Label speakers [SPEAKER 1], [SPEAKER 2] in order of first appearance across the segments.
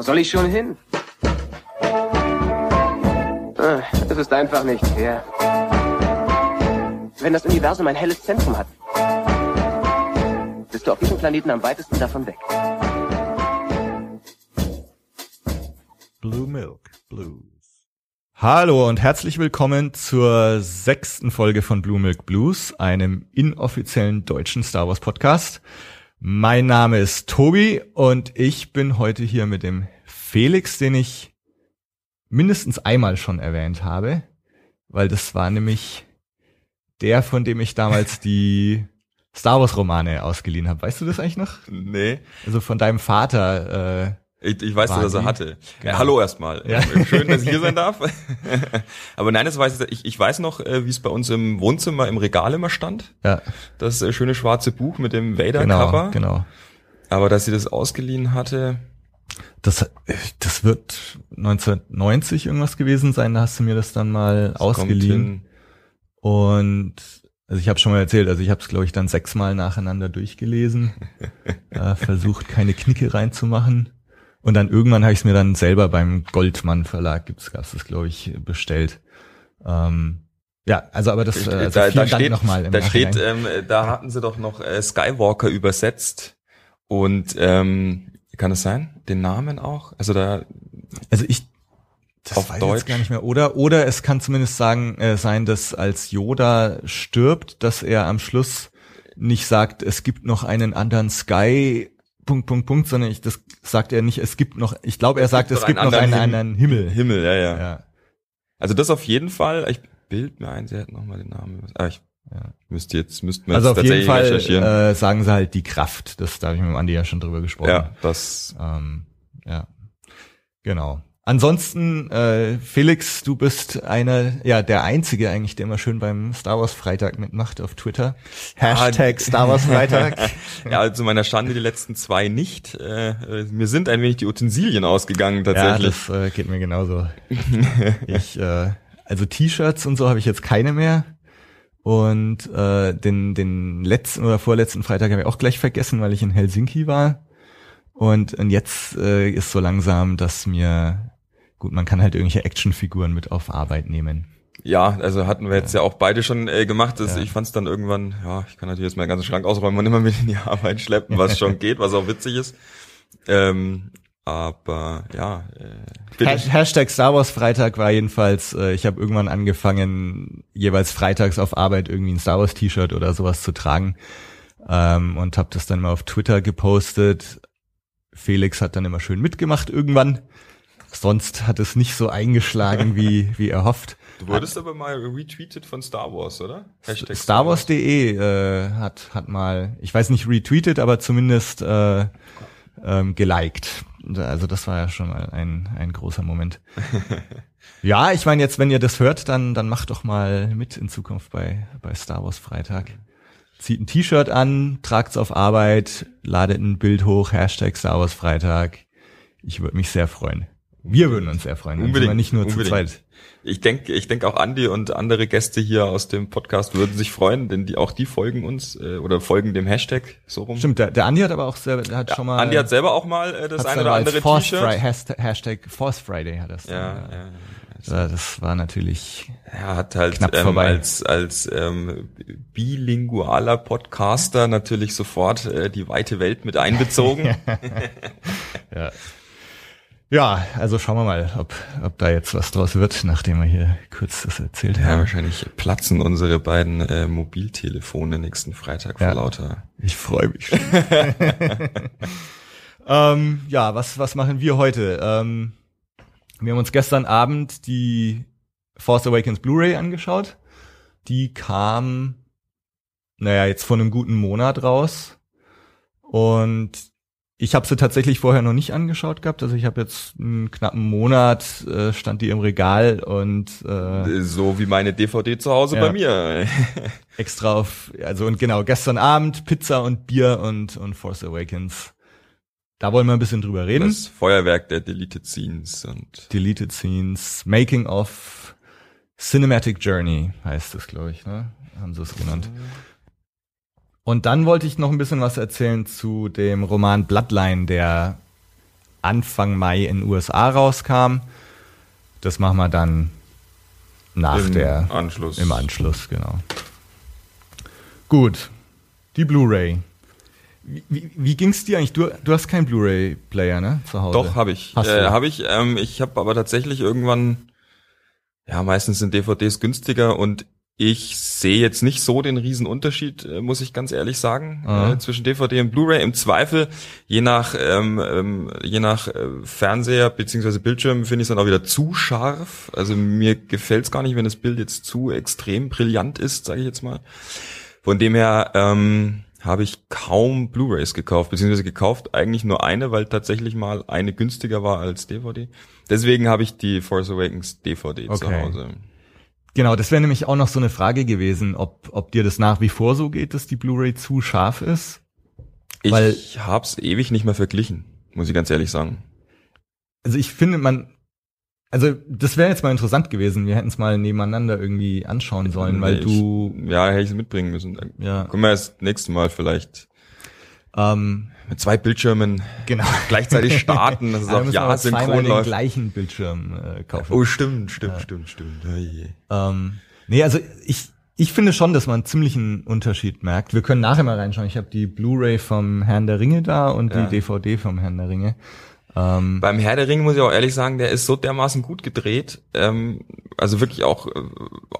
[SPEAKER 1] Wo soll ich schon hin? Ah, Es ist einfach nicht fair. Wenn das Universum ein helles Zentrum hat, bist du auf diesem Planeten am weitesten davon weg.
[SPEAKER 2] Blue Milk Blues. Hallo und herzlich willkommen zur sechsten Folge von Blue Milk Blues, einem inoffiziellen deutschen Star Wars Podcast. Mein Name ist Tobi und ich bin heute hier mit dem Felix, den ich mindestens einmal schon erwähnt habe, weil das war nämlich der, von dem ich damals die Star Wars Romane ausgeliehen habe. Weißt du das eigentlich noch?
[SPEAKER 3] Nee,
[SPEAKER 2] Also von deinem Vater.
[SPEAKER 3] Ich, ich weiß,
[SPEAKER 2] Waren
[SPEAKER 3] dass er
[SPEAKER 2] die?
[SPEAKER 3] hatte.
[SPEAKER 2] Genau.
[SPEAKER 3] Hallo erstmal.
[SPEAKER 2] Ja.
[SPEAKER 3] Äh, Schön, dass ich hier sein darf. Aber nein, das weiß ich, ich, ich weiß noch, äh, wie es bei uns im Wohnzimmer im Regal immer stand.
[SPEAKER 2] ja,
[SPEAKER 3] Das äh, schöne schwarze Buch mit dem
[SPEAKER 2] genau,
[SPEAKER 3] Vader-Cover.
[SPEAKER 2] genau.
[SPEAKER 3] Aber dass sie das ausgeliehen hatte,
[SPEAKER 2] Das, äh, das wird 1990 irgendwas gewesen sein, da hast du mir das dann mal
[SPEAKER 3] das
[SPEAKER 2] ausgeliehen. Und also ich habe schon mal erzählt, also ich habe es glaube ich dann sechsmal nacheinander durchgelesen, äh, versucht keine Knicke reinzumachen. Und dann irgendwann habe ich es mir dann selber beim Goldmann Verlag, gibt's gab's das glaube ich bestellt. Ähm, ja, also aber das äh, also
[SPEAKER 3] da, da steht,
[SPEAKER 2] nochmal
[SPEAKER 3] da steht, ähm, da hatten sie doch noch äh, Skywalker übersetzt und ähm, kann es sein, den Namen auch? Also da
[SPEAKER 2] Also ich das
[SPEAKER 3] auf
[SPEAKER 2] weiß
[SPEAKER 3] Deutsch?
[SPEAKER 2] jetzt gar nicht mehr. Oder oder es kann zumindest sagen äh, sein, dass als Yoda stirbt, dass er am Schluss nicht sagt, es gibt noch einen anderen Sky. Punkt Punkt Punkt, sondern ich, das sagt er nicht. Es gibt noch. Ich glaube, er sagt, es gibt
[SPEAKER 3] einen
[SPEAKER 2] noch einen
[SPEAKER 3] anderen
[SPEAKER 2] Himmel.
[SPEAKER 3] Himmel, ja, ja.
[SPEAKER 2] Ja,
[SPEAKER 3] Also das auf jeden Fall. Ich bild mir ein, sie hätten noch mal den Namen. Ah, ich
[SPEAKER 2] ja.
[SPEAKER 3] müsste jetzt, müssten wir
[SPEAKER 2] Also
[SPEAKER 3] jetzt
[SPEAKER 2] auf jeden Fall äh, sagen sie halt die Kraft. Das da habe ich mit dem Andi ja schon drüber gesprochen.
[SPEAKER 3] ja, das.
[SPEAKER 2] Ähm, ja, genau. Ansonsten, äh, Felix, du bist einer, ja, der Einzige eigentlich, der immer schön beim Star Wars Freitag mitmacht auf Twitter. Hashtag Star Wars Freitag.
[SPEAKER 3] Ja, also meiner Schande die letzten zwei nicht. Äh, mir sind ein wenig die Utensilien ausgegangen
[SPEAKER 2] ja,
[SPEAKER 3] tatsächlich.
[SPEAKER 2] das äh, geht mir genauso. ich, äh, also T-Shirts und so habe ich jetzt keine mehr. Und äh, den, den letzten oder vorletzten Freitag habe ich auch gleich vergessen, weil ich in Helsinki war. Und, und jetzt äh, ist so langsam, dass mir, gut, man kann halt irgendwelche Actionfiguren mit auf Arbeit nehmen.
[SPEAKER 3] Ja, also hatten wir jetzt ja, auch beide schon äh, gemacht. Das,
[SPEAKER 2] Ja.
[SPEAKER 3] Ich fand es dann irgendwann, ja, ich kann natürlich jetzt meinen ganzen Schrank ausräumen und immer mit in die Arbeit schleppen, was schon geht, was auch witzig ist. Ähm, aber ja, äh.
[SPEAKER 2] Has Hashtag Star Wars Freitag war jedenfalls, äh, ich habe irgendwann angefangen, jeweils freitags auf Arbeit irgendwie ein Star Wars T-Shirt oder sowas zu tragen ähm, und habe das dann mal auf Twitter gepostet. Felix hat dann immer schön mitgemacht irgendwann. Sonst hat es nicht so eingeschlagen, wie, wie erhofft.
[SPEAKER 3] du wurdest aber mal retweetet von Star Wars, oder? Hashtag
[SPEAKER 2] Star Wars.de äh, hat, hat mal, ich weiß nicht retweetet, aber zumindest äh, ähm, geliked. Also das war ja schon mal ein, ein großer Moment. ja, ich meine jetzt, wenn ihr das hört, dann, dann macht doch mal mit in Zukunft bei, bei Star Wars Freitag. Zieht ein T-Shirt an, tragt's auf Arbeit, ladet ein Bild hoch, Hashtag Star Wars Freitag. Ich würde mich sehr freuen. Wir würden uns sehr freuen. Wir
[SPEAKER 3] Unbedingt,
[SPEAKER 2] nicht nur
[SPEAKER 3] unbedingt.
[SPEAKER 2] zu zweit.
[SPEAKER 3] Ich denke, ich denke auch Andi und andere Gäste hier aus dem Podcast würden sich freuen, denn die auch die folgen uns äh, oder folgen dem Hashtag so rum.
[SPEAKER 2] Stimmt, der, der Andi hat aber auch selber, der hat
[SPEAKER 3] Ja,
[SPEAKER 2] schon mal.
[SPEAKER 3] Andi hat selber auch mal äh, das eine oder andere T-Shirt.
[SPEAKER 2] Hashtag, Hashtag Force Friday hat das.
[SPEAKER 3] Ja,
[SPEAKER 2] dann,
[SPEAKER 3] ja, ja.
[SPEAKER 2] ja. Das war natürlich.
[SPEAKER 3] Er hat halt
[SPEAKER 2] Knapp
[SPEAKER 3] ähm,
[SPEAKER 2] vorbei.
[SPEAKER 3] als als ähm, bilingualer Podcaster natürlich sofort äh, die weite Welt mit einbezogen.
[SPEAKER 2] Ja. Ja, also schauen wir mal, ob, ob da jetzt was draus wird, nachdem wir hier kurz das erzählt
[SPEAKER 3] Ja,
[SPEAKER 2] haben.
[SPEAKER 3] wahrscheinlich platzen unsere beiden äh, Mobiltelefone nächsten Freitag vor
[SPEAKER 2] Ja.
[SPEAKER 3] lauter.
[SPEAKER 2] Ich freue mich schon. ähm, ja, was, was machen wir heute? Ähm, wir haben uns gestern Abend die Force Awakens Blu-ray angeschaut. Die kam, naja, jetzt vor einem guten Monat raus. Und ich habe sie tatsächlich vorher noch nicht angeschaut gehabt. Also ich habe jetzt einen knappen Monat, äh, stand die im Regal und äh,
[SPEAKER 3] So wie meine DVD zu Hause
[SPEAKER 2] Ja.
[SPEAKER 3] bei mir.
[SPEAKER 2] extra auf, also und genau, gestern Abend Pizza und Bier und, und Force Awakens. Da wollen wir ein bisschen drüber reden.
[SPEAKER 3] Das Feuerwerk der Deleted Scenes und
[SPEAKER 2] Deleted Scenes, Making of Cinematic Journey heißt es, glaube ich, ne? Haben sie es genannt. Und dann wollte ich noch ein bisschen was erzählen zu dem Roman Bloodline, der Anfang Mai in den USA rauskam. Das machen wir dann nach
[SPEAKER 3] Im
[SPEAKER 2] der
[SPEAKER 3] Anschluss.
[SPEAKER 2] im Anschluss, genau. Gut, die Blu-ray. Wie, wie, wie ging's dir eigentlich? Du, du hast keinen Blu-ray-Player, ne? Zu Hause.
[SPEAKER 3] Doch, habe ich. Äh, habe ich. Ähm, ich habe aber tatsächlich irgendwann, ja, meistens sind DVDs günstiger und ich sehe jetzt nicht so den riesen Unterschied, äh, muss ich ganz ehrlich sagen,
[SPEAKER 2] Ah.
[SPEAKER 3] äh, zwischen DVD und Blu-ray. Im Zweifel, je nach ähm, ähm, je nach äh, Fernseher beziehungsweise Bildschirm finde ich es dann auch wieder zu scharf. Also mir gefällt es gar nicht, wenn das Bild jetzt zu extrem brillant ist, sage ich jetzt mal. Von dem her ähm, habe ich kaum Blu-rays gekauft, beziehungsweise gekauft eigentlich nur eine, weil tatsächlich mal eine günstiger war als DVD. Deswegen habe ich die Force Awakens DVD zu
[SPEAKER 2] Okay.
[SPEAKER 3] Hause.
[SPEAKER 2] Genau, das wäre nämlich auch noch so eine Frage gewesen, ob, ob dir das nach wie vor so geht, dass die Blu-ray zu scharf ist.
[SPEAKER 3] Ich
[SPEAKER 2] Weil-
[SPEAKER 3] hab's ewig nicht mehr verglichen, muss ich ganz ehrlich sagen.
[SPEAKER 2] Also ich finde, man, also das wäre jetzt mal interessant gewesen. Wir hätten es mal nebeneinander irgendwie anschauen sollen, weil
[SPEAKER 3] ich,
[SPEAKER 2] du,
[SPEAKER 3] Ja, hätte ich es mitbringen müssen.
[SPEAKER 2] Ja,
[SPEAKER 3] Können wir das nächste Mal vielleicht
[SPEAKER 2] ähm,
[SPEAKER 3] mit zwei Bildschirmen
[SPEAKER 2] genau.
[SPEAKER 3] gleichzeitig starten, dass es
[SPEAKER 2] Da
[SPEAKER 3] auch ja synchron
[SPEAKER 2] den
[SPEAKER 3] läuft.
[SPEAKER 2] gleichen Bildschirm äh, kaufen.
[SPEAKER 3] Oh, stimmt, stimmt, stimmt, stimmt. Oh.
[SPEAKER 2] Ähm, nee, also ich, ich finde schon, dass man einen ziemlichen Unterschied merkt. Wir können nachher mal reinschauen. Ich habe die Blu-ray vom Herrn der Ringe da und
[SPEAKER 3] Ja.
[SPEAKER 2] die DVD vom Herrn der Ringe. Ähm,
[SPEAKER 3] Beim Herr der Ringe muss ich auch ehrlich sagen, der ist so dermaßen gut gedreht, ähm, also wirklich auch äh,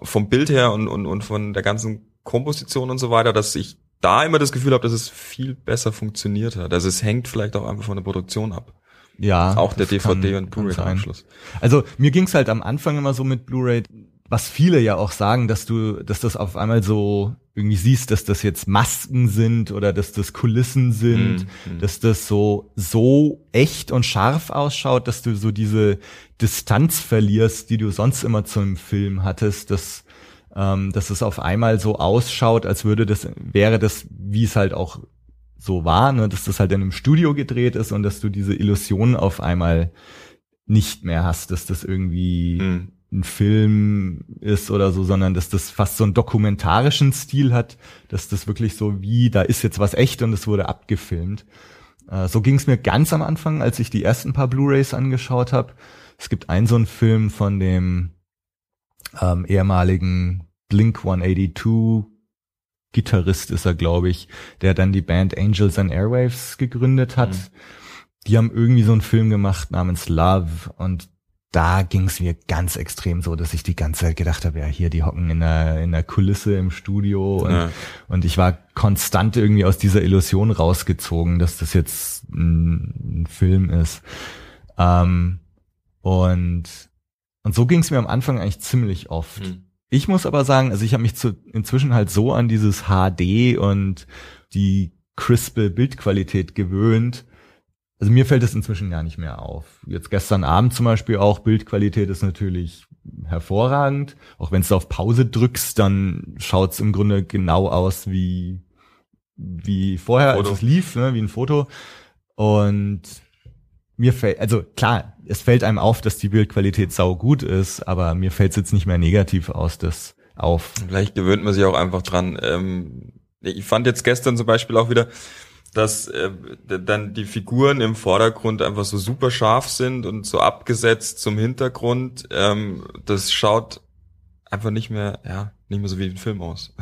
[SPEAKER 3] vom Bild her und, und, und von der ganzen Komposition und so weiter, dass ich da immer das Gefühl habe, dass es viel besser funktioniert hat. Also es hängt vielleicht auch einfach von der Produktion ab.
[SPEAKER 2] ja.
[SPEAKER 3] auch der DVD
[SPEAKER 2] kann-
[SPEAKER 3] und
[SPEAKER 2] kann
[SPEAKER 3] Blu-ray
[SPEAKER 2] sein.
[SPEAKER 3] Anschluss.
[SPEAKER 2] Also mir ging's halt am Anfang immer so mit Blu-ray, was viele ja auch sagen, dass du, dass das auf einmal so irgendwie siehst, dass das jetzt Masken sind oder dass das Kulissen sind,
[SPEAKER 3] Mhm, mhm.
[SPEAKER 2] dass das so so echt und scharf ausschaut, dass du so diese Distanz verlierst, die du sonst immer zum Film hattest, dass ähm, dass es auf einmal so ausschaut, als würde das wäre das, wie es halt auch so war, ne, dass das halt in einem Studio gedreht ist und dass du diese Illusion auf einmal nicht mehr hast, dass das irgendwie
[SPEAKER 3] Mhm.
[SPEAKER 2] ein Film ist oder so, sondern dass das fast so einen dokumentarischen Stil hat, dass das wirklich so wie, da ist jetzt was echt und es wurde abgefilmt. Äh, so ging es mir ganz am Anfang, als ich die ersten paar Blu-rays angeschaut habe. Es gibt einen so einen Film von dem ähm, ehemaligen Blink 182 Gitarrist ist er, glaube ich, der dann die Band Angels and Airwaves gegründet hat.
[SPEAKER 3] Mhm.
[SPEAKER 2] Die haben irgendwie so einen Film gemacht namens Love und da ging es mir ganz extrem so, dass ich die ganze Zeit gedacht habe, ja, hier, die hocken in der, in der Kulisse im Studio und,
[SPEAKER 3] Ja.
[SPEAKER 2] und ich war konstant irgendwie aus dieser Illusion rausgezogen, dass das jetzt ein, ein Film ist. Ähm, und, und so ging es mir am Anfang eigentlich ziemlich oft.
[SPEAKER 3] Mhm.
[SPEAKER 2] Ich muss aber sagen, also ich habe mich zu, inzwischen halt so an dieses HD und die crispe Bildqualität gewöhnt. Also mir fällt es inzwischen gar nicht mehr auf. Jetzt gestern Abend zum Beispiel auch, Bildqualität ist natürlich hervorragend. Auch wenn du auf Pause drückst, dann schaut's im Grunde genau aus wie, wie vorher,
[SPEAKER 3] Foto.
[SPEAKER 2] als es lief, ne, wie ein Foto. Und mir fällt, also klar, es fällt einem auf, dass die Bildqualität sau gut ist, aber mir fällt es jetzt nicht mehr negativ aus, das auf.
[SPEAKER 3] Vielleicht gewöhnt man sich auch einfach dran. Ähm, ich fand jetzt gestern zum Beispiel auch wieder, dass äh, dann die Figuren im Vordergrund einfach so super scharf sind und so abgesetzt zum Hintergrund. Ähm, das schaut einfach nicht mehr, ja, nicht mehr so wie ein Film aus.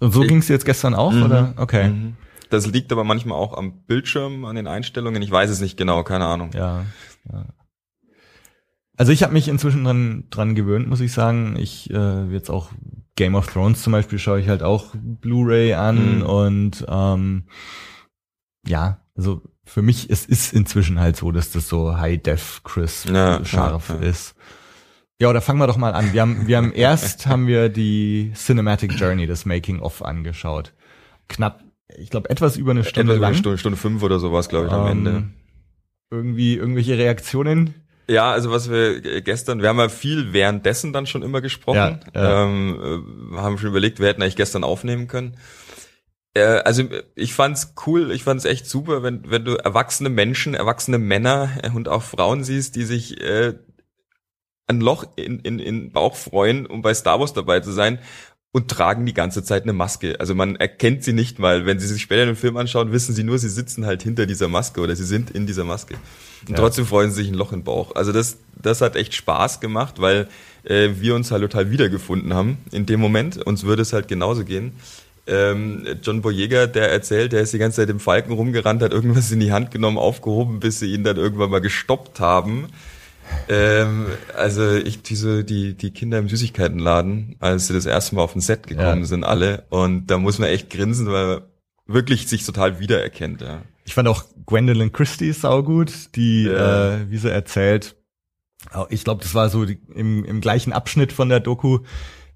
[SPEAKER 2] Und so ging es jetzt gestern auch,
[SPEAKER 3] Mhm.
[SPEAKER 2] oder? Okay.
[SPEAKER 3] Mhm. Das liegt aber manchmal auch am Bildschirm, an den Einstellungen. Ich weiß es nicht genau, keine Ahnung.
[SPEAKER 2] Ja, ja. Also ich habe mich inzwischen dran, dran gewöhnt, muss ich sagen. Ich äh, jetzt auch Game of Thrones zum Beispiel schaue ich halt auch Blu-ray an
[SPEAKER 3] Mhm.
[SPEAKER 2] und ähm, ja, also für mich es ist inzwischen halt so, dass das so High Def Crisp
[SPEAKER 3] Ja,
[SPEAKER 2] scharf
[SPEAKER 3] ja, ja.
[SPEAKER 2] ist. Ja, oder fangen wir doch mal an. Wir haben, wir haben erst haben wir die Cinematic Journey, das Making of angeschaut. Knapp, ich glaube etwas über eine Stunde
[SPEAKER 3] Etwa über
[SPEAKER 2] lang.
[SPEAKER 3] eine Stunde, Stunde fünf oder sowas, glaube ich, am
[SPEAKER 2] Ähm,
[SPEAKER 3] Ende.
[SPEAKER 2] Irgendwie irgendwelche Reaktionen?
[SPEAKER 3] Ja, also was wir gestern, wir haben ja viel währenddessen dann schon immer gesprochen.
[SPEAKER 2] Ja, ja.
[SPEAKER 3] Ähm, äh, haben schon überlegt, wir hätten eigentlich gestern aufnehmen können. Äh, also ich fand's cool, ich fand's echt super, wenn, wenn du erwachsene Menschen, erwachsene Männer äh, und auch Frauen siehst, die sich äh, ein Loch in, in, in den Bauch freuen, um bei Star Wars dabei zu sein. und tragen die ganze Zeit eine Maske. Also man erkennt sie nicht mal. Wenn sie sich später den Film anschauen, wissen sie nur, sie sitzen halt hinter dieser Maske oder sie sind in dieser Maske. Und ja. trotzdem freuen sie sich ein Loch im Bauch. Also das, das hat echt Spaß gemacht, weil äh, wir uns halt total wiedergefunden haben in dem Moment. Uns würde es halt genauso gehen. Ähm, John Boyega, der erzählt, der ist die ganze Zeit im Falken rumgerannt, hat irgendwas in die Hand genommen, aufgehoben, bis sie ihn dann irgendwann mal gestoppt haben ähm, also ich diese die die Kinder im Süßigkeitenladen, als sie das erste Mal auf ein Set gekommen ja. sind alle und da muss man echt grinsen, weil man wirklich sich total wiedererkennt. Ja.
[SPEAKER 2] Ich fand auch Gwendolyn Christie saugut, die ja. äh, wie sie erzählt. Ich glaube, das war so die, im, im gleichen Abschnitt von der Doku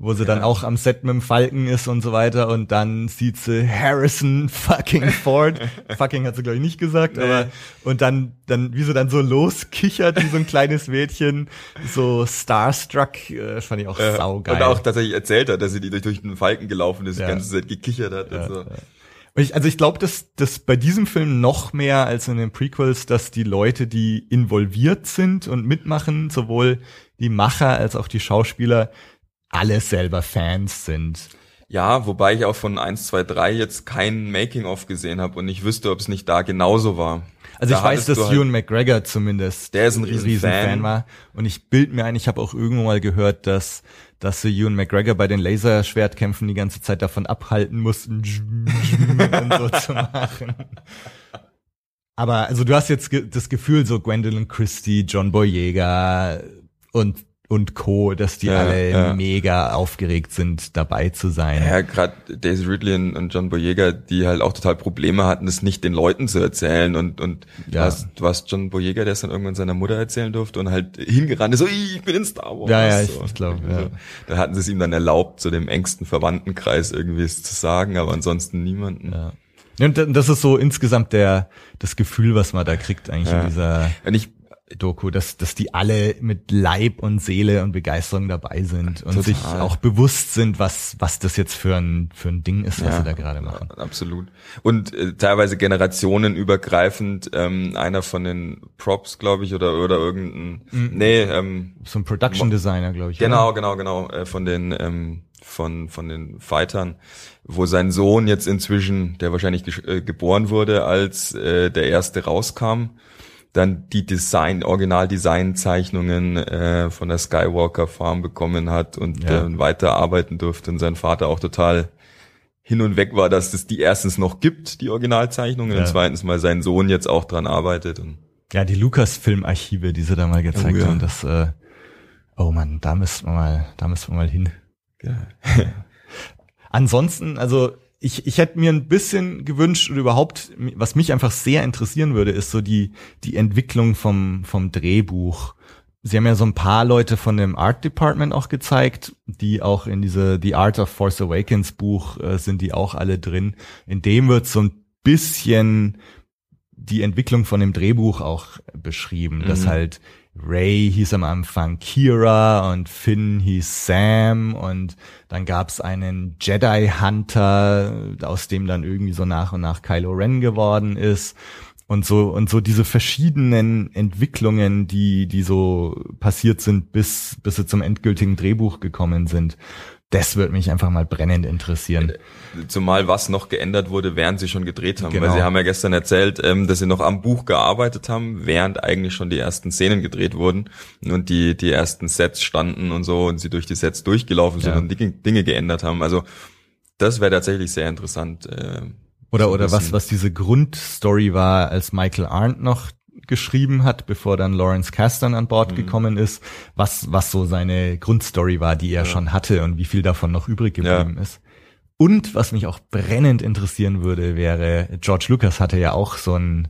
[SPEAKER 2] wo sie ja. dann auch am Set mit dem Falken ist und so weiter und dann sieht sie Harrison fucking Ford. fucking hat sie glaube ich nicht gesagt, nee. aber und dann dann wie sie dann so loskichert wie so ein kleines Mädchen, so starstruck, äh, fand ich auch äh, saugeil.
[SPEAKER 3] Und auch tatsächlich erzählt hat, dass sie die durch, durch den Falken gelaufen ist, ja. die ganze Zeit gekichert hat ja, und so.
[SPEAKER 2] Ich, also ich glaube, dass, dass bei diesem Film noch mehr als in den Prequels, dass die Leute, die involviert sind und mitmachen, sowohl die Macher als auch die Schauspieler, alle selber Fans sind.
[SPEAKER 3] Ja, wobei ich auch von 1, 2, 3 jetzt kein Making-of gesehen habe und ich wüsste, ob es nicht da genauso war.
[SPEAKER 2] Also da ich weiß, dass halt, Ewan McGregor zumindest
[SPEAKER 3] der ist ein riesen, riesen Fan. Fan.
[SPEAKER 2] war. Und ich bild mir ein, ich habe auch irgendwo mal gehört, dass dass sie Ewan McGregor bei den Laserschwertkämpfen die ganze Zeit davon abhalten mussten, so zu machen. Aber also du hast jetzt das Gefühl, so Gwendolyn Christie, John Boyega und und Co., dass die ja, alle ja. mega aufgeregt sind, dabei zu sein.
[SPEAKER 3] Ja, gerade Daisy Ridley und John Boyega, die halt auch total Probleme hatten, das nicht den Leuten zu erzählen und und ja. du, hast John Boyega, der es dann irgendwann seiner Mutter erzählen durfte und halt hingerannt ist, so, ich bin in Star Wars.
[SPEAKER 2] Ja, ja, ich, ich glaube, ja.
[SPEAKER 3] Da hatten sie es ihm dann erlaubt, zu dem engsten Verwandtenkreis irgendwie zu sagen, aber ansonsten niemanden.
[SPEAKER 2] Ja. Und das ist so insgesamt der, das Gefühl, was man da kriegt eigentlich in dieser.
[SPEAKER 3] Und ich
[SPEAKER 2] Doku, dass, dass die alle mit Leib und Seele und Begeisterung dabei sind und Total. sich auch bewusst sind, was, was das jetzt für ein, für ein Ding ist, was ja, sie da gerade machen.
[SPEAKER 3] Absolut. Und äh, teilweise generationenübergreifend, ähm, einer von den Props, glaube ich, oder, oder irgendein, mhm. nee, ähm,
[SPEAKER 2] so ein Production Designer, glaube ich.
[SPEAKER 3] Genau, oder? genau, genau, äh, von den, ähm, von, von den Fightern, wo sein Sohn jetzt inzwischen, der wahrscheinlich äh, geboren wurde, als äh, der erste rauskam, dann die Design, Original-Design-Zeichnungen äh, von der Skywalker Farm bekommen hat und ja. äh, weiterarbeiten durfte und sein Vater auch total hin und weg war, dass es die erstens noch gibt, die Originalzeichnungen, ja. und zweitens mal sein Sohn jetzt auch dran arbeitet. Und
[SPEAKER 2] ja, die Lukas-Film-Archive, die sie da mal gezeigt oh, ja. haben, das, äh, oh man, da müssen wir mal, da müssen wir mal hin. Ja. Ansonsten, also ich, ich hätte mir ein bisschen gewünscht oder überhaupt, was mich einfach sehr interessieren würde, ist so die, die Entwicklung vom, vom Drehbuch. Sie haben ja so ein paar Leute von dem Art Department auch gezeigt, die auch in diese The Art of Force Awakens Buch äh, sind die auch alle drin. In dem wird so ein bisschen die Entwicklung von dem Drehbuch auch beschrieben, mhm. dass halt Ray hieß am Anfang Kira und Finn hieß Sam und dann gab's einen Jedi Hunter, aus dem dann irgendwie so nach und nach Kylo Ren geworden ist und so und so diese verschiedenen Entwicklungen, die die so passiert sind, bis bis sie zum endgültigen Drehbuch gekommen sind. Das würde mich einfach mal brennend interessieren.
[SPEAKER 3] Zumal was noch geändert wurde, während sie schon gedreht haben. Genau. Weil sie haben ja gestern erzählt, ähm, dass sie noch am Buch gearbeitet haben, während eigentlich schon die ersten Szenen gedreht wurden und die, die ersten Sets standen und so und sie durch die Sets durchgelaufen sind ja. und Dinge, Dinge geändert haben. Also das wäre tatsächlich sehr interessant. Äh,
[SPEAKER 2] oder, oder was, was diese Grundstory war, als Michael Arndt noch geschrieben hat, bevor dann Lawrence Kasdan an Bord mhm. gekommen ist, was, was so seine Grundstory war, die er ja. schon hatte und wie viel davon noch übrig geblieben ja. ist. Und was mich auch brennend interessieren würde, wäre, George Lucas hatte ja auch so ein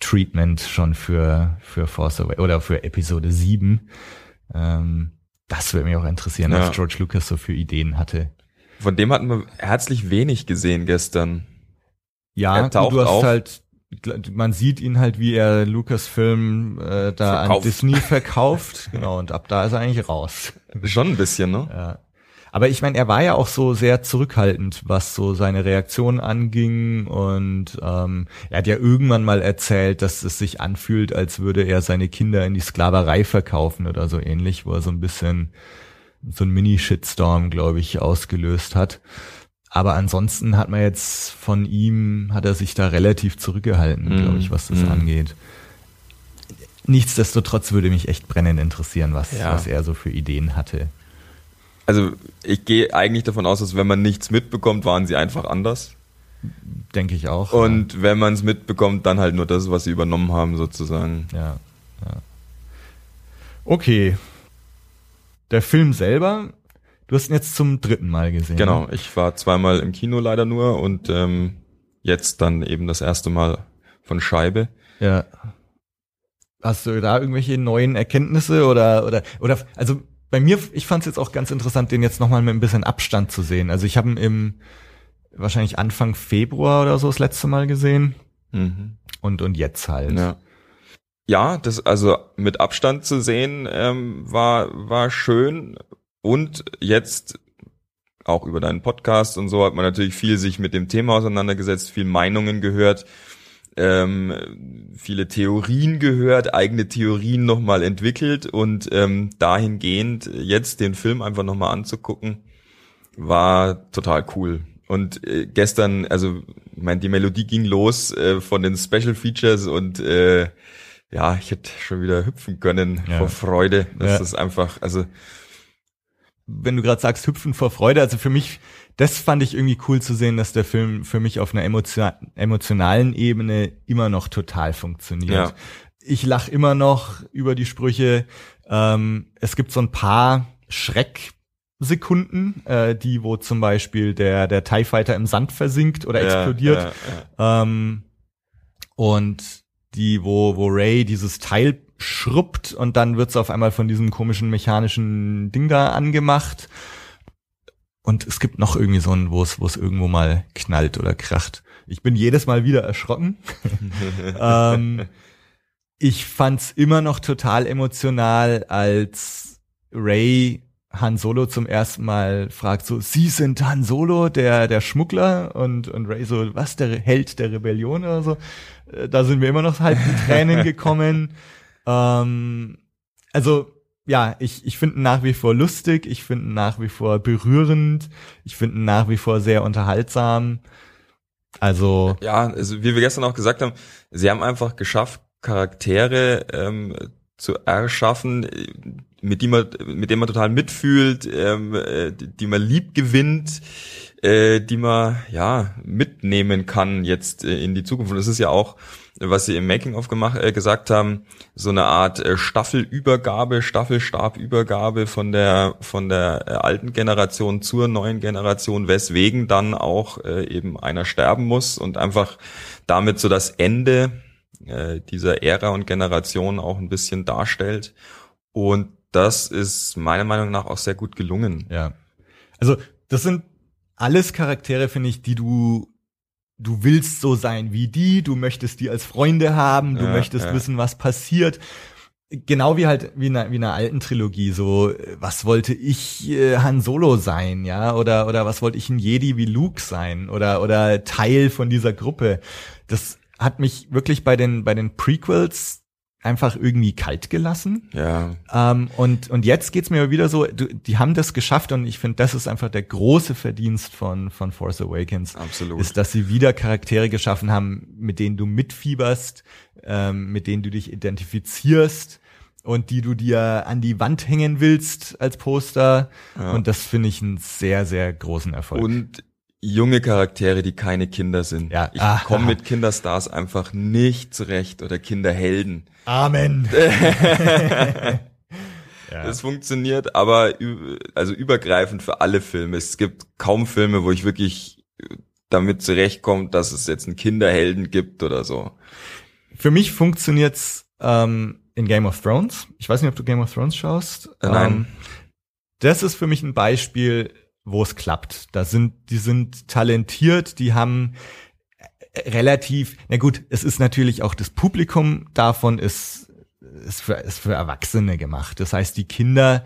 [SPEAKER 2] Treatment schon für, für Force Away oder für Episode 7. Ähm, das würde mich auch interessieren, ja. was George Lucas so für Ideen hatte.
[SPEAKER 3] Von dem hatten wir herzlich wenig gesehen gestern.
[SPEAKER 2] Ja, du hast auf. halt man sieht ihn halt, wie er Lucasfilm äh, da Verkauft. an Disney verkauft. genau, und ab da ist er eigentlich raus.
[SPEAKER 3] Schon ein bisschen, ne?
[SPEAKER 2] Ja. Aber ich meine, er war ja auch so sehr zurückhaltend, was so seine Reaktion anging. Und ähm, er hat ja irgendwann mal erzählt, dass es sich anfühlt, als würde er seine Kinder in die Sklaverei verkaufen oder so ähnlich, wo er so ein bisschen so ein Mini-Shitstorm, glaube ich, ausgelöst hat. Aber ansonsten hat man jetzt von ihm, hat er sich da relativ zurückgehalten,
[SPEAKER 3] Mhm.
[SPEAKER 2] glaube ich, was das
[SPEAKER 3] Mhm.
[SPEAKER 2] angeht. Nichtsdestotrotz würde mich echt brennend interessieren, was,
[SPEAKER 3] Ja.
[SPEAKER 2] was er so für Ideen hatte.
[SPEAKER 3] Also ich gehe eigentlich davon aus, dass wenn man nichts mitbekommt, waren sie einfach anders.
[SPEAKER 2] Denke ich auch.
[SPEAKER 3] Und wenn man es mitbekommt, dann halt nur das, was sie übernommen haben, sozusagen.
[SPEAKER 2] Ja, ja. Okay. Der Film selber, du hast ihn jetzt zum dritten Mal gesehen.
[SPEAKER 3] Genau, ich war zweimal im Kino leider nur und ähm, jetzt dann eben das erste Mal von Scheibe.
[SPEAKER 2] Ja. Hast du da irgendwelche neuen Erkenntnisse oder oder oder also bei mir, ich fand es jetzt auch ganz interessant, den jetzt nochmal mit ein bisschen Abstand zu sehen. Also ich habe ihn im wahrscheinlich Anfang Februar oder so das letzte Mal gesehen
[SPEAKER 3] Mhm.
[SPEAKER 2] und und jetzt halt.
[SPEAKER 3] Ja. Ja, das also mit Abstand zu sehen ähm, war war schön und jetzt auch über deinen Podcast und so hat man natürlich viel sich mit dem Thema auseinandergesetzt, viel Meinungen gehört, ähm, viele Theorien gehört, eigene Theorien nochmal entwickelt und ähm, dahingehend jetzt den Film einfach nochmal anzugucken, war total cool. Und äh, gestern, also ich meine, die Melodie ging los äh, von den Special Features und äh, ja, ich hätte schon wieder hüpfen können
[SPEAKER 2] Ja.
[SPEAKER 3] vor Freude. Das
[SPEAKER 2] Ja.
[SPEAKER 3] ist einfach, also
[SPEAKER 2] wenn du gerade sagst, hüpfen vor Freude, also für mich, das fand ich irgendwie cool zu sehen, dass der Film für mich auf einer emotio emotionalen Ebene immer noch total funktioniert.
[SPEAKER 3] Ja.
[SPEAKER 2] Ich lach immer noch über die Sprüche. Ähm, es gibt so ein paar Schrecksekunden, äh, die, wo zum Beispiel der, der TIE Fighter im Sand versinkt oder
[SPEAKER 3] ja,
[SPEAKER 2] explodiert.
[SPEAKER 3] Ja, ja.
[SPEAKER 2] Ähm, und die, wo, wo Ray dieses Teil schrubbt und dann wird's auf einmal von diesem komischen mechanischen Ding da angemacht. Und es gibt noch irgendwie so ein, wo es, wo es irgendwo mal knallt oder kracht. Ich bin jedes Mal wieder erschrocken. ähm, ich fand's immer noch total emotional, als Ray Han Solo zum ersten Mal fragt so, Sie sind Han Solo, der, der Schmuggler? Und, und Ray so, was, der Held der Rebellion oder so? Äh, Da sind wir immer noch halb in Tränen gekommen. Ähm, also, ja, ich, ich finde nach wie vor lustig, ich finde nach wie vor berührend, ich finde nach wie vor sehr unterhaltsam. Also,
[SPEAKER 3] Ja, also wie wir gestern auch gesagt haben, sie haben einfach geschafft, Charaktere ähm, zu erschaffen, mit die man, mit denen man total mitfühlt, ähm, äh, die man lieb gewinnt, äh, die man ja mitnehmen kann jetzt äh, in die Zukunft. Und das ist ja auch, was sie im Making of gemacht, äh, gesagt haben, so eine Art äh, Staffelübergabe, Staffelstabübergabe von der von der äh, alten Generation zur neuen Generation, weswegen dann auch äh, eben einer sterben muss und einfach damit so das Ende äh, dieser Ära und Generation auch ein bisschen darstellt. Und das ist meiner Meinung nach auch sehr gut gelungen.
[SPEAKER 2] ja. Also, das sind alles Charaktere, finde ich, die du, du willst so sein wie die, du möchtest die als Freunde haben, du
[SPEAKER 3] Ja,
[SPEAKER 2] möchtest
[SPEAKER 3] ja.
[SPEAKER 2] wissen, was passiert. Genau wie halt wie in einer, wie in einer alten Trilogie, so was wollte ich äh, Han Solo sein, ja, oder oder was wollte ich ein Jedi wie Luke sein oder oder Teil von dieser Gruppe. Das hat mich wirklich bei den bei den Prequels einfach irgendwie kalt gelassen.
[SPEAKER 3] Ja,
[SPEAKER 2] Ähm, und, und jetzt geht's mir wieder so, du, die haben das geschafft und ich finde, das ist einfach der große Verdienst von, von Force Awakens.
[SPEAKER 3] absolut.
[SPEAKER 2] Ist, dass sie wieder Charaktere geschaffen haben, mit denen du mitfieberst, ähm, mit denen du dich identifizierst und die du dir an die Wand hängen willst als Poster.
[SPEAKER 3] Ja.
[SPEAKER 2] Und das finde ich einen sehr, sehr großen Erfolg.
[SPEAKER 3] Und junge Charaktere, die keine Kinder sind.
[SPEAKER 2] Ja.
[SPEAKER 3] Ich
[SPEAKER 2] Ah.
[SPEAKER 3] komme mit Kinderstars einfach nicht zurecht oder Kinderhelden.
[SPEAKER 2] Amen. ja.
[SPEAKER 3] Es funktioniert, aber also übergreifend für alle Filme. Es gibt kaum Filme, wo ich wirklich damit zurechtkomme, dass es jetzt einen Kinderhelden gibt oder so.
[SPEAKER 2] Für mich funktioniert's ähm, in Game of Thrones. Ich weiß nicht, ob du Game of Thrones schaust.
[SPEAKER 3] Äh, nein.
[SPEAKER 2] Ähm, das ist für mich ein Beispiel, wo es klappt. Da sind, die sind talentiert, die haben äh, relativ, na gut, es ist natürlich auch das Publikum davon ist, ist für, ist für Erwachsene gemacht. Das heißt, die Kinder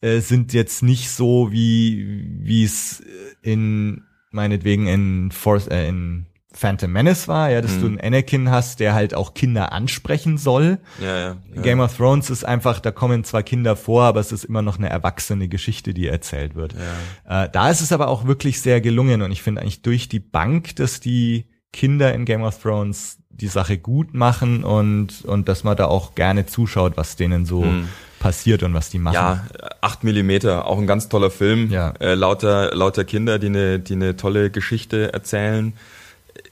[SPEAKER 2] äh, sind jetzt nicht so wie, wie es in, meinetwegen in Force, äh, in Phantom Menace war, ja, dass
[SPEAKER 3] Mhm.
[SPEAKER 2] du einen Anakin hast, der halt auch Kinder ansprechen soll.
[SPEAKER 3] Ja, ja. ja.
[SPEAKER 2] Game of Thrones ist einfach, da kommen zwar Kinder vor, aber es ist immer noch eine erwachsene Geschichte, die erzählt wird. Äh, da ist es aber auch wirklich sehr gelungen und ich finde eigentlich durch die Bank, dass die Kinder in Game of Thrones die Sache gut machen und, und dass man da auch gerne zuschaut, was denen so passiert und was die machen.
[SPEAKER 3] Ja, acht Millimeter, auch ein ganz toller Film.
[SPEAKER 2] Ja.
[SPEAKER 3] Äh, lauter, lauter Kinder, die eine, die eine tolle Geschichte erzählen.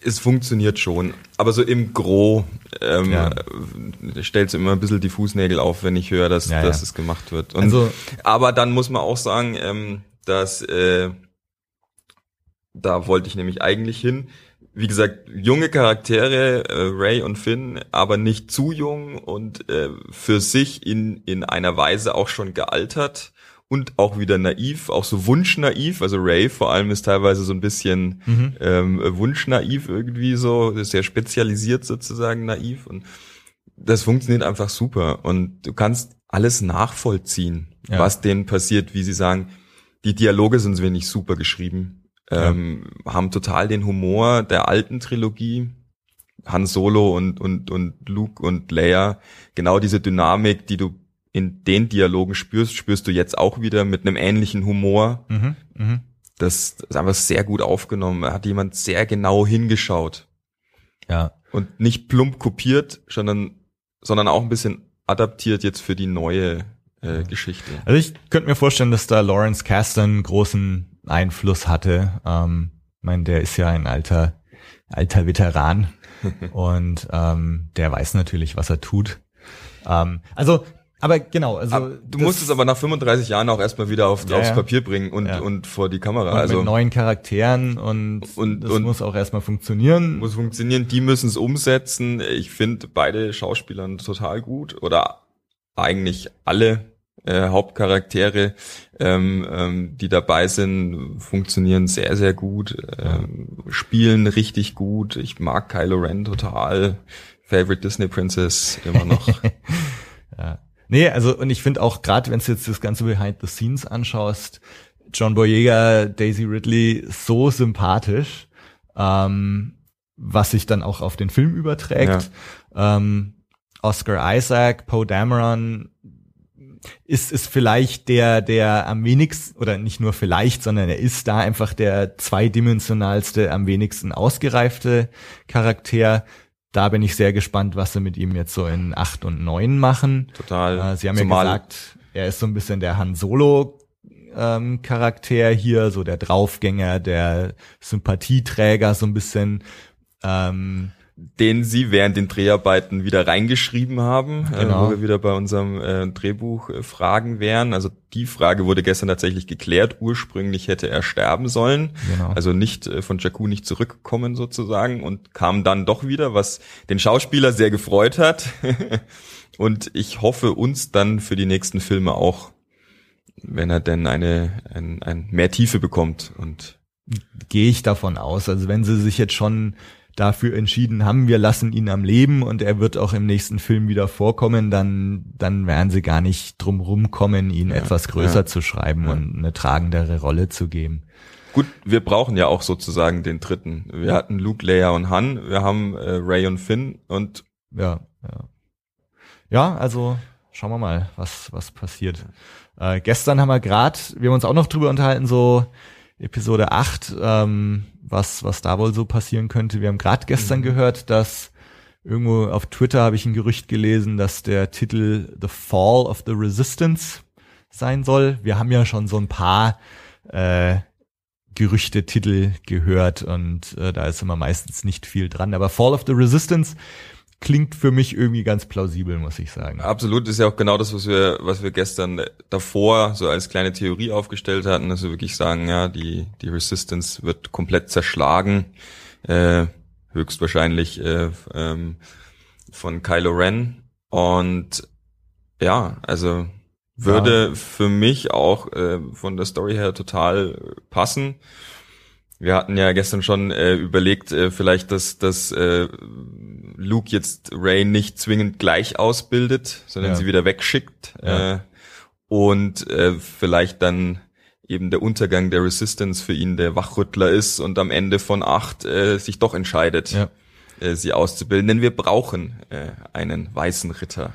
[SPEAKER 3] Es funktioniert schon, aber so im Gro ähm,
[SPEAKER 2] Ja.
[SPEAKER 3] stellt immer ein bisschen die Fußnägel auf, wenn ich höre, dass,
[SPEAKER 2] Ja,
[SPEAKER 3] dass
[SPEAKER 2] ja.
[SPEAKER 3] es gemacht wird. Und,
[SPEAKER 2] Also-
[SPEAKER 3] aber dann muss man auch sagen, ähm, dass äh, da wollte ich nämlich eigentlich hin. Wie gesagt, junge Charaktere, äh, Ray und Finn, aber nicht zu jung und äh, für sich in, in einer Weise auch schon gealtert und auch wieder naiv, auch so wunschnaiv. Also Ray vor allem ist teilweise so ein bisschen ähm, wunschnaiv irgendwie so, ist sehr spezialisiert sozusagen naiv und das funktioniert einfach super und du kannst alles nachvollziehen,
[SPEAKER 2] Ja.
[SPEAKER 3] was denen passiert, wie sie sagen, die Dialoge sind wenig super geschrieben, ähm, haben total den Humor der alten Trilogie, Han Solo und, und, und Luke und Leia, genau diese Dynamik, die du in den Dialogen spürst, spürst du jetzt auch wieder mit einem ähnlichen Humor.
[SPEAKER 2] Mhm, mhm.
[SPEAKER 3] Das ist einfach sehr gut aufgenommen. Da hat jemand sehr genau hingeschaut
[SPEAKER 2] Ja.
[SPEAKER 3] und nicht plump kopiert, sondern, sondern auch ein bisschen adaptiert jetzt für die neue äh, Geschichte.
[SPEAKER 2] Also ich könnte mir vorstellen, dass da Lawrence Kasdan großen Einfluss hatte. Ähm, ich meine, der ist ja ein alter, alter Veteran und ähm, der weiß natürlich, was er tut. Ähm, also, aber genau, also
[SPEAKER 3] Aber du musst es aber nach 35 Jahren auch erstmal wieder auf,
[SPEAKER 2] Ja,
[SPEAKER 3] aufs. Papier bringen und,
[SPEAKER 2] Ja.
[SPEAKER 3] und vor die Kamera.
[SPEAKER 2] und
[SPEAKER 3] also
[SPEAKER 2] mit neuen Charakteren und,
[SPEAKER 3] Und-
[SPEAKER 2] das
[SPEAKER 3] und-
[SPEAKER 2] muss auch erstmal funktionieren.
[SPEAKER 3] muss funktionieren, die müssen es umsetzen. Ich finde beide Schauspieler total gut oder eigentlich alle äh, Hauptcharaktere, ähm, ähm, die dabei sind, funktionieren sehr, sehr gut, ähm, spielen richtig gut. Ich mag Kylo Ren total. Favorite Disney Princess immer noch.
[SPEAKER 2] Ja. Nee, also und ich finde auch gerade, wenn du jetzt das ganze Behind the Scenes anschaust, John Boyega, Daisy Ridley so sympathisch, ähm, was sich dann auch auf den Film überträgt. Ähm, Oscar Isaac, Poe Dameron ist ist vielleicht der der am wenigsten oder nicht nur vielleicht, sondern er ist da einfach der zweidimensionalste, am wenigsten ausgereifte Charakter. Da bin ich sehr gespannt, was sie mit ihm jetzt so in acht und neun machen.
[SPEAKER 3] Total.
[SPEAKER 2] Äh, Sie haben
[SPEAKER 3] Zumal-
[SPEAKER 2] ja gesagt, er ist so ein bisschen der Han Solo ähm, Charakter hier, so der Draufgänger, der Sympathieträger, so ein bisschen. Ähm,
[SPEAKER 3] den sie während den Dreharbeiten wieder reingeschrieben haben, äh,
[SPEAKER 2] Genau.
[SPEAKER 3] wo wir wieder bei unserem äh, Drehbuch äh, Fragen wären. Also die Frage wurde gestern tatsächlich geklärt. Ursprünglich hätte er sterben sollen,
[SPEAKER 2] Genau.
[SPEAKER 3] also nicht äh, von Jakku nicht zurückkommen sozusagen und kam dann doch wieder, was den Schauspieler sehr gefreut hat. und ich hoffe uns dann für die nächsten Filme auch, wenn er denn eine ein, ein mehr Tiefe bekommt und
[SPEAKER 2] gehe ich davon aus. Also wenn sie sich jetzt schon dafür entschieden haben, wir lassen ihn am Leben und er wird auch im nächsten Film wieder vorkommen, dann, dann werden sie gar nicht drum rumkommen, ihn etwas größer
[SPEAKER 3] ja.
[SPEAKER 2] zu schreiben und eine tragendere Rolle zu geben.
[SPEAKER 3] Gut, wir brauchen ja auch sozusagen den dritten. Wir hatten Luke, Leia und Han, wir haben äh, Ray und Finn und
[SPEAKER 2] Ja, ja. Ja, also schauen wir mal, was, was passiert. Äh, gestern haben wir gerade, wir haben uns auch noch drüber unterhalten, so Episode 8, ähm, was, was da wohl so passieren könnte. Wir haben gerade gestern gehört, dass irgendwo auf Twitter habe ich ein Gerücht gelesen, dass der Titel The Fall of the Resistance sein soll. Wir haben ja schon so ein paar äh, Gerüchte-Titel gehört und äh, da ist immer meistens nicht viel dran. Aber Fall of the Resistance klingt für mich irgendwie ganz plausibel, muss ich sagen.
[SPEAKER 3] absolut ist ja auch genau das, was wir, was wir gestern davor so als kleine Theorie aufgestellt hatten, dass wir wirklich sagen, ja, die, die Resistance wird komplett zerschlagen, äh, höchstwahrscheinlich äh, ähm, von Kylo Ren und ja, also würde für mich auch äh, von der Story her total passen. Wir hatten ja gestern schon äh, überlegt, äh, vielleicht, dass, dass äh, Luke jetzt Ray nicht zwingend gleich ausbildet, sondern
[SPEAKER 2] Ja.
[SPEAKER 3] sie wieder wegschickt
[SPEAKER 2] Ja.
[SPEAKER 3] äh, und äh, vielleicht dann eben der Untergang der Resistance für ihn der Wachrüttler ist und am Ende von acht äh, sich doch entscheidet,
[SPEAKER 2] Ja.
[SPEAKER 3] äh, sie auszubilden. Denn wir brauchen äh, einen weißen Ritter.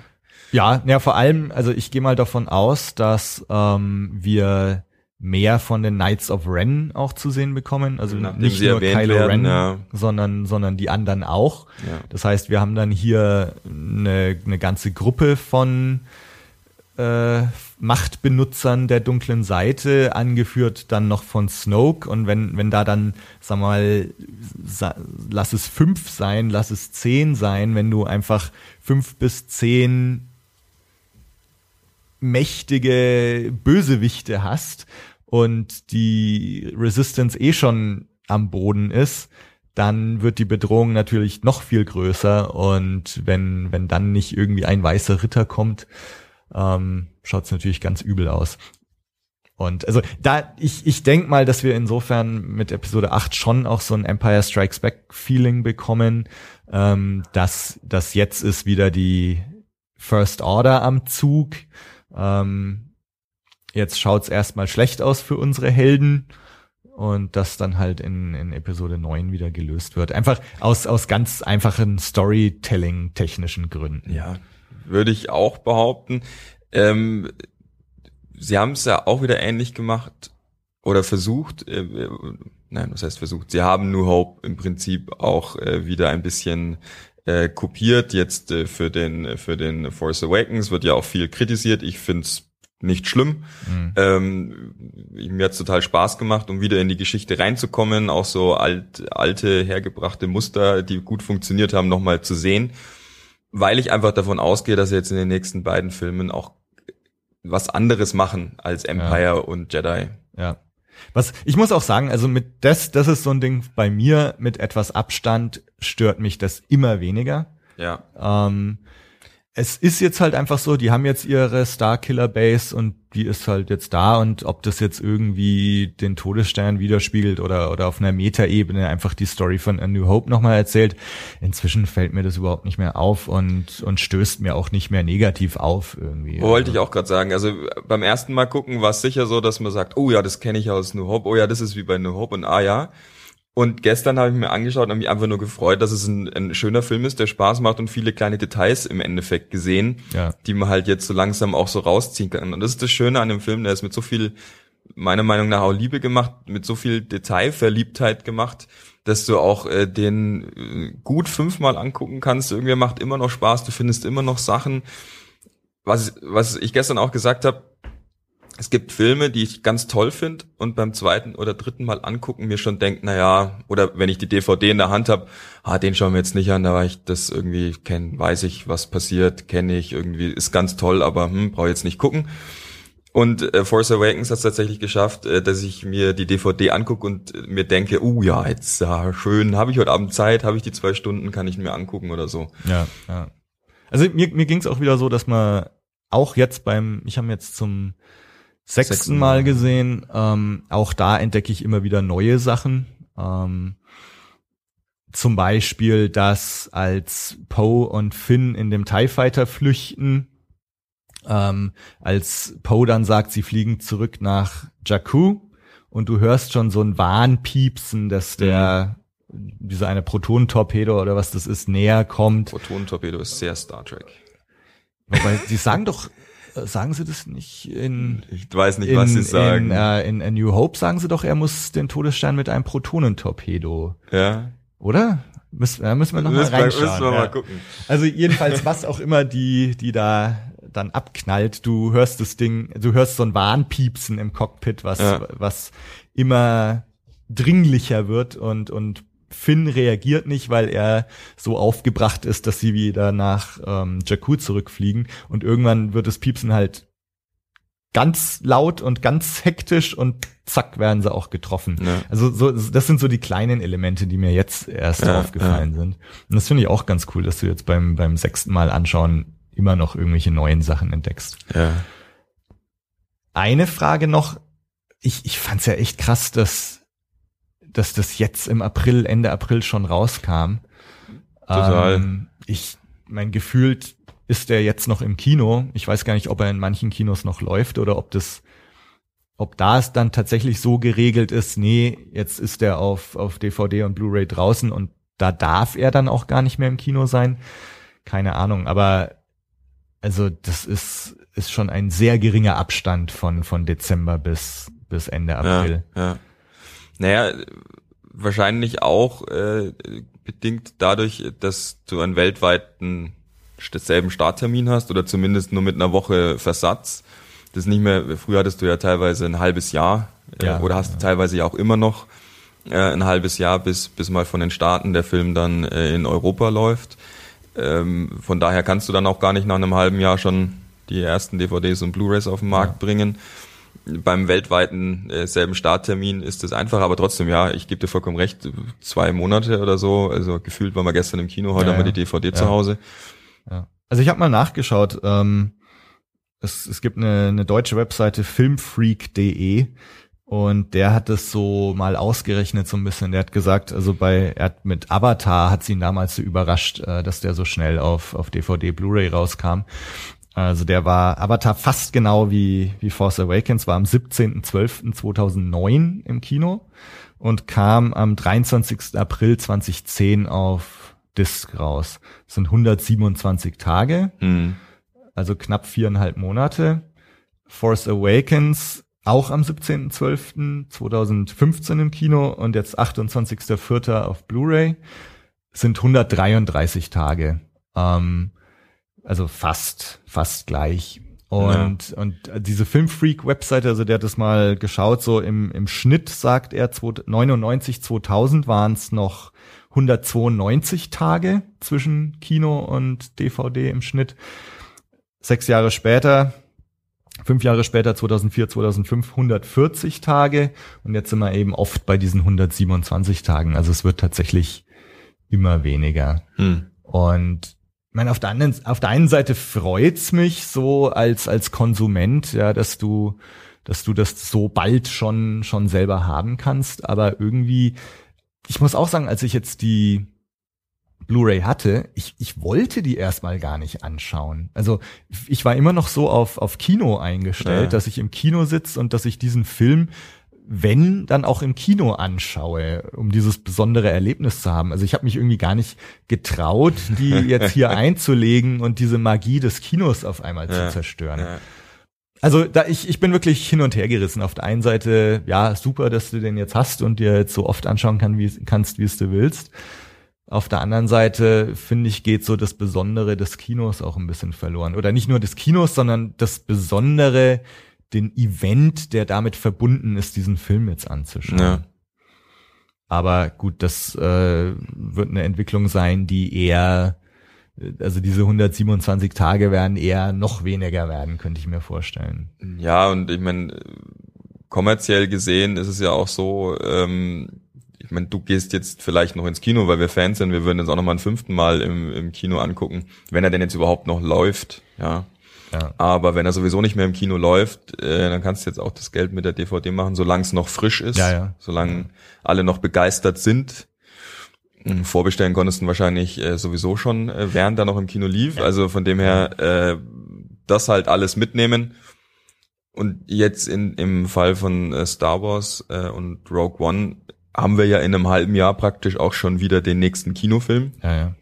[SPEAKER 2] Ja, ja, vor allem, also ich gehe mal davon aus, dass ähm, wir mehr von den Knights of Ren auch zu sehen bekommen. Also
[SPEAKER 3] Nachdem
[SPEAKER 2] nicht nur Kylo
[SPEAKER 3] werden,
[SPEAKER 2] Ren,
[SPEAKER 3] ja.
[SPEAKER 2] sondern, sondern die anderen auch.
[SPEAKER 3] Ja.
[SPEAKER 2] Das heißt, wir haben dann hier eine, eine ganze Gruppe von äh, Machtbenutzern der dunklen Seite, angeführt dann noch von Snoke. Und wenn, wenn da dann, sag mal, sa lass es fünf sein, lass es zehn sein, wenn du einfach fünf bis zehn mächtige Bösewichte hast und die Resistance eh schon am Boden ist, dann wird die Bedrohung natürlich noch viel größer und wenn, wenn dann nicht irgendwie ein weißer Ritter kommt, ähm, schaut es natürlich ganz übel aus. Und also da, ich, ich denk mal, dass wir insofern mit Episode 8 schon auch so ein Empire Strikes Back Feeling bekommen, ähm, dass das jetzt ist wieder die First Order am Zug. Ähm, jetzt schaut's erstmal schlecht aus für unsere Helden und das dann halt in, in Episode 9 wieder gelöst wird. Einfach aus, aus ganz einfachen Storytelling-technischen Gründen.
[SPEAKER 3] Ja, würde ich auch behaupten. Ähm, sie haben es ja auch wieder ähnlich gemacht oder versucht. Äh, äh, nein, was heißt versucht? Sie haben New Hope im Prinzip auch äh, wieder ein bisschen äh, kopiert. Jetzt äh, für den für den Force Awakens wird ja auch viel kritisiert. Ich find's nicht schlimm.
[SPEAKER 2] Mhm.
[SPEAKER 3] Ähm, mir hat's total Spaß gemacht, um wieder in die Geschichte reinzukommen, auch so alt, alte, hergebrachte Muster, die gut funktioniert haben, nochmal zu sehen, weil ich einfach davon ausgehe, dass sie jetzt in den nächsten beiden Filmen auch was anderes machen als Empire und Jedi.
[SPEAKER 2] Ja. Was, ich muss auch sagen, also mit das, das ist so ein Ding bei mir, mit etwas Abstand stört mich das immer weniger.
[SPEAKER 3] Ja.
[SPEAKER 2] Ähm, es ist jetzt halt einfach so, die haben jetzt ihre Starkiller Base und die ist halt jetzt da und ob das jetzt irgendwie den Todesstern widerspiegelt oder, oder auf einer Metaebene einfach die Story von A New Hope nochmal erzählt, inzwischen fällt mir das überhaupt nicht mehr auf und, und stößt mir auch nicht mehr negativ auf irgendwie.
[SPEAKER 3] Wollte ich auch gerade sagen. Also beim ersten Mal gucken war es sicher so, dass man sagt, oh ja, das kenne ich aus New Hope, oh ja, das ist wie bei New Hope und ah ja. Und gestern habe ich mir angeschaut und mich einfach nur gefreut, dass es ein, ein schöner Film ist, der Spaß macht und viele kleine Details im Endeffekt gesehen,
[SPEAKER 2] Ja.
[SPEAKER 3] die man halt jetzt so langsam auch so rausziehen kann. Und das ist das Schöne an dem Film, der ist mit so viel, meiner Meinung nach auch Liebe gemacht, mit so viel Detailverliebtheit gemacht, dass du auch äh, den äh, gut fünfmal angucken kannst. Irgendwie macht immer noch Spaß, du findest immer noch Sachen. Was, was ich gestern auch gesagt habe, es gibt Filme, die ich ganz toll finde und beim zweiten oder dritten Mal angucken mir schon denkt, na ja, oder wenn ich die DVD in der Hand habe, ah, den schauen wir jetzt nicht an, da war ich das irgendwie kenn, weiß ich, was passiert, kenne ich irgendwie, ist ganz toll, aber hm, brauche jetzt nicht gucken. Und äh, Force Awakens hat es tatsächlich geschafft, äh, dass ich mir die DVD angucke und äh, mir denke, uh ja, jetzt ja, schön, habe ich heute Abend Zeit, habe ich die zwei Stunden, kann ich mir angucken oder so.
[SPEAKER 2] Ja, ja. Also mir, mir ging es auch wieder so, dass man auch jetzt beim, ich habe jetzt zum sechsten
[SPEAKER 3] Sechsten
[SPEAKER 2] Mal gesehen, ähm, auch da entdecke ich immer wieder neue Sachen. Ähm, zum Beispiel, dass als Poe und Finn in dem TIE Fighter flüchten, ähm, als Poe dann sagt, sie fliegen zurück nach Jakku und du hörst schon so ein Warnpiepsen, dass der, dieser eine Protonentorpedo oder was das ist, näher kommt.
[SPEAKER 3] Protonentorpedo ist sehr Star Trek.
[SPEAKER 2] Wobei, sie sagen doch, sagen sie das nicht in,
[SPEAKER 3] Ich weiß nicht,
[SPEAKER 2] in,
[SPEAKER 3] was sie sagen.
[SPEAKER 2] in, äh, in A New Hope sagen sie doch, er muss den Todesstern mit einem Protonentorpedo,
[SPEAKER 3] ja.
[SPEAKER 2] oder? Müssen, äh, müssen wir noch mal
[SPEAKER 3] Müssen wir-
[SPEAKER 2] reinschauen.
[SPEAKER 3] müssen wir
[SPEAKER 2] ja.
[SPEAKER 3] mal gucken.
[SPEAKER 2] Also jedenfalls, was auch immer die, die da dann abknallt, du hörst das Ding, du hörst so ein Warnpiepsen im Cockpit, was,
[SPEAKER 3] Ja.
[SPEAKER 2] was immer dringlicher wird und, und Finn reagiert nicht, weil er so aufgebracht ist, dass sie wieder nach ähm, Jakku zurückfliegen und irgendwann wird das Piepsen halt ganz laut und ganz hektisch und zack werden sie auch getroffen.
[SPEAKER 3] Ja.
[SPEAKER 2] Also so, das sind so die kleinen Elemente, die mir jetzt erst
[SPEAKER 3] Ja,
[SPEAKER 2] aufgefallen sind. Und das finde ich auch ganz cool, dass du jetzt beim, beim sechsten Mal anschauen immer noch irgendwelche neuen Sachen entdeckst.
[SPEAKER 3] Ja.
[SPEAKER 2] Eine Frage noch. Ich, ich fand's ja echt krass, dass, dass das jetzt im April, Ende April schon rauskam.
[SPEAKER 3] Total.
[SPEAKER 2] Ähm, ich, mein gefühlt ist der jetzt noch im Kino. Ich weiß gar nicht, ob er in manchen Kinos noch läuft oder ob das, ob da es dann tatsächlich so geregelt ist, nee, jetzt ist der auf, auf DVD und Blu-ray draußen und da darf er dann auch gar nicht mehr im Kino sein. Keine Ahnung, aber also das ist, ist schon ein sehr geringer Abstand von, von Dezember bis, bis Ende April.
[SPEAKER 3] Ja, ja. Naja, wahrscheinlich auch äh, bedingt dadurch, dass du einen weltweiten selben Starttermin hast oder zumindest nur mit einer Woche Versatz. Das ist nicht mehr, früher hattest du ja teilweise ein halbes Jahr äh, ja, oder hast ja. teilweise ja auch immer noch äh, ein halbes Jahr, bis, bis mal von den Staaten der Film dann äh, in Europa läuft. Ähm, von daher kannst du dann auch gar nicht nach einem halben Jahr schon die ersten DVDs und Blu-rays auf den Markt ja. bringen. Beim weltweiten äh, selben Starttermin ist es einfach, aber trotzdem, ja, ich gebe dir vollkommen recht, zwei Monate oder so, also gefühlt waren wir gestern im Kino, heute ja, haben wir die DVD ja. zu Hause.
[SPEAKER 2] Ja. Also ich habe mal nachgeschaut, ähm, es, es gibt eine, eine deutsche Webseite filmfreak.de und der hat das so mal ausgerechnet so ein bisschen. Der hat gesagt, also bei er hat mit Avatar hat sie ihn damals so überrascht, äh, dass der so schnell auf auf DVD Blu-ray rauskam. Also der war Avatar fast genau wie wie Force Awakens war am 17.12.2009 im Kino und kam am 23. April 2010 auf Disc raus. Das sind 127 Tage, mhm. also knapp viereinhalb Monate. Force Awakens auch am 17.12.2015 im Kino und jetzt 28.04. auf Blu-ray sind 133 Tage. Ähm, also fast, fast gleich. Und, ja. und diese Filmfreak-Webseite, also der hat das mal geschaut, so im, im Schnitt sagt er, 99, 2000 waren es noch 192 Tage zwischen Kino und DVD im Schnitt. Sechs Jahre später, Fünf Jahre später, 2004, 2005, 140 Tage und jetzt sind wir eben oft bei diesen 127 Tagen. Also es wird tatsächlich immer weniger. Hm. Und ich meine, auf der anderen, auf der einen Seite freut's mich so als als Konsument, ja, dass du, dass du das so bald schon schon selber haben kannst. Aber irgendwie, ich muss auch sagen, als ich jetzt die Blu-ray hatte, ich, ich wollte die erstmal gar nicht anschauen. Also ich war immer noch so auf, auf Kino eingestellt, ja. dass ich im Kino sitze und dass ich diesen Film wenn, dann auch im Kino anschaue, um dieses besondere Erlebnis zu haben. Also ich habe mich irgendwie gar nicht getraut, die jetzt hier einzulegen und diese Magie des Kinos auf einmal ja, zu zerstören. Ja. Also da ich, ich bin wirklich hin und her gerissen. Auf der einen Seite, ja, super, dass du den jetzt hast und dir jetzt so oft anschauen kann, wie, kannst, wie es du willst. Auf der anderen Seite, finde ich, geht so das Besondere des Kinos auch ein bisschen verloren. Oder nicht nur des Kinos, sondern das Besondere, den Event, der damit verbunden ist, diesen Film jetzt anzuschauen. Ja. Aber gut, das äh, wird eine Entwicklung sein, die eher, also diese 127 Tage werden eher noch weniger werden, könnte ich mir vorstellen.
[SPEAKER 3] Ja, und ich meine, kommerziell gesehen ist es ja auch so, ähm, ich meine, du gehst jetzt vielleicht noch ins Kino, weil wir Fans sind, wir würden uns auch noch mal ein fünften Mal im, im Kino angucken, wenn er denn jetzt überhaupt noch läuft, ja. Ja. Aber wenn er sowieso nicht mehr im Kino läuft, äh, dann kannst du jetzt auch das Geld mit der DVD machen, solange es noch frisch ist,
[SPEAKER 2] ja, ja.
[SPEAKER 3] solange alle noch begeistert sind. Hm, vorbestellen konntest du wahrscheinlich äh, sowieso schon, äh, während er noch im Kino lief. Also von dem her, äh, das halt alles mitnehmen. Und jetzt in, im Fall von äh, Star Wars äh, und Rogue One haben wir ja in einem halben Jahr praktisch auch schon wieder den nächsten Kinofilm.
[SPEAKER 2] Ja, ja.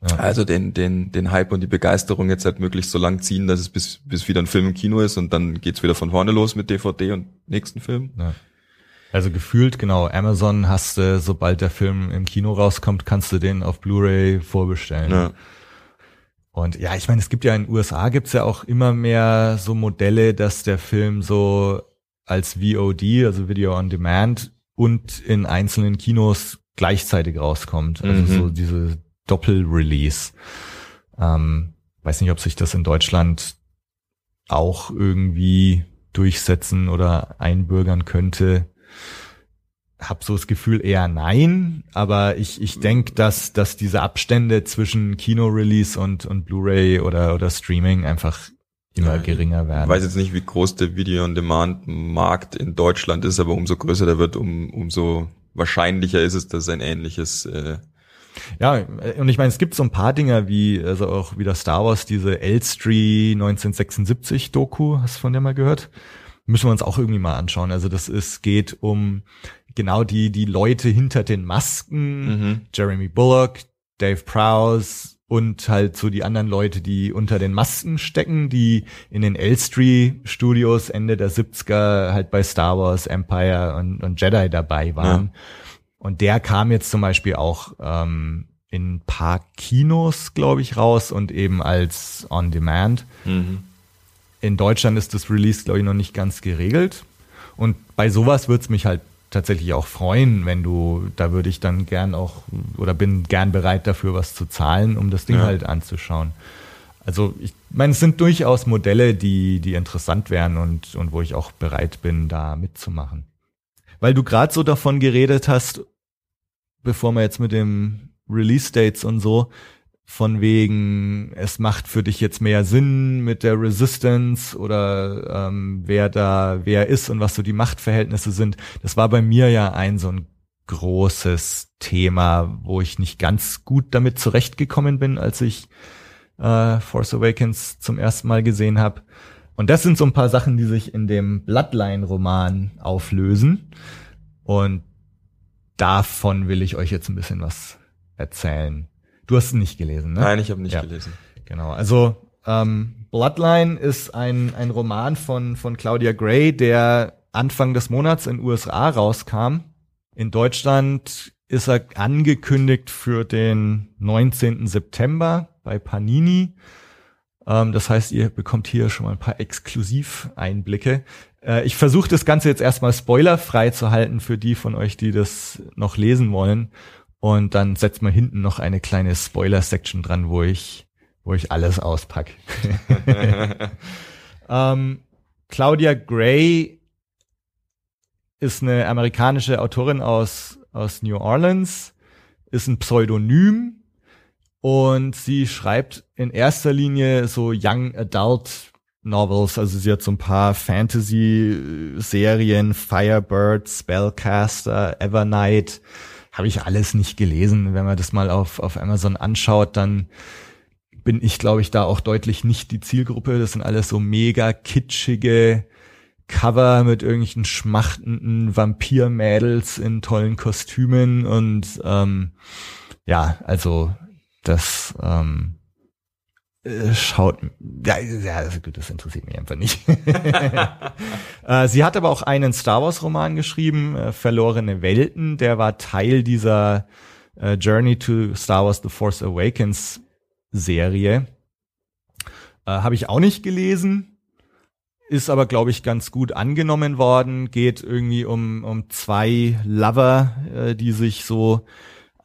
[SPEAKER 3] Ja. Also den, den, den Hype und die Begeisterung jetzt halt möglichst so lang ziehen, dass es bis, bis wieder ein Film im Kino ist und dann geht's wieder von vorne los mit DVD und nächsten Film. Ja.
[SPEAKER 2] Also gefühlt, genau, Amazon hast du, sobald der Film im Kino rauskommt, kannst du den auf Blu-ray vorbestellen. Ja. Und ja, ich meine, es gibt ja in den USA gibt's ja auch immer mehr so Modelle, dass der Film so als VOD, also Video on Demand, und in einzelnen Kinos gleichzeitig rauskommt. Also mhm. so diese Doppel-Release. Ähm, weiß nicht, ob sich das in Deutschland auch irgendwie durchsetzen oder einbürgern könnte. Hab so das Gefühl eher nein, aber ich, ich denke, dass, dass diese Abstände zwischen Kino-Release und, und Blu-ray oder, oder Streaming einfach immer ja, geringer werden.
[SPEAKER 3] Ich weiß jetzt nicht, wie groß der Video-on-Demand-Markt in Deutschland ist, aber umso größer der wird, um, umso wahrscheinlicher ist es, dass ein ähnliches äh
[SPEAKER 2] ja, und ich meine, es gibt so ein paar Dinge wie, also auch wieder Star Wars, diese Elstree 1976 Doku, hast du von der mal gehört? müssen wir uns auch irgendwie mal anschauen. Also das ist, geht um genau die, die Leute hinter den Masken,
[SPEAKER 3] Mhm.
[SPEAKER 2] Jeremy Bullock, Dave Prowse und halt so die anderen Leute, die unter den Masken stecken, die in den Elstree Studios Ende der 70er halt bei Star Wars, Empire und, und Jedi dabei waren. Und der kam jetzt zum Beispiel auch ähm, in ein paar Kinos, glaube ich, raus und eben als On Demand.
[SPEAKER 3] Mhm.
[SPEAKER 2] In Deutschland ist das Release, glaube ich, noch nicht ganz geregelt. Und bei sowas wird's mich halt tatsächlich auch freuen, wenn du, da würde ich dann gern auch oder bin gern bereit dafür, was zu zahlen, um das Ding
[SPEAKER 3] Ja.
[SPEAKER 2] halt anzuschauen. Also ich meine, es sind durchaus Modelle, die, die interessant wären und, und wo ich auch bereit bin, da mitzumachen. Weil du gerade so davon geredet hast, bevor wir jetzt mit dem Release-Dates und so, von wegen, es macht für dich jetzt mehr Sinn mit der Resistance oder ähm, wer da wer ist und was so die Machtverhältnisse sind. Das war bei mir ja ein so ein großes Thema, wo ich nicht ganz gut damit zurechtgekommen bin, als ich äh, Force Awakens zum ersten Mal gesehen habe. Und das sind so ein paar Sachen, die sich in dem Bloodline-Roman auflösen. Und davon will ich euch jetzt ein bisschen was erzählen. Du hast es nicht gelesen, ne?
[SPEAKER 3] Nein, ich habe nicht
[SPEAKER 2] Ja.
[SPEAKER 3] gelesen.
[SPEAKER 2] Genau. Also ähm, Bloodline ist ein, ein Roman von, von Claudia Gray, der Anfang des Monats in USA rauskam. In Deutschland ist er angekündigt für den 19. September bei Panini. Ähm, das heißt, ihr bekommt hier schon mal ein paar Exklusiveinblicke. Äh, ich versuche das Ganze jetzt erstmal spoilerfrei zu halten für die von euch, die das noch lesen wollen. Und dann setzt man hinten noch eine kleine Spoiler-Section dran, wo ich, wo ich alles auspack. ähm, Claudia Gray ist eine amerikanische Autorin aus, aus New Orleans, ist ein Pseudonym und sie schreibt in erster Linie so Young Adult Novels. Also sie hat so ein paar Fantasy-Serien, Firebird, Spellcaster, Evernight. Habe ich alles nicht gelesen. Wenn man das mal auf, auf Amazon anschaut, dann bin ich, glaube ich, da auch deutlich nicht die Zielgruppe. Das sind alles so mega kitschige Cover mit irgendwelchen schmachtenden Vampirmädels in tollen Kostümen und ähm, ja, also das ähm, äh, schaut, ja, ja, also gut, das interessiert mich einfach nicht. äh, sie hat aber auch einen Star Wars Roman geschrieben, äh, Verlorene Welten, der war Teil dieser äh, Journey to Star Wars The Force Awakens Serie. Äh, Habe ich auch nicht gelesen, ist aber, glaube ich, ganz gut angenommen worden. Geht irgendwie um, um zwei Lover, äh, die sich so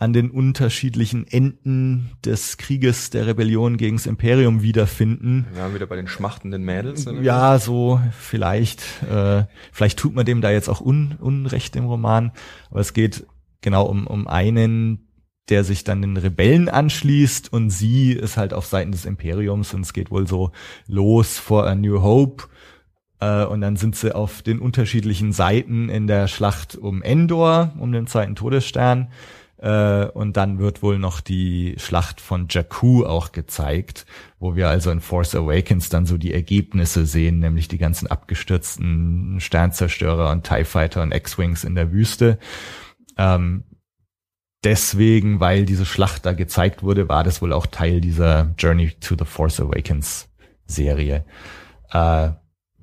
[SPEAKER 2] an den unterschiedlichen Enden des Krieges der Rebellion gegen das Imperium wiederfinden.
[SPEAKER 3] Wir waren wieder bei den schmachtenden Mädels. Oder?
[SPEAKER 2] Ja, so vielleicht. Äh, vielleicht tut man dem da jetzt auch un, Unrecht im Roman. Aber es geht genau um, um einen, der sich dann den Rebellen anschließt und sie ist halt auf Seiten des Imperiums und es geht wohl so los vor A New Hope. Äh, und dann sind sie auf den unterschiedlichen Seiten in der Schlacht um Endor, um den zweiten Todesstern. Äh, und dann wird wohl noch die Schlacht von Jakku auch gezeigt, wo wir also in Force Awakens dann so die Ergebnisse sehen, nämlich die ganzen abgestürzten Sternzerstörer und TIE Fighter und X-Wings in der Wüste. Ähm, deswegen, weil diese Schlacht da gezeigt wurde, war das wohl auch Teil dieser Journey to the Force Awakens Serie. Äh,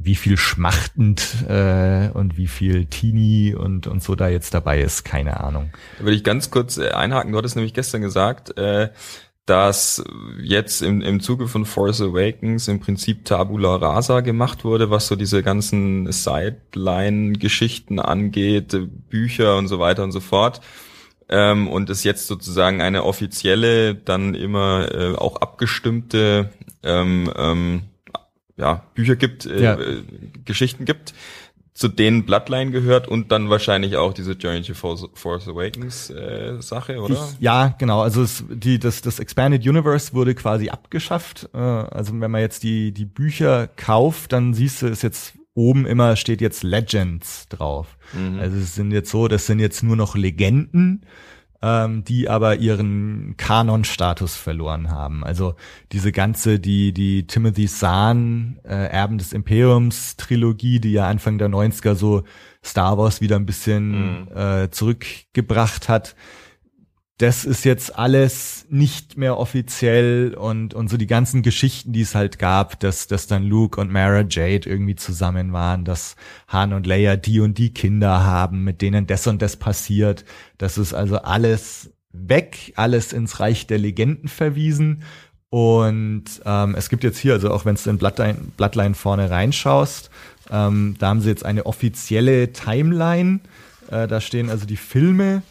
[SPEAKER 2] wie viel schmachtend äh, und wie viel Teenie und, und so da jetzt dabei ist, keine Ahnung.
[SPEAKER 3] Da würde ich ganz kurz äh, einhaken. Du hattest nämlich gestern gesagt, äh, dass jetzt im, im Zuge von Force Awakens im Prinzip Tabula Rasa gemacht wurde, was so diese ganzen Sideline-Geschichten angeht, Bücher und so weiter und so fort. Ähm, und es jetzt sozusagen eine offizielle, dann immer äh, auch abgestimmte ähm, ähm, ja, Bücher gibt, äh,
[SPEAKER 2] Ja.
[SPEAKER 3] äh, Geschichten gibt, zu denen Bloodline gehört und dann wahrscheinlich auch diese Journey to Force, Force Awakens äh, Sache, oder?
[SPEAKER 2] Ich, ja, genau. Also es, die, das, das Expanded Universe wurde quasi abgeschafft. Äh, also wenn man jetzt die, die Bücher kauft, dann siehst du, ist jetzt oben immer steht jetzt Legends drauf.
[SPEAKER 3] Mhm.
[SPEAKER 2] Also es sind jetzt so, das sind jetzt nur noch Legenden. Ähm, die aber ihren Kanon-Status verloren haben. Also diese ganze, die, die Timothy Zahn, äh, Erben des Imperiums Trilogie, die ja Anfang der 90er so Star Wars wieder ein bisschen mhm. äh, zurückgebracht hat, das ist jetzt alles nicht mehr offiziell und, und so die ganzen Geschichten, die es halt gab, dass, dass dann Luke und Mara Jade irgendwie zusammen waren, dass Han und Leia die und die Kinder haben, mit denen das und das passiert. Das ist also alles weg, alles ins Reich der Legenden verwiesen. Und ähm, es gibt jetzt hier, also auch wenn du in Bloodline, Bloodline vorne reinschaust, ähm, da haben sie jetzt eine offizielle Timeline. Äh, da stehen also die Filme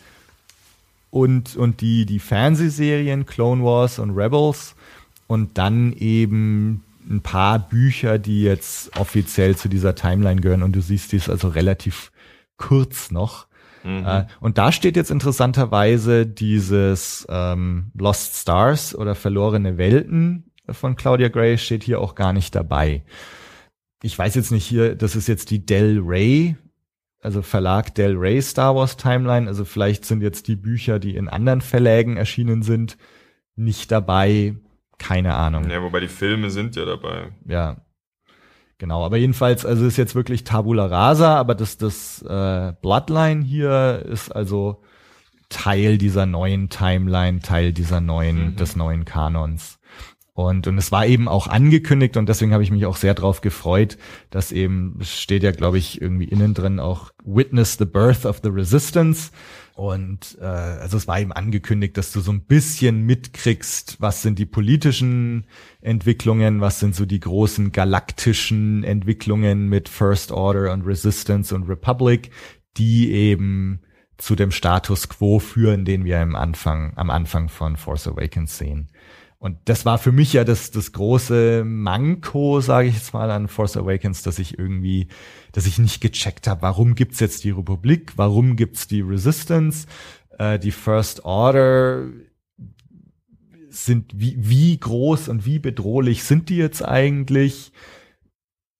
[SPEAKER 2] und, und die, die Fernsehserien Clone Wars und Rebels und dann eben ein paar Bücher, die jetzt offiziell zu dieser Timeline gehören und du siehst dies also relativ kurz noch. Mhm. Äh, und da steht jetzt interessanterweise dieses ähm, Lost Stars oder verlorene Welten von Claudia Gray steht hier auch gar nicht dabei. Ich weiß jetzt nicht hier, das ist jetzt die Del Rey also Verlag Del Rey Star Wars Timeline. Also vielleicht sind jetzt die Bücher, die in anderen Verlägen erschienen sind, nicht dabei. Keine Ahnung.
[SPEAKER 3] Ja, wobei die Filme sind ja dabei.
[SPEAKER 2] Ja. Genau, aber jedenfalls, also ist jetzt wirklich Tabula Rasa, aber das, das äh, Bloodline hier ist also Teil dieser neuen Timeline, Teil dieser neuen, mhm. des neuen Kanons. Und, und es war eben auch angekündigt und deswegen habe ich mich auch sehr drauf gefreut, dass eben, steht ja, glaube ich, irgendwie innen drin auch Witness the Birth of the Resistance. Und äh, also es war eben angekündigt, dass du so ein bisschen mitkriegst, was sind die politischen Entwicklungen, was sind so die großen galaktischen Entwicklungen mit First Order und Resistance und Republic, die eben zu dem Status quo führen, den wir im Anfang, am Anfang von Force Awakens sehen. Und das war für mich ja das, das große Manko, sage ich jetzt mal, an Force Awakens, dass ich irgendwie, dass ich nicht gecheckt habe, warum gibt's jetzt die Republik, warum gibt's die Resistance, äh, die First Order sind, wie, wie groß und wie bedrohlich sind die jetzt eigentlich?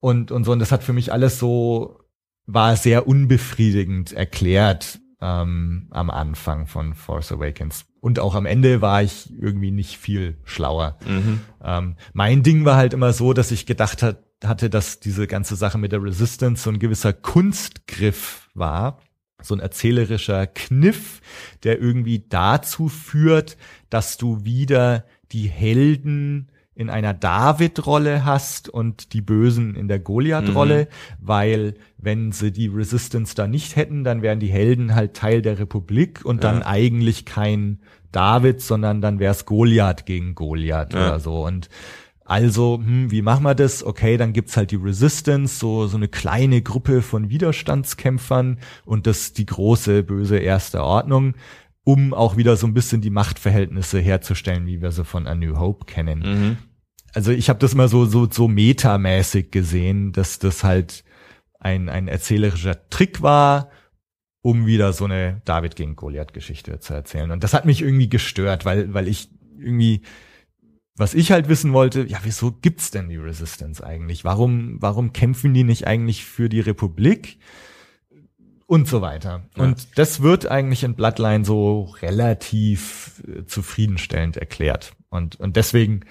[SPEAKER 2] Und, und so, und das hat für mich alles so, war sehr unbefriedigend erklärt ähm, am Anfang von Force Awakens. Und auch am Ende war ich irgendwie nicht viel schlauer. Mhm. Ähm, mein Ding war halt immer so, dass ich gedacht hat, hatte, dass diese ganze Sache mit der Resistance so ein gewisser Kunstgriff war. So ein erzählerischer Kniff, der irgendwie dazu führt, dass du wieder die Helden in einer David-Rolle hast und die Bösen in der Goliath-Rolle, mhm. weil wenn sie die Resistance da nicht hätten, dann wären die Helden halt Teil der Republik und ja. dann eigentlich kein David, sondern dann wäre es Goliath gegen Goliath ja. oder so. Und also, hm, wie machen wir das? Okay, dann gibt's halt die Resistance, so, so eine kleine Gruppe von Widerstandskämpfern und das die große böse erste Ordnung um auch wieder so ein bisschen die Machtverhältnisse herzustellen, wie wir sie von A New Hope kennen. Mhm also ich habe das immer so so so metamäßig gesehen, dass das halt ein ein erzählerischer Trick war, um wieder so eine David gegen Goliath Geschichte zu erzählen. Und das hat mich irgendwie gestört, weil weil ich irgendwie was ich halt wissen wollte, ja, wieso gibt's denn die Resistance eigentlich? Warum warum kämpfen die nicht eigentlich für die Republik? Und so weiter. Ja. Und das wird eigentlich in Bloodline so relativ äh, zufriedenstellend erklärt. Und, und deswegen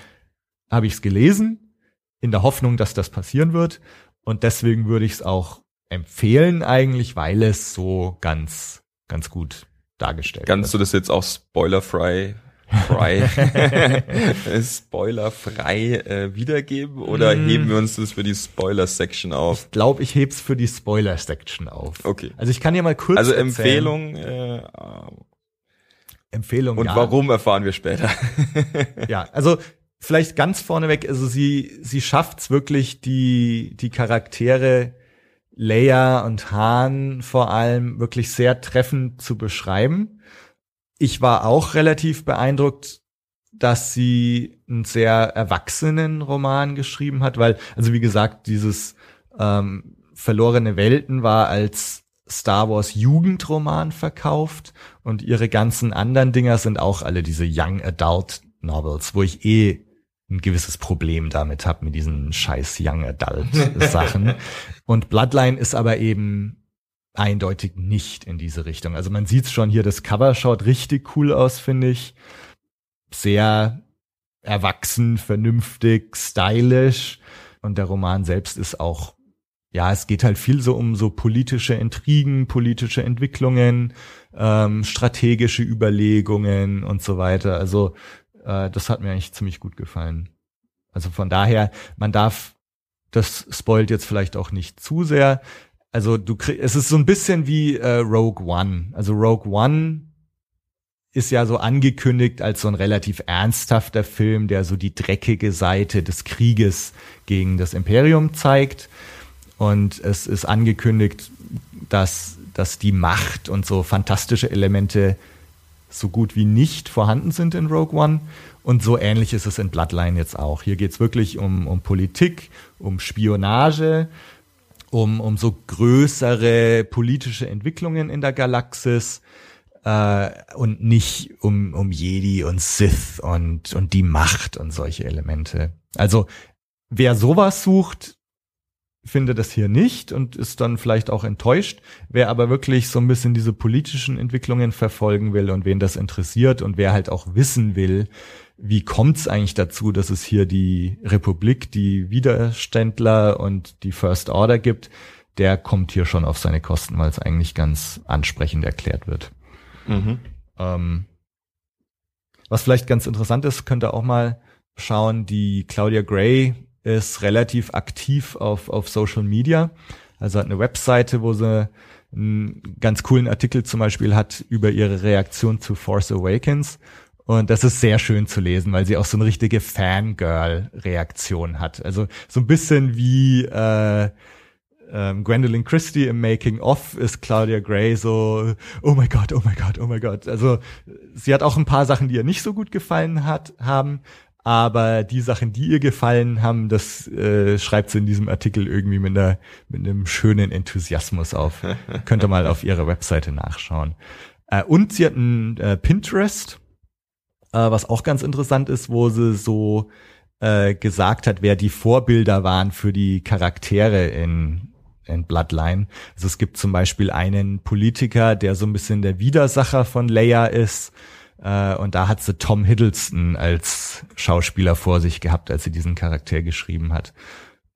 [SPEAKER 2] habe ich es gelesen, in der Hoffnung, dass das passieren wird. Und deswegen würde ich es auch empfehlen eigentlich, weil es so ganz, ganz gut dargestellt
[SPEAKER 3] Kannst wird. du das jetzt auch spoilerfrei frei, spoilerfrei äh, wiedergeben oder mm. heben wir uns das für die Spoiler-Section auf?
[SPEAKER 2] Ich glaube, ich heb's für die Spoiler-Section auf.
[SPEAKER 3] Okay.
[SPEAKER 2] Also ich kann ja mal kurz
[SPEAKER 3] Also Empfehlung äh,
[SPEAKER 2] Empfehlung
[SPEAKER 3] Und ja. warum erfahren wir später.
[SPEAKER 2] ja, also vielleicht ganz vorneweg, also sie, sie schafft's wirklich, die, die Charaktere Leia und Han vor allem wirklich sehr treffend zu beschreiben. Ich war auch relativ beeindruckt, dass sie einen sehr erwachsenen Roman geschrieben hat, weil, also wie gesagt, dieses ähm, Verlorene Welten war als Star Wars Jugendroman verkauft und ihre ganzen anderen Dinger sind auch alle diese Young Adult Novels, wo ich eh ein gewisses Problem damit habe, mit diesen scheiß Young Adult Sachen. Und Bloodline ist aber eben eindeutig nicht in diese Richtung. Also man sieht schon hier, das Cover schaut richtig cool aus, finde ich. Sehr erwachsen, vernünftig, stylisch. Und der Roman selbst ist auch, ja, es geht halt viel so um so politische Intrigen, politische Entwicklungen, ähm, strategische Überlegungen und so weiter. Also äh, das hat mir eigentlich ziemlich gut gefallen. Also von daher, man darf, das spoilt jetzt vielleicht auch nicht zu sehr. Also du kriegst, es ist so ein bisschen wie äh, Rogue One. Also Rogue One ist ja so angekündigt als so ein relativ ernsthafter Film, der so die dreckige Seite des Krieges gegen das Imperium zeigt. Und es ist angekündigt, dass, dass die Macht und so fantastische Elemente so gut wie nicht vorhanden sind in Rogue One. Und so ähnlich ist es in Bloodline jetzt auch. Hier geht's wirklich um, um Politik, um Spionage, um, um so größere politische Entwicklungen in der Galaxis äh, und nicht um, um Jedi und Sith und, und die Macht und solche Elemente. Also wer sowas sucht, findet das hier nicht und ist dann vielleicht auch enttäuscht. Wer aber wirklich so ein bisschen diese politischen Entwicklungen verfolgen will und wen das interessiert und wer halt auch wissen will, wie kommt es eigentlich dazu, dass es hier die Republik, die Widerständler und die First Order gibt, der kommt hier schon auf seine Kosten, weil es eigentlich ganz ansprechend erklärt wird. Mhm. Ähm, was vielleicht ganz interessant ist, könnt ihr auch mal schauen, die Claudia Gray ist relativ aktiv auf, auf Social Media. Also hat eine Webseite, wo sie einen ganz coolen Artikel zum Beispiel hat über ihre Reaktion zu Force Awakens. Und das ist sehr schön zu lesen, weil sie auch so eine richtige Fangirl-Reaktion hat. Also so ein bisschen wie äh, ähm, Gwendolyn Christie im Making of ist Claudia Gray so, oh my God, oh my God, oh my God. Also sie hat auch ein paar Sachen, die ihr nicht so gut gefallen hat, haben, aber die Sachen, die ihr gefallen haben, das äh, schreibt sie in diesem Artikel irgendwie mit, einer, mit einem schönen Enthusiasmus auf. Könnt ihr mal auf ihrer Webseite nachschauen. Äh, und sie hat ein äh, Pinterest, äh, was auch ganz interessant ist, wo sie so äh, gesagt hat, wer die Vorbilder waren für die Charaktere in in Bloodline. Also es gibt zum Beispiel einen Politiker, der so ein bisschen der Widersacher von Leia ist. Äh, und da hat sie Tom Hiddleston als Schauspieler vor sich gehabt, als sie diesen Charakter geschrieben hat.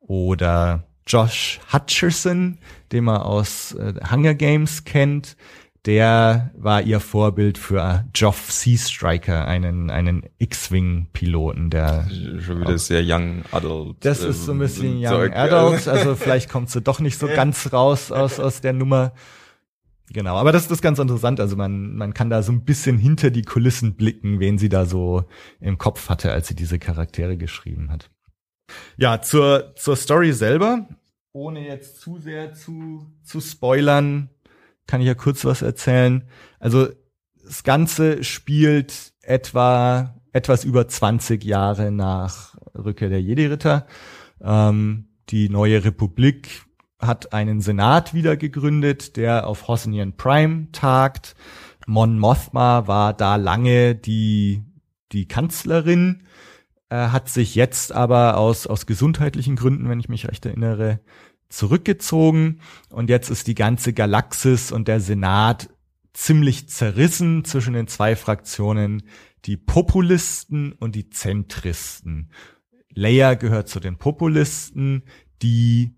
[SPEAKER 2] Oder Josh Hutcherson, den man aus äh, Hunger Games kennt, der war ihr Vorbild für Joff Sea Striker, einen, einen X-Wing-Piloten, der.
[SPEAKER 3] Schon wieder sehr young adult.
[SPEAKER 2] Das ähm, ist so ein bisschen young Zeug. adult, also vielleicht kommt sie doch nicht so ganz raus aus, aus der Nummer. Genau, aber das, das ist ganz interessant. Also man, man kann da so ein bisschen hinter die Kulissen blicken, wen sie da so im Kopf hatte, als sie diese Charaktere geschrieben hat. Ja, zur, zur Story selber, ohne jetzt zu sehr zu, zu spoilern, kann ich ja kurz was erzählen. Also das Ganze spielt etwa etwas über 20 Jahre nach Rückkehr der Jedi-Ritter. Ähm, die neue Republik hat einen Senat wieder gegründet, der auf Hosnian Prime tagt. Mon Mothma war da lange die, die Kanzlerin, äh, hat sich jetzt aber aus, aus gesundheitlichen Gründen, wenn ich mich recht erinnere, zurückgezogen und jetzt ist die ganze Galaxis und der Senat ziemlich zerrissen zwischen den zwei Fraktionen, die Populisten und die Zentristen. Leia gehört zu den Populisten, die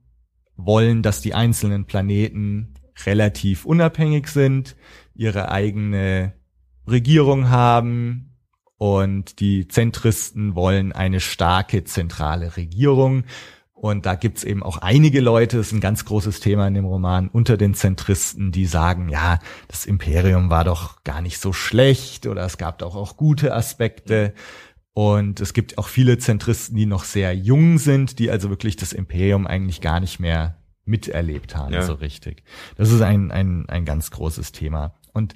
[SPEAKER 2] wollen, dass die einzelnen Planeten relativ unabhängig sind, ihre eigene Regierung haben und die Zentristen wollen eine starke zentrale Regierung, und da gibt's eben auch einige Leute, das ist ein ganz großes Thema in dem Roman, unter den Zentristen, die sagen, ja, das Imperium war doch gar nicht so schlecht oder es gab doch auch gute Aspekte. Und es gibt auch viele Zentristen, die noch sehr jung sind, die also wirklich das Imperium eigentlich gar nicht mehr miterlebt haben, ja. so richtig. Das ist ein, ein, ein ganz großes Thema. Und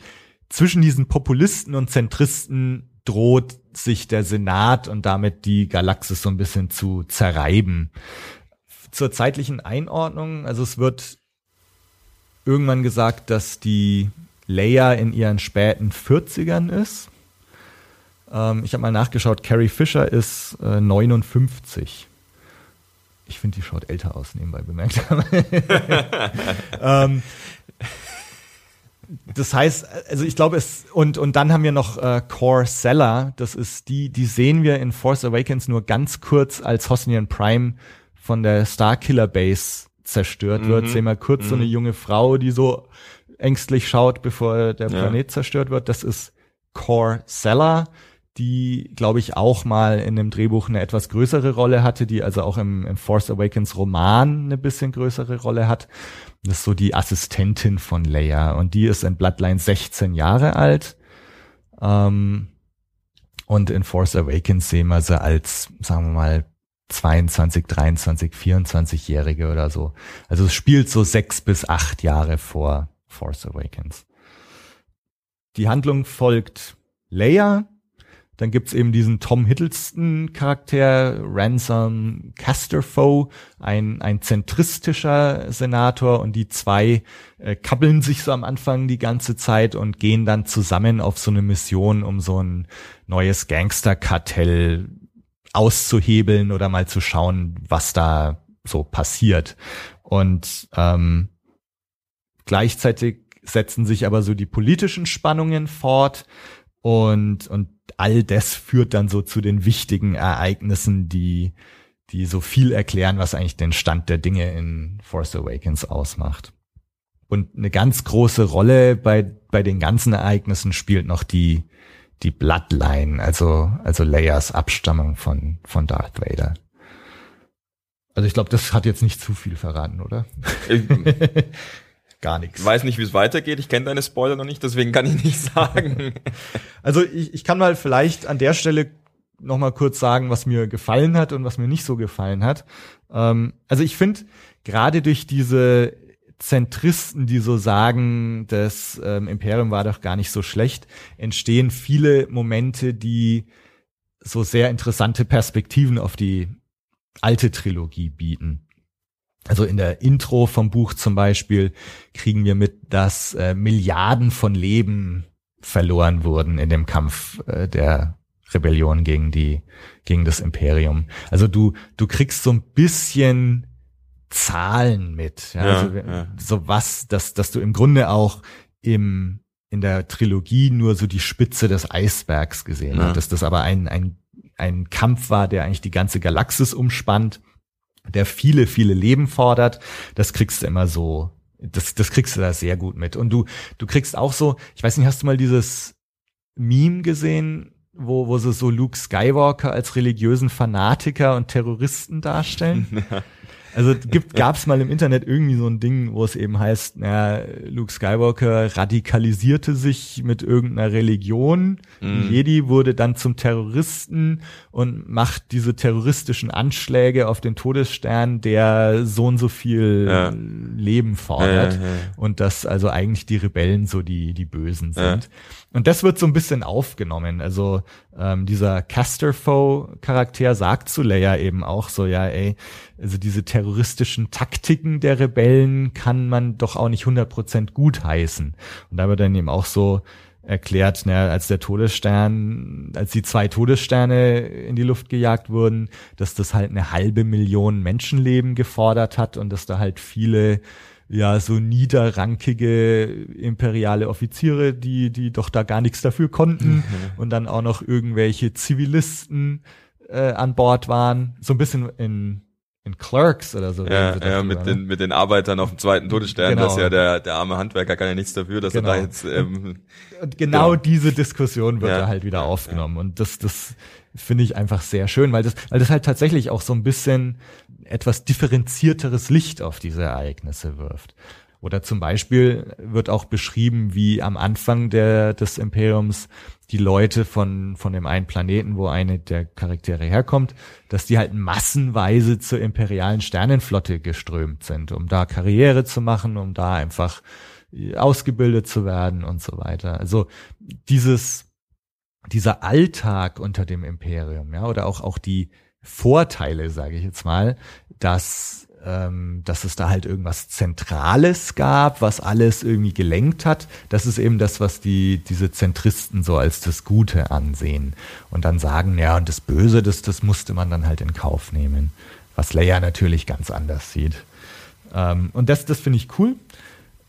[SPEAKER 2] zwischen diesen Populisten und Zentristen droht sich der Senat und damit die Galaxis so ein bisschen zu zerreiben zur zeitlichen Einordnung, also es wird irgendwann gesagt, dass die Leia in ihren späten 40ern ist. Ähm, ich habe mal nachgeschaut, Carrie Fisher ist äh, 59. Ich finde, die schaut älter aus, nebenbei bemerkt. ähm, das heißt, also ich glaube es und und dann haben wir noch äh, Core Seller. Das ist die, die sehen wir in Force Awakens nur ganz kurz, als Hosnian Prime von der Starkiller Base zerstört mhm. wird. Sehen wir kurz mhm. so eine mhm. junge Frau, die so ängstlich schaut, bevor der Planet ja. zerstört wird. Das ist Core Seller die, glaube ich, auch mal in dem Drehbuch eine etwas größere Rolle hatte, die also auch im, im Force Awakens Roman eine bisschen größere Rolle hat. Das ist so die Assistentin von Leia und die ist in Bloodline 16 Jahre alt. Ähm, und in Force Awakens sehen wir sie als, sagen wir mal, 22, 23, 24-Jährige oder so. Also es spielt so sechs bis acht Jahre vor Force Awakens. Die Handlung folgt Leia, dann gibt's eben diesen Tom Hiddleston Charakter, Ransom Casterfoe, ein, ein zentristischer Senator und die zwei äh, kabbeln sich so am Anfang die ganze Zeit und gehen dann zusammen auf so eine Mission, um so ein neues Gangsterkartell auszuhebeln oder mal zu schauen, was da so passiert. Und ähm, gleichzeitig setzen sich aber so die politischen Spannungen fort und, und all das führt dann so zu den wichtigen Ereignissen, die, die so viel erklären, was eigentlich den Stand der Dinge in Force Awakens ausmacht. Und eine ganz große Rolle bei, bei den ganzen Ereignissen spielt noch die, die Bloodline, also, also Leias Abstammung von, von Darth Vader. Also ich glaube, das hat jetzt nicht zu viel verraten, oder? Gar nichts.
[SPEAKER 3] Weiß nicht, wie es weitergeht. Ich kenne deine Spoiler noch nicht, deswegen kann ich nicht sagen.
[SPEAKER 2] also ich, ich kann mal vielleicht an der Stelle noch mal kurz sagen, was mir gefallen hat und was mir nicht so gefallen hat. Ähm, also ich finde gerade durch diese Zentristen, die so sagen, das ähm, Imperium war doch gar nicht so schlecht, entstehen viele Momente, die so sehr interessante Perspektiven auf die alte Trilogie bieten. Also in der Intro vom Buch zum Beispiel kriegen wir mit, dass äh, Milliarden von Leben verloren wurden in dem Kampf äh, der Rebellion gegen die gegen das Imperium. Also du du kriegst so ein bisschen Zahlen mit, ja, ja, also, ja. so was, dass dass du im Grunde auch im in der Trilogie nur so die Spitze des Eisbergs gesehen ja. hast, dass das aber ein ein ein Kampf war, der eigentlich die ganze Galaxis umspannt der viele, viele Leben fordert, das kriegst du immer so, das, das kriegst du da sehr gut mit. Und du, du kriegst auch so, ich weiß nicht, hast du mal dieses Meme gesehen, wo, wo sie so Luke Skywalker als religiösen Fanatiker und Terroristen darstellen? Also gibt gab's mal im Internet irgendwie so ein Ding, wo es eben heißt, na, Luke Skywalker radikalisierte sich mit irgendeiner Religion, mhm. Jedi wurde dann zum Terroristen und macht diese terroristischen Anschläge auf den Todesstern, der so und so viel ja. Leben fordert ja, ja, und dass also eigentlich die Rebellen so die die Bösen sind. Und das wird so ein bisschen aufgenommen. Also ähm, dieser Casterfoe-Charakter sagt zu Leia eben auch so, ja, ey, also diese terroristischen Taktiken der Rebellen kann man doch auch nicht 100% gut heißen. Und da wird dann eben auch so erklärt, ne, als der Todesstern, als die zwei Todessterne in die Luft gejagt wurden, dass das halt eine halbe Million Menschenleben gefordert hat und dass da halt viele ja so niederrankige imperiale Offiziere, die die doch da gar nichts dafür konnten mhm. und dann auch noch irgendwelche Zivilisten äh, an Bord waren, so ein bisschen in in Clerks oder so.
[SPEAKER 3] Ja, ja mit, den, mit den Arbeitern auf dem zweiten Todesstern, genau. dass ja der, der arme Handwerker kann ja nichts dafür, dass genau. er da jetzt. Ähm,
[SPEAKER 2] und genau, genau diese Diskussion wird ja. da halt wieder aufgenommen. Ja. Und das, das finde ich einfach sehr schön, weil das, weil das halt tatsächlich auch so ein bisschen etwas differenzierteres Licht auf diese Ereignisse wirft. Oder zum Beispiel wird auch beschrieben, wie am Anfang der, des Imperiums die Leute von, von dem einen Planeten, wo eine der Charaktere herkommt, dass die halt massenweise zur imperialen Sternenflotte geströmt sind, um da Karriere zu machen, um da einfach ausgebildet zu werden und so weiter. Also dieses, dieser Alltag unter dem Imperium, ja, oder auch, auch die Vorteile, sage ich jetzt mal, dass ähm, dass es da halt irgendwas Zentrales gab, was alles irgendwie gelenkt hat. Das ist eben das, was die, diese Zentristen so als das Gute ansehen. Und dann sagen, ja, und das Böse, das, das musste man dann halt in Kauf nehmen. Was Leia natürlich ganz anders sieht. Ähm, und das, das finde ich cool.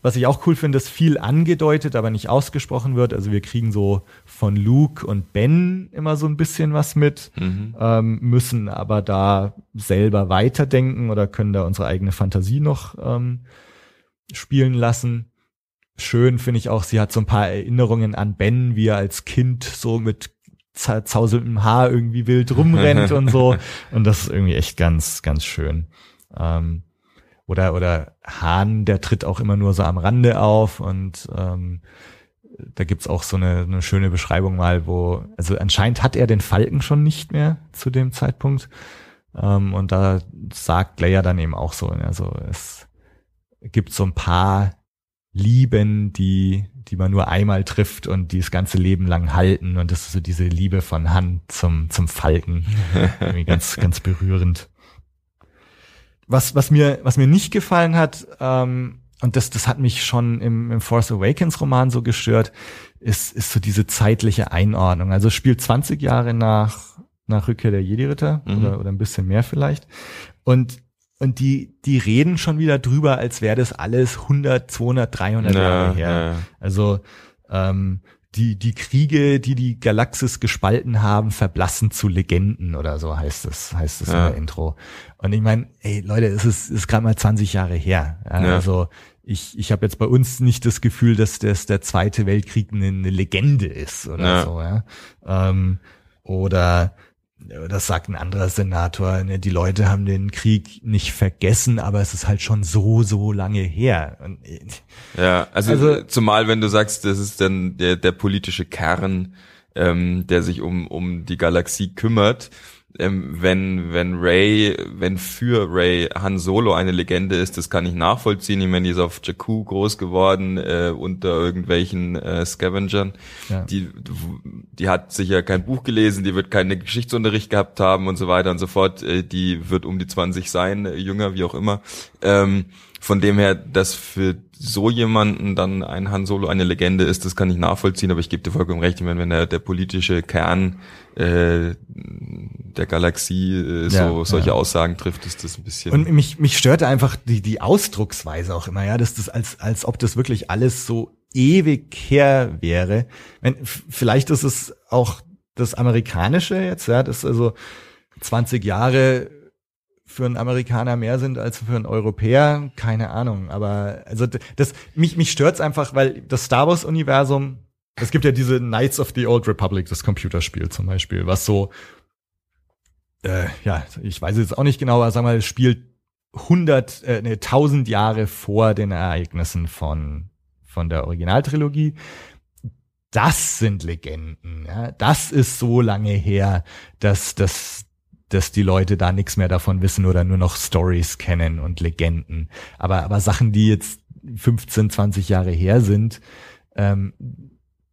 [SPEAKER 2] Was ich auch cool finde, ist viel angedeutet, aber nicht ausgesprochen wird. Also wir kriegen so von Luke und Ben immer so ein bisschen was mit,
[SPEAKER 3] Mhm.
[SPEAKER 2] ähm, müssen aber da selber weiterdenken oder können da unsere eigene Fantasie noch ähm, spielen lassen. Schön finde ich auch, sie hat so ein paar Erinnerungen an Ben, wie er als Kind so mit za- zauselndem Haar irgendwie wild rumrennt und so. Und das ist irgendwie echt ganz, ganz schön. Ähm, oder, oder Hahn, der tritt auch immer nur so am Rande auf und ähm, da gibt's auch so eine, eine schöne Beschreibung mal, wo, also anscheinend hat er den Falken schon nicht mehr zu dem Zeitpunkt. Ähm, und da sagt Leia dann eben auch so, also es gibt so ein paar Lieben, die, die man nur einmal trifft und die das ganze Leben lang halten. Und das ist so diese Liebe von Han zum, zum Falken. Irgendwie ganz, ganz berührend. Was, was mir, was mir nicht gefallen hat, ähm, und das, das hat mich schon im, im Force Awakens Roman so gestört, ist, ist so diese zeitliche Einordnung. Also spielt 20 Jahre nach, nach Rückkehr der Jedi-Ritter
[SPEAKER 3] Mhm.
[SPEAKER 2] oder, oder ein bisschen mehr vielleicht. Und, und die, die reden schon wieder drüber, als wäre das alles 100, 200, 300 Jahre her.
[SPEAKER 3] ja.
[SPEAKER 2] Also ähm, die, die Kriege, die die Galaxis gespalten haben, verblassen zu Legenden oder so heißt es, heißt es
[SPEAKER 3] Ja.
[SPEAKER 2] in der Intro. Und ich meine, ey Leute, es ist, es ist gerade mal 20 Jahre her. Ja,
[SPEAKER 3] Ja.
[SPEAKER 2] Also ich, ich habe jetzt bei uns nicht das Gefühl, dass das der Zweite Weltkrieg eine, eine Legende ist oder
[SPEAKER 3] Ja.
[SPEAKER 2] so. Ja? Ähm, oder das sagt ein anderer Senator, ne, die Leute haben den Krieg nicht vergessen, aber es ist halt schon so, so lange her. Und, äh,
[SPEAKER 3] Ja, also,
[SPEAKER 2] Also-
[SPEAKER 3] zumal wenn du sagst, das ist dann der, der politische Kern, ähm, der sich um, um die Galaxie kümmert, ähm, wenn, wenn Ray, wenn für Ray Han Solo eine Legende ist, das kann ich nachvollziehen. Ich meine, die ist auf Jakku groß geworden, äh, unter irgendwelchen äh, Scavengern.
[SPEAKER 2] Ja.
[SPEAKER 3] Die, die hat sicher kein Buch gelesen, die wird keinen Geschichtsunterricht gehabt haben und so weiter und so fort. Äh, die wird um die 20 sein, äh, jünger, wie auch immer. Ähm, von dem her, dass für so jemanden dann ein Han Solo eine Legende ist, das kann ich nachvollziehen, aber ich gebe dir vollkommen recht, wenn, wenn der, der politische Kern äh, der Galaxie äh, so
[SPEAKER 2] Ja,
[SPEAKER 3] solche
[SPEAKER 2] ja.
[SPEAKER 3] Aussagen trifft, ist das ein bisschen.
[SPEAKER 2] Und mich, mich störte einfach die, die Ausdrucksweise auch immer, ja, dass das als, als ob das wirklich alles so ewig her wäre. Wenn, vielleicht ist es auch das Amerikanische jetzt, ja, dass also 20 Jahre für einen Amerikaner mehr sind als für einen Europäer, keine Ahnung. Aber also das mich mich stört's einfach, weil das Star Wars Universum, es gibt ja diese Knights of the Old Republic, das Computerspiel zum Beispiel, was so äh, ja, ich weiß jetzt auch nicht genau, aber sag mal, spielt 100, äh, nee, 1000 Jahre vor den Ereignissen von, von der Originaltrilogie. Das sind Legenden. Ja? Das ist so lange her, dass, dass, dass die Leute da nichts mehr davon wissen oder nur noch Stories kennen und Legenden. Aber, aber Sachen, die jetzt 15, 20 Jahre her sind, ähm,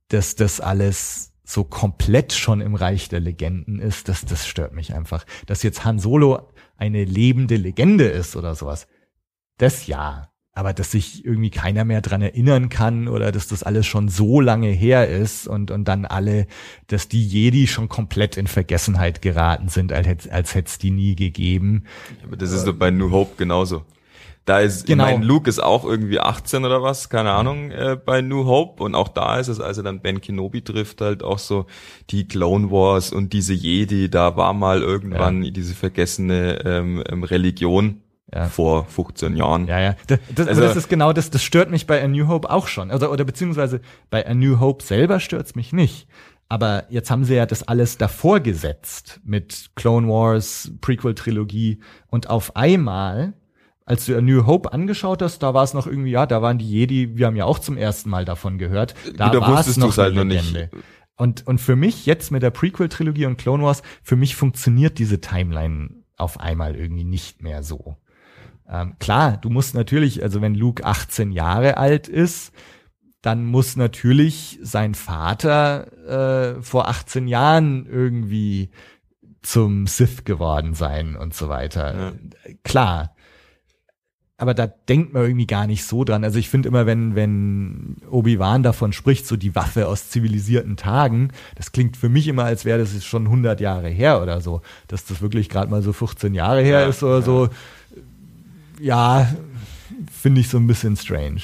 [SPEAKER 2] dass das alles so komplett schon im Reich der Legenden ist, das, das stört mich einfach. Dass jetzt Han Solo eine lebende Legende ist oder sowas, das ja. Aber dass sich irgendwie keiner mehr dran erinnern kann oder dass das alles schon so lange her ist und, und dann alle, dass die Jedi schon komplett in Vergessenheit geraten sind, als, hätt- als hätte es die nie gegeben.
[SPEAKER 3] Aber das ist doch bei New Hope genauso. Da ist,
[SPEAKER 2] Genau.
[SPEAKER 3] ich meine, Luke ist auch irgendwie 18 oder was, keine Ahnung, äh, bei New Hope. Und auch da ist es, als er dann Ben Kenobi trifft, halt auch so die Clone Wars und diese Jedi, da war mal irgendwann diese vergessene ähm, ähm, Religion
[SPEAKER 2] Ja.
[SPEAKER 3] vor 15 Jahren.
[SPEAKER 2] Ja, ja. Das, das,
[SPEAKER 3] Also-
[SPEAKER 2] das ist genau das, das stört mich bei A New Hope auch schon. Oder, oder beziehungsweise bei A New Hope selber stört's mich nicht. Aber jetzt haben sie ja das alles davor gesetzt mit Clone Wars, Prequel-Trilogie und auf einmal, als du A New Hope angeschaut hast, da war es noch irgendwie, ja, da waren die Jedi, wir haben ja auch zum ersten Mal davon gehört. Da
[SPEAKER 3] da wusstest
[SPEAKER 2] es noch
[SPEAKER 3] du's halt noch nicht.
[SPEAKER 2] Und, und für mich jetzt mit der Prequel-Trilogie und Clone Wars, für mich funktioniert diese Timeline auf einmal irgendwie nicht mehr so. Ähm, klar, du musst natürlich, also wenn Luke 18 Jahre alt ist, dann muss natürlich sein Vater äh, vor 18 Jahren irgendwie zum Sith geworden sein und so weiter. Klar. Aber da denkt man irgendwie gar nicht so dran. Also ich finde immer, wenn, wenn Obi-Wan davon spricht, so die Waffe aus zivilisierten Tagen, das klingt für mich immer, als wäre das schon 100 Jahre her oder so. Dass das wirklich gerade mal so 15 Jahre her
[SPEAKER 3] Ja,
[SPEAKER 2] ist oder
[SPEAKER 3] ja.
[SPEAKER 2] so. Ja, finde ich so ein bisschen strange.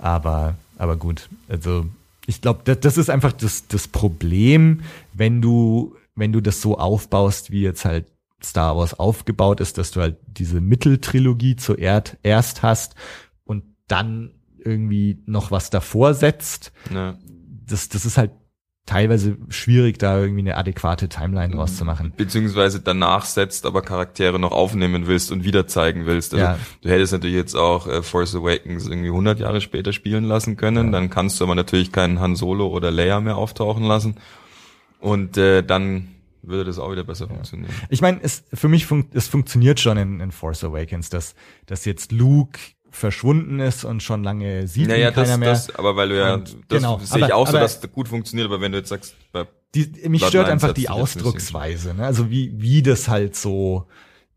[SPEAKER 2] Aber, aber gut, also ich glaube, das, das ist einfach das, das Problem, wenn du, wenn du das so aufbaust, wie jetzt halt Star Wars aufgebaut ist, dass du halt diese Mitteltrilogie zuerst erst hast und dann irgendwie noch was davor setzt.
[SPEAKER 3] Ja.
[SPEAKER 2] Das, das ist halt teilweise schwierig, da irgendwie eine adäquate Timeline rauszumachen.
[SPEAKER 3] Beziehungsweise danach setzt, aber Charaktere noch aufnehmen willst und wieder zeigen willst. Also
[SPEAKER 2] Ja.
[SPEAKER 3] du hättest natürlich jetzt auch äh, Force Awakens irgendwie 100 Jahre später spielen lassen können. Dann kannst du aber natürlich keinen Han Solo oder Leia mehr auftauchen lassen. Und äh, dann würde das auch wieder besser funktionieren.
[SPEAKER 2] Ich meine, es für mich fun es funktioniert schon in, in Force Awakens, dass dass jetzt Luke verschwunden ist und schon lange sieht
[SPEAKER 3] Naja,
[SPEAKER 2] ihn keiner
[SPEAKER 3] das,
[SPEAKER 2] mehr.
[SPEAKER 3] das, aber weil du ja,
[SPEAKER 2] Und
[SPEAKER 3] das
[SPEAKER 2] genau,
[SPEAKER 3] sehe ich
[SPEAKER 2] aber-
[SPEAKER 3] auch so, dass das gut funktioniert, aber wenn du jetzt sagst, bei
[SPEAKER 2] die, mich
[SPEAKER 3] Bloodlines
[SPEAKER 2] stört einfach die Ausdrucksweise, ne? also wie wie das halt so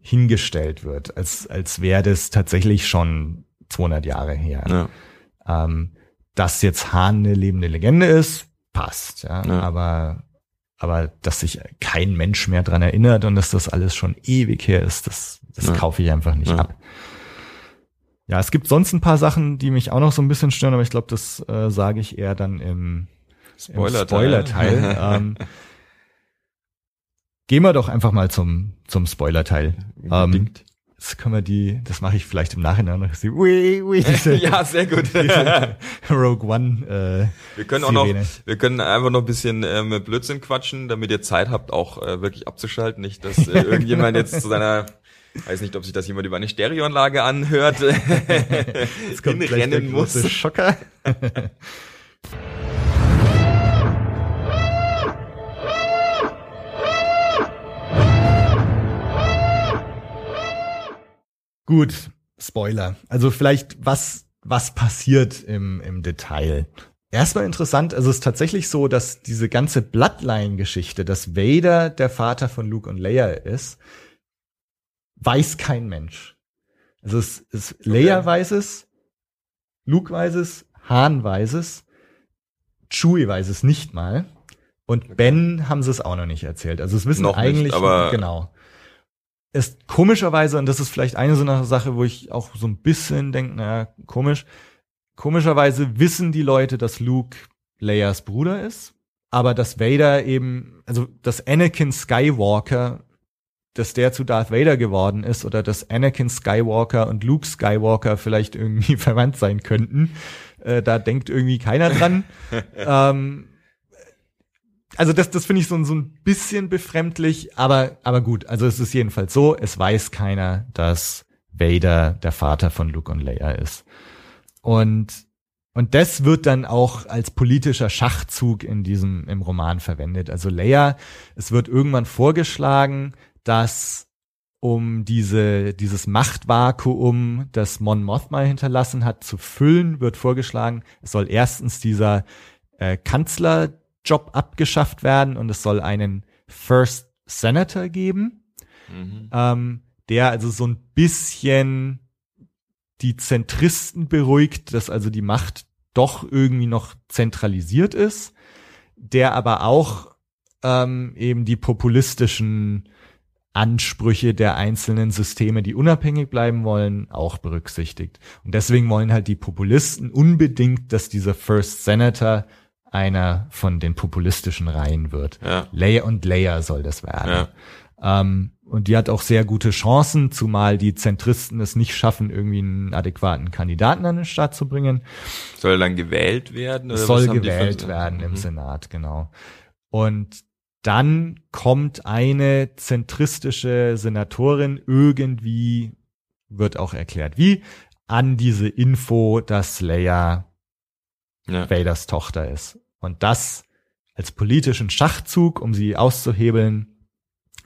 [SPEAKER 2] hingestellt wird, als als wäre das tatsächlich schon 200 Jahre her.
[SPEAKER 3] ja,
[SPEAKER 2] Ähm, dass jetzt Hahn eine lebende Legende ist, passt, ja.
[SPEAKER 3] Ja.
[SPEAKER 2] Aber, aber dass sich kein Mensch mehr dran erinnert und dass das alles schon ewig her ist, das, das
[SPEAKER 3] Ja.
[SPEAKER 2] kaufe ich einfach nicht ab. Ja, es gibt sonst ein paar Sachen, die mich auch noch so ein bisschen stören, aber ich glaube, das äh, sage ich eher dann im
[SPEAKER 3] Spoiler-Teil.
[SPEAKER 2] im Spoiler-Teil. ähm, gehen wir doch einfach mal zum, zum Spoiler-Teil. Ähm, das können wir die, das mache ich vielleicht im Nachhinein noch. Die, ui, ui, diese,
[SPEAKER 3] ja, sehr gut.
[SPEAKER 2] Rogue One. Äh,
[SPEAKER 3] Wir können auch noch, wir können einfach noch ein bisschen ähm, Blödsinn quatschen, damit ihr Zeit habt, auch äh, wirklich abzuschalten. Nicht, dass äh, irgendjemand jetzt zu seiner, weiß nicht, ob sich das jemand über eine Stereoanlage anhört,
[SPEAKER 2] Jetzt kommt
[SPEAKER 3] hinrennen muss.
[SPEAKER 2] Schocker. Gut, Spoiler. Also vielleicht was was passiert im im Detail. Erstmal interessant, also es ist tatsächlich so, dass diese ganze Bloodline-Geschichte, dass Vader der Vater von Luke und Leia ist, weiß kein Mensch. Also es, es Leia weiß es, Luke weiß es, Han weiß es, Chewie weiß es nicht mal und Ben haben sie es auch noch nicht erzählt. Also es wissen
[SPEAKER 3] Noch nicht,
[SPEAKER 2] eigentlich
[SPEAKER 3] aber-
[SPEAKER 2] genau. Ist komischerweise und das ist vielleicht eine so eine Sache, wo ich auch so ein bisschen denke, naja, komisch. Komischerweise wissen die Leute, dass Luke Leias Bruder ist, aber dass Vader eben, also dass Anakin Skywalker dass der zu Darth Vader geworden ist oder dass Anakin Skywalker und Luke Skywalker vielleicht irgendwie verwandt sein könnten. Äh, da denkt irgendwie keiner dran. ähm, also das, das finde ich so, so ein bisschen befremdlich, aber, aber gut. Also es ist jedenfalls so, es weiß keiner, dass Vader der Vater von Luke und Leia ist. Und, und das wird dann auch als politischer Schachzug in diesem, im Roman verwendet. Also Leia, es wird irgendwann vorgeschlagen, dass um diese, dieses Machtvakuum, das Mon Mothma hinterlassen hat, zu füllen, wird vorgeschlagen, es soll erstens dieser äh, Kanzlerjob abgeschafft werden und es soll einen First Senator geben,
[SPEAKER 3] Mhm.
[SPEAKER 2] ähm, der also so ein bisschen die Zentristen beruhigt, dass also die Macht doch irgendwie noch zentralisiert ist, der aber auch ähm, eben die populistischen Ansprüche der einzelnen Systeme, die unabhängig bleiben wollen, auch berücksichtigt. Und deswegen wollen halt die Populisten unbedingt, dass dieser First Senator einer von den populistischen Reihen wird.
[SPEAKER 3] Ja.
[SPEAKER 2] Leia und Leia soll das werden.
[SPEAKER 3] Ja.
[SPEAKER 2] Ähm, und die hat auch sehr gute Chancen, zumal die Zentristen es nicht schaffen, irgendwie einen adäquaten Kandidaten an den Start zu bringen.
[SPEAKER 3] Soll dann gewählt werden? Oder
[SPEAKER 2] soll gewählt werden im
[SPEAKER 3] Mhm.
[SPEAKER 2] Senat, genau. Und dann kommt eine zentristische Senatorin irgendwie, wird auch erklärt wie, an diese Info, dass Leia
[SPEAKER 3] Ja.
[SPEAKER 2] Vaders Tochter ist. Und das als politischen Schachzug, um sie auszuhebeln,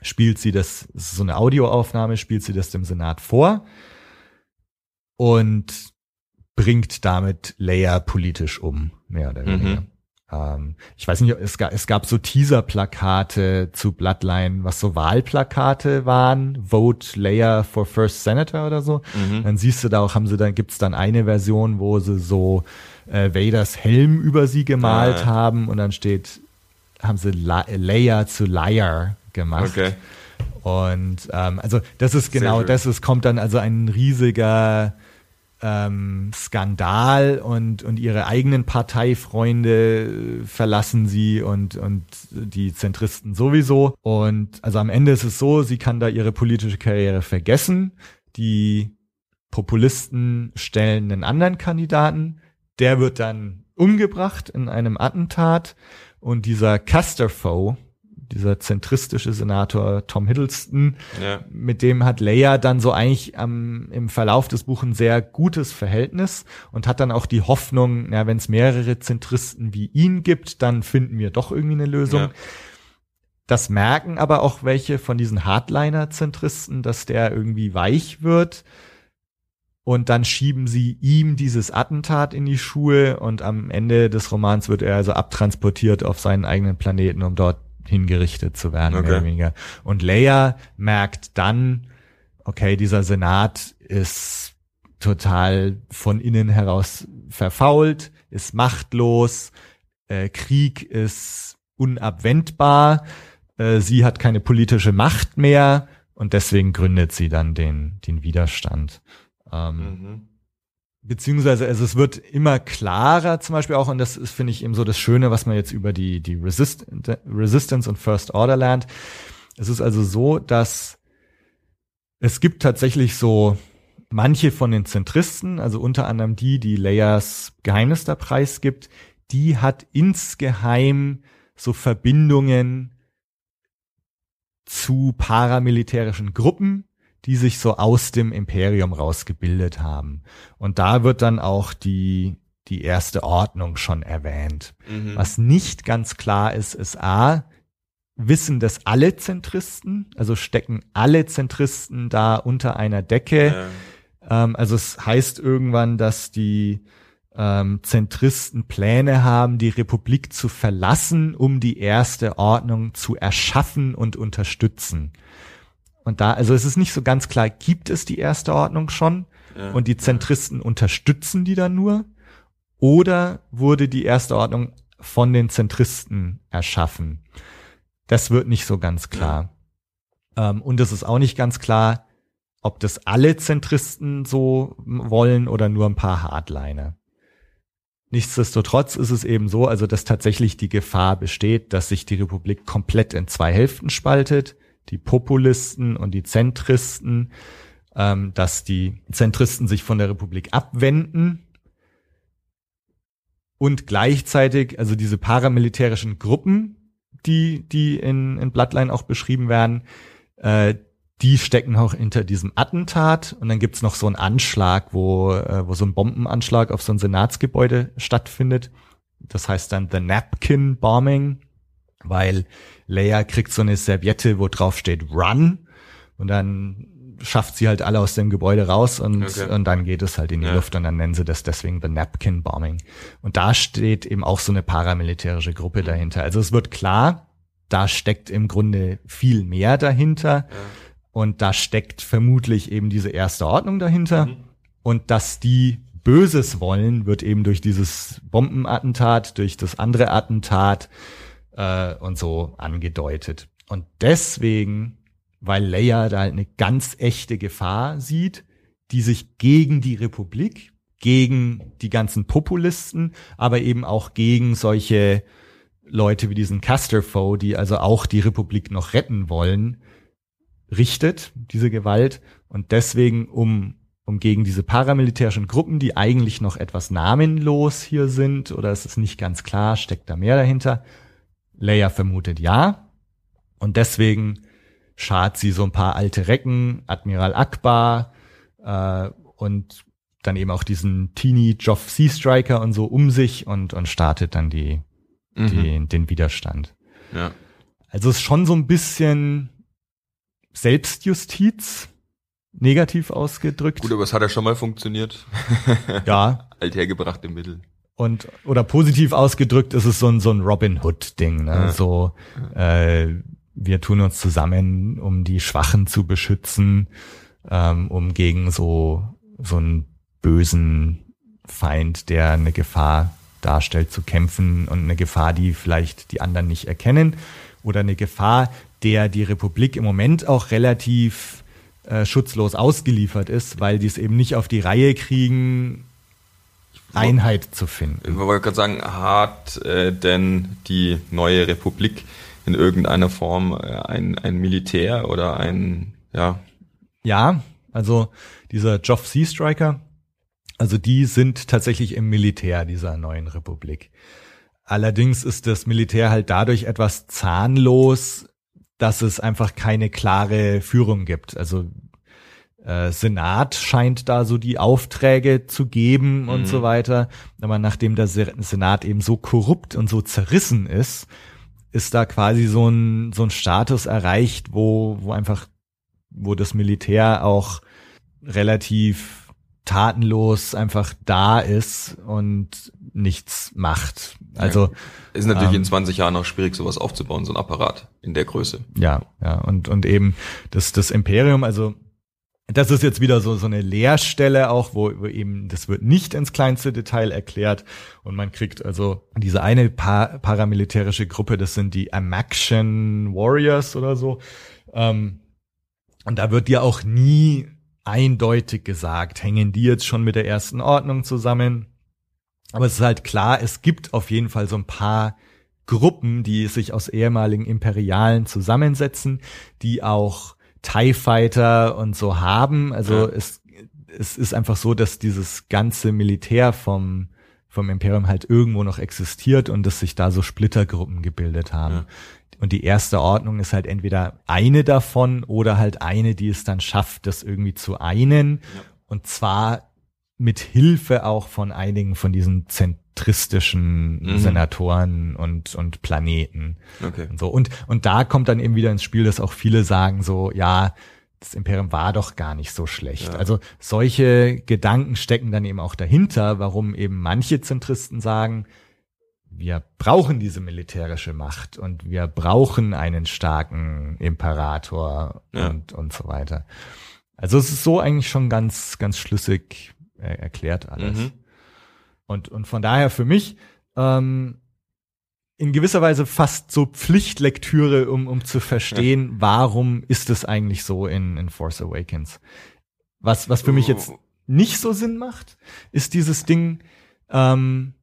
[SPEAKER 2] spielt sie das, das ist so eine Audioaufnahme, spielt sie das dem Senat vor und bringt damit Leia politisch um, mehr oder
[SPEAKER 3] Mhm.
[SPEAKER 2] Ähm, ich weiß nicht, es gab, es gab so Teaser-Plakate zu Bloodline, was so Wahlplakate waren, Vote Leia for First Senator oder so.
[SPEAKER 3] Mhm.
[SPEAKER 2] Dann siehst du da auch, haben sie dann, gibt's dann eine Version, wo sie so äh, Vaders Helm über sie gemalt
[SPEAKER 3] Ah.
[SPEAKER 2] haben und dann steht, haben sie La Leia zu Liar gemacht.
[SPEAKER 3] Okay.
[SPEAKER 2] Und ähm, also das ist genau, das ist, kommt dann also ein riesiger ähm, Skandal und, und ihre eigenen Parteifreunde verlassen sie und, und die Zentristen sowieso. Und also am Ende ist es so, sie kann da ihre politische Karriere vergessen. Die Populisten stellen einen anderen Kandidaten, der wird dann umgebracht in einem Attentat und dieser Casterfoe, dieser zentristische Senator Tom Hiddleston,
[SPEAKER 3] Ja.
[SPEAKER 2] mit dem hat Leia dann so eigentlich am, im Verlauf des Buches ein sehr gutes Verhältnis und hat dann auch die Hoffnung, ja, wenn es mehrere Zentristen wie ihn gibt, dann finden wir doch irgendwie eine Lösung.
[SPEAKER 3] Ja.
[SPEAKER 2] Das merken aber auch welche von diesen Hardliner-Zentristen, dass der irgendwie weich wird. Und dann schieben sie ihm dieses Attentat in die Schuhe und am Ende des Romans wird er also abtransportiert auf seinen eigenen Planeten, um dort hingerichtet zu werden,
[SPEAKER 3] Okay.
[SPEAKER 2] mehr oder weniger. Und Leia merkt dann, okay, dieser Senat ist total von innen heraus verfault, ist machtlos, äh, Krieg ist unabwendbar, äh, sie hat keine politische Macht mehr und deswegen gründet sie dann den, den Widerstand. Ähm,
[SPEAKER 3] Mhm.
[SPEAKER 2] Beziehungsweise also es wird immer klarer zum Beispiel auch und das ist finde ich eben so das Schöne, was man jetzt über die die Resist Resistance und First Order lernt. Es ist also so, dass es gibt tatsächlich so manche von den Zentristen, also unter anderem die, die Leias Geheimnis da preisgibt, die hat insgeheim so Verbindungen zu paramilitärischen Gruppen, die sich so aus dem Imperium rausgebildet haben. Und da wird dann auch die, die erste Ordnung schon erwähnt.
[SPEAKER 3] Mhm.
[SPEAKER 2] Was nicht ganz klar ist, ist A, wissen das alle Zentristen, also stecken alle Zentristen da unter einer Decke.
[SPEAKER 3] Ja.
[SPEAKER 2] Ähm, also es heißt irgendwann, dass die ähm, Zentristen Pläne haben, die Republik zu verlassen, um die erste Ordnung zu erschaffen und unterstützen. Und da, also es ist nicht so ganz klar, gibt es die erste Ordnung schon
[SPEAKER 3] Ja.
[SPEAKER 2] und die Zentristen unterstützen die dann nur? Oder wurde die erste Ordnung von den Zentristen erschaffen? Das wird nicht so ganz klar. Ähm, und es ist auch nicht ganz klar, ob das alle Zentristen so wollen oder nur ein paar Hardliner. Nichtsdestotrotz ist es eben so, also dass tatsächlich die Gefahr besteht, dass sich die Republik komplett in zwei Hälften spaltet, die Populisten und die Zentristen, ähm, dass die Zentristen sich von der Republik abwenden und gleichzeitig, also diese paramilitärischen Gruppen, die, die in, in Bloodline auch beschrieben werden, äh, die stecken auch hinter diesem Attentat und dann gibt's noch so einen Anschlag, wo, äh, wo so ein Bombenanschlag auf so ein Senatsgebäude stattfindet. Das heißt dann The Napkin Bombing, weil Leia kriegt so eine Serviette, wo drauf steht Run und dann schafft sie halt alle aus dem Gebäude raus und,
[SPEAKER 3] Okay.
[SPEAKER 2] und dann geht es halt in die
[SPEAKER 3] Ja.
[SPEAKER 2] Luft und dann nennen sie das deswegen The Napkin Bombing. Und da steht eben auch so eine paramilitärische Gruppe dahinter. Also es wird klar, da steckt im Grunde viel mehr dahinter. Und da steckt vermutlich eben diese erste Ordnung dahinter.
[SPEAKER 3] Mhm.
[SPEAKER 2] Und dass die Böses wollen, wird eben durch dieses Bombenattentat, durch das andere Attentat äh, und so angedeutet. Und deswegen, weil Leia da halt eine ganz echte Gefahr sieht, die sich gegen die Republik, gegen die ganzen Populisten, aber eben auch gegen solche Leute wie diesen Casterfoe, die also auch die Republik noch retten wollen, richtet, diese Gewalt. Und deswegen, um, um gegen diese paramilitärischen Gruppen, die eigentlich noch etwas namenlos hier sind, oder es ist nicht ganz klar, steckt da mehr dahinter. Leia vermutet ja. Und deswegen schart sie so ein paar alte Recken, Admiral Akbar, äh, und dann eben auch diesen Teenie Joff Sea Striker und so um sich und, und startet dann die,
[SPEAKER 3] Mhm.
[SPEAKER 2] die, den Widerstand.
[SPEAKER 3] Ja.
[SPEAKER 2] Also es ist schon so ein bisschen Selbstjustiz, negativ ausgedrückt.
[SPEAKER 3] Gut, aber es hat ja schon mal funktioniert.
[SPEAKER 2] ja.
[SPEAKER 3] Althergebrachte Mittel.
[SPEAKER 2] Und oder positiv ausgedrückt ist es so ein so ein Robin Hood Ding, ne?
[SPEAKER 3] Ja.
[SPEAKER 2] So äh, wir tun uns zusammen, um die Schwachen zu beschützen, ähm, um gegen so so einen bösen Feind, der eine Gefahr darstellt, zu kämpfen und eine Gefahr, die vielleicht die anderen nicht erkennen oder eine Gefahr, der die Republik im Moment auch relativ äh, schutzlos ausgeliefert ist, weil die es eben nicht auf die Reihe kriegen, Einheit zu finden.
[SPEAKER 3] Ich wollte gerade sagen, hat äh, denn die neue Republik in irgendeiner Form äh, ein, ein Militär oder ein, ja.
[SPEAKER 2] Ja, also dieser Joff Sea Striker, also die sind tatsächlich im Militär dieser neuen Republik. Allerdings ist das Militär halt dadurch etwas zahnlos, dass es einfach keine klare Führung gibt. Also äh, Senat scheint da so die Aufträge zu geben und mhm. so weiter. Aber nachdem der Senat eben so korrupt und so zerrissen ist, ist da quasi so ein, so ein Status erreicht, wo, wo einfach, wo das Militär auch relativ tatenlos einfach da ist und nichts macht. Also
[SPEAKER 3] ist natürlich ähm, in 20 Jahren auch schwierig, sowas aufzubauen, so ein Apparat in der Größe.
[SPEAKER 2] Ja, ja und und eben das das Imperium, also das ist jetzt wieder so, so eine Leerstelle auch, wo, eben, das wird nicht ins kleinste Detail erklärt und man kriegt also diese eine pa paramilitärische Gruppe, das sind die Amaxian Warriors oder so. Ähm, und da wird dir auch nie eindeutig gesagt, hängen die jetzt schon mit der ersten Ordnung zusammen. Aber es ist halt klar, es gibt auf jeden Fall so ein paar Gruppen, die sich aus ehemaligen Imperialen zusammensetzen, die auch TIE Fighter und so haben. Also ja. es, es ist einfach so, dass dieses ganze Militär vom, vom Imperium halt irgendwo noch existiert und dass sich da so Splittergruppen gebildet haben. Ja. Und die erste Ordnung ist halt entweder eine davon oder halt eine, die es dann schafft, das irgendwie zu einen. Ja. Und zwar mit Hilfe auch von einigen von diesen zentristischen mhm. Senatoren und, und Planeten. Okay. Und so. Und, und da kommt dann eben wieder ins Spiel, dass auch viele sagen so, ja, das Imperium war doch gar nicht so schlecht. Ja. Also solche Gedanken stecken dann eben auch dahinter, warum eben manche Zentristen sagen, wir brauchen diese militärische Macht und wir brauchen einen starken Imperator ja. und, und so weiter. Also es ist so eigentlich schon ganz, ganz schlüssig er erklärt alles. Mhm. Und, und von daher für mich ähm, in gewisser Weise fast so Pflichtlektüre, um, um zu verstehen, ja. warum ist es eigentlich so in, in Force Awakens. Was, was für mich jetzt oh. nicht so Sinn macht, ist dieses Ding, ähm,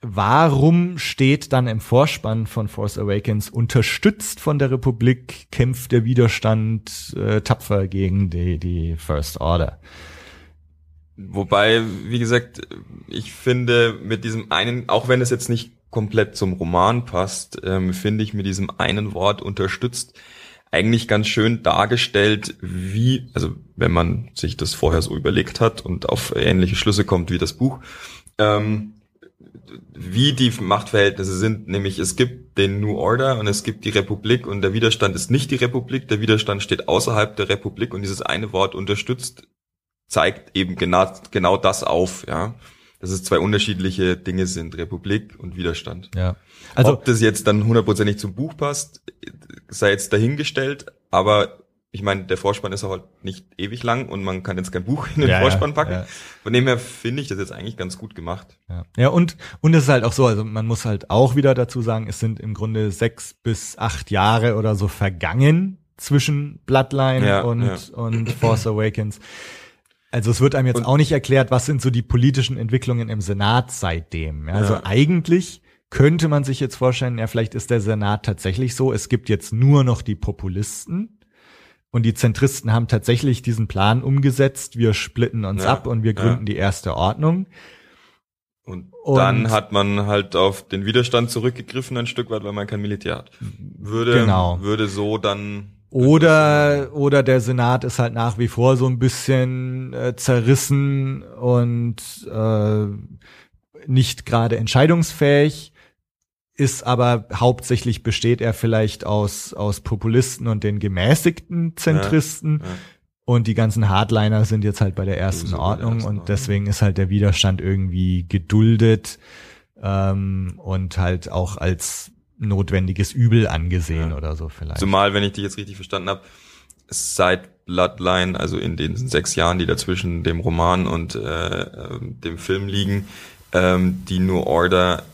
[SPEAKER 2] warum steht dann im Vorspann von Force Awakens unterstützt von der Republik kämpft der Widerstand äh, tapfer gegen die, die First Order?
[SPEAKER 3] Wobei, wie gesagt, ich finde mit diesem einen, auch wenn es jetzt nicht komplett zum Roman passt, ähm, finde ich mit diesem einen Wort unterstützt eigentlich ganz schön dargestellt, wie, also wenn man sich das vorher so überlegt hat und auf ähnliche Schlüsse kommt wie das Buch, ähm, wie die Machtverhältnisse sind, nämlich es gibt den New Order und es gibt die Republik und der Widerstand ist nicht die Republik, der Widerstand steht außerhalb der Republik und dieses eine Wort unterstützt zeigt eben genau, genau das auf, ja. Dass es zwei unterschiedliche Dinge sind, Republik und Widerstand.
[SPEAKER 2] Ja.
[SPEAKER 3] Also, Ob das jetzt dann hundertprozentig zum Buch passt, sei jetzt dahingestellt, aber ich meine, der Vorspann ist auch halt nicht ewig lang und man kann jetzt kein Buch in den ja, Vorspann packen. Ja. Von dem her finde ich das jetzt eigentlich ganz gut gemacht.
[SPEAKER 2] Ja, ja und, und es ist halt auch so, also man muss halt auch wieder dazu sagen, es sind im Grunde sechs bis acht Jahre oder so vergangen zwischen Bloodline ja, und, und Force Awakens. Also es wird einem jetzt und, auch nicht erklärt, was sind so die politischen Entwicklungen im Senat seitdem. Ja, also ja. eigentlich könnte man sich jetzt vorstellen, ja, vielleicht ist der Senat tatsächlich so, es gibt jetzt nur noch die Populisten und die Zentristen haben tatsächlich diesen Plan umgesetzt, wir splitten uns ja, ab und wir gründen die erste Ordnung.
[SPEAKER 3] Und, und dann hat man halt auf den Widerstand zurückgegriffen ein Stück weit, weil man kein Militär hat. Würde, genau. würde so dann
[SPEAKER 2] oder, oder der Senat ist halt nach wie vor so ein bisschen äh, zerrissen und äh, nicht gerade entscheidungsfähig, ist aber hauptsächlich besteht er vielleicht aus, aus Populisten und den gemäßigten Zentristen. Ja, ja. Und die ganzen Hardliner sind jetzt halt bei der ersten Ordnung ersten und deswegen ist halt der Widerstand irgendwie geduldet ähm, und halt auch als notwendiges Übel angesehen ja. oder so vielleicht.
[SPEAKER 3] Zumal, wenn ich dich jetzt richtig verstanden habe, seit Bloodline, also in den sechs Jahren, die dazwischen dem Roman und äh, ähm, dem Film liegen, ähm, die New Order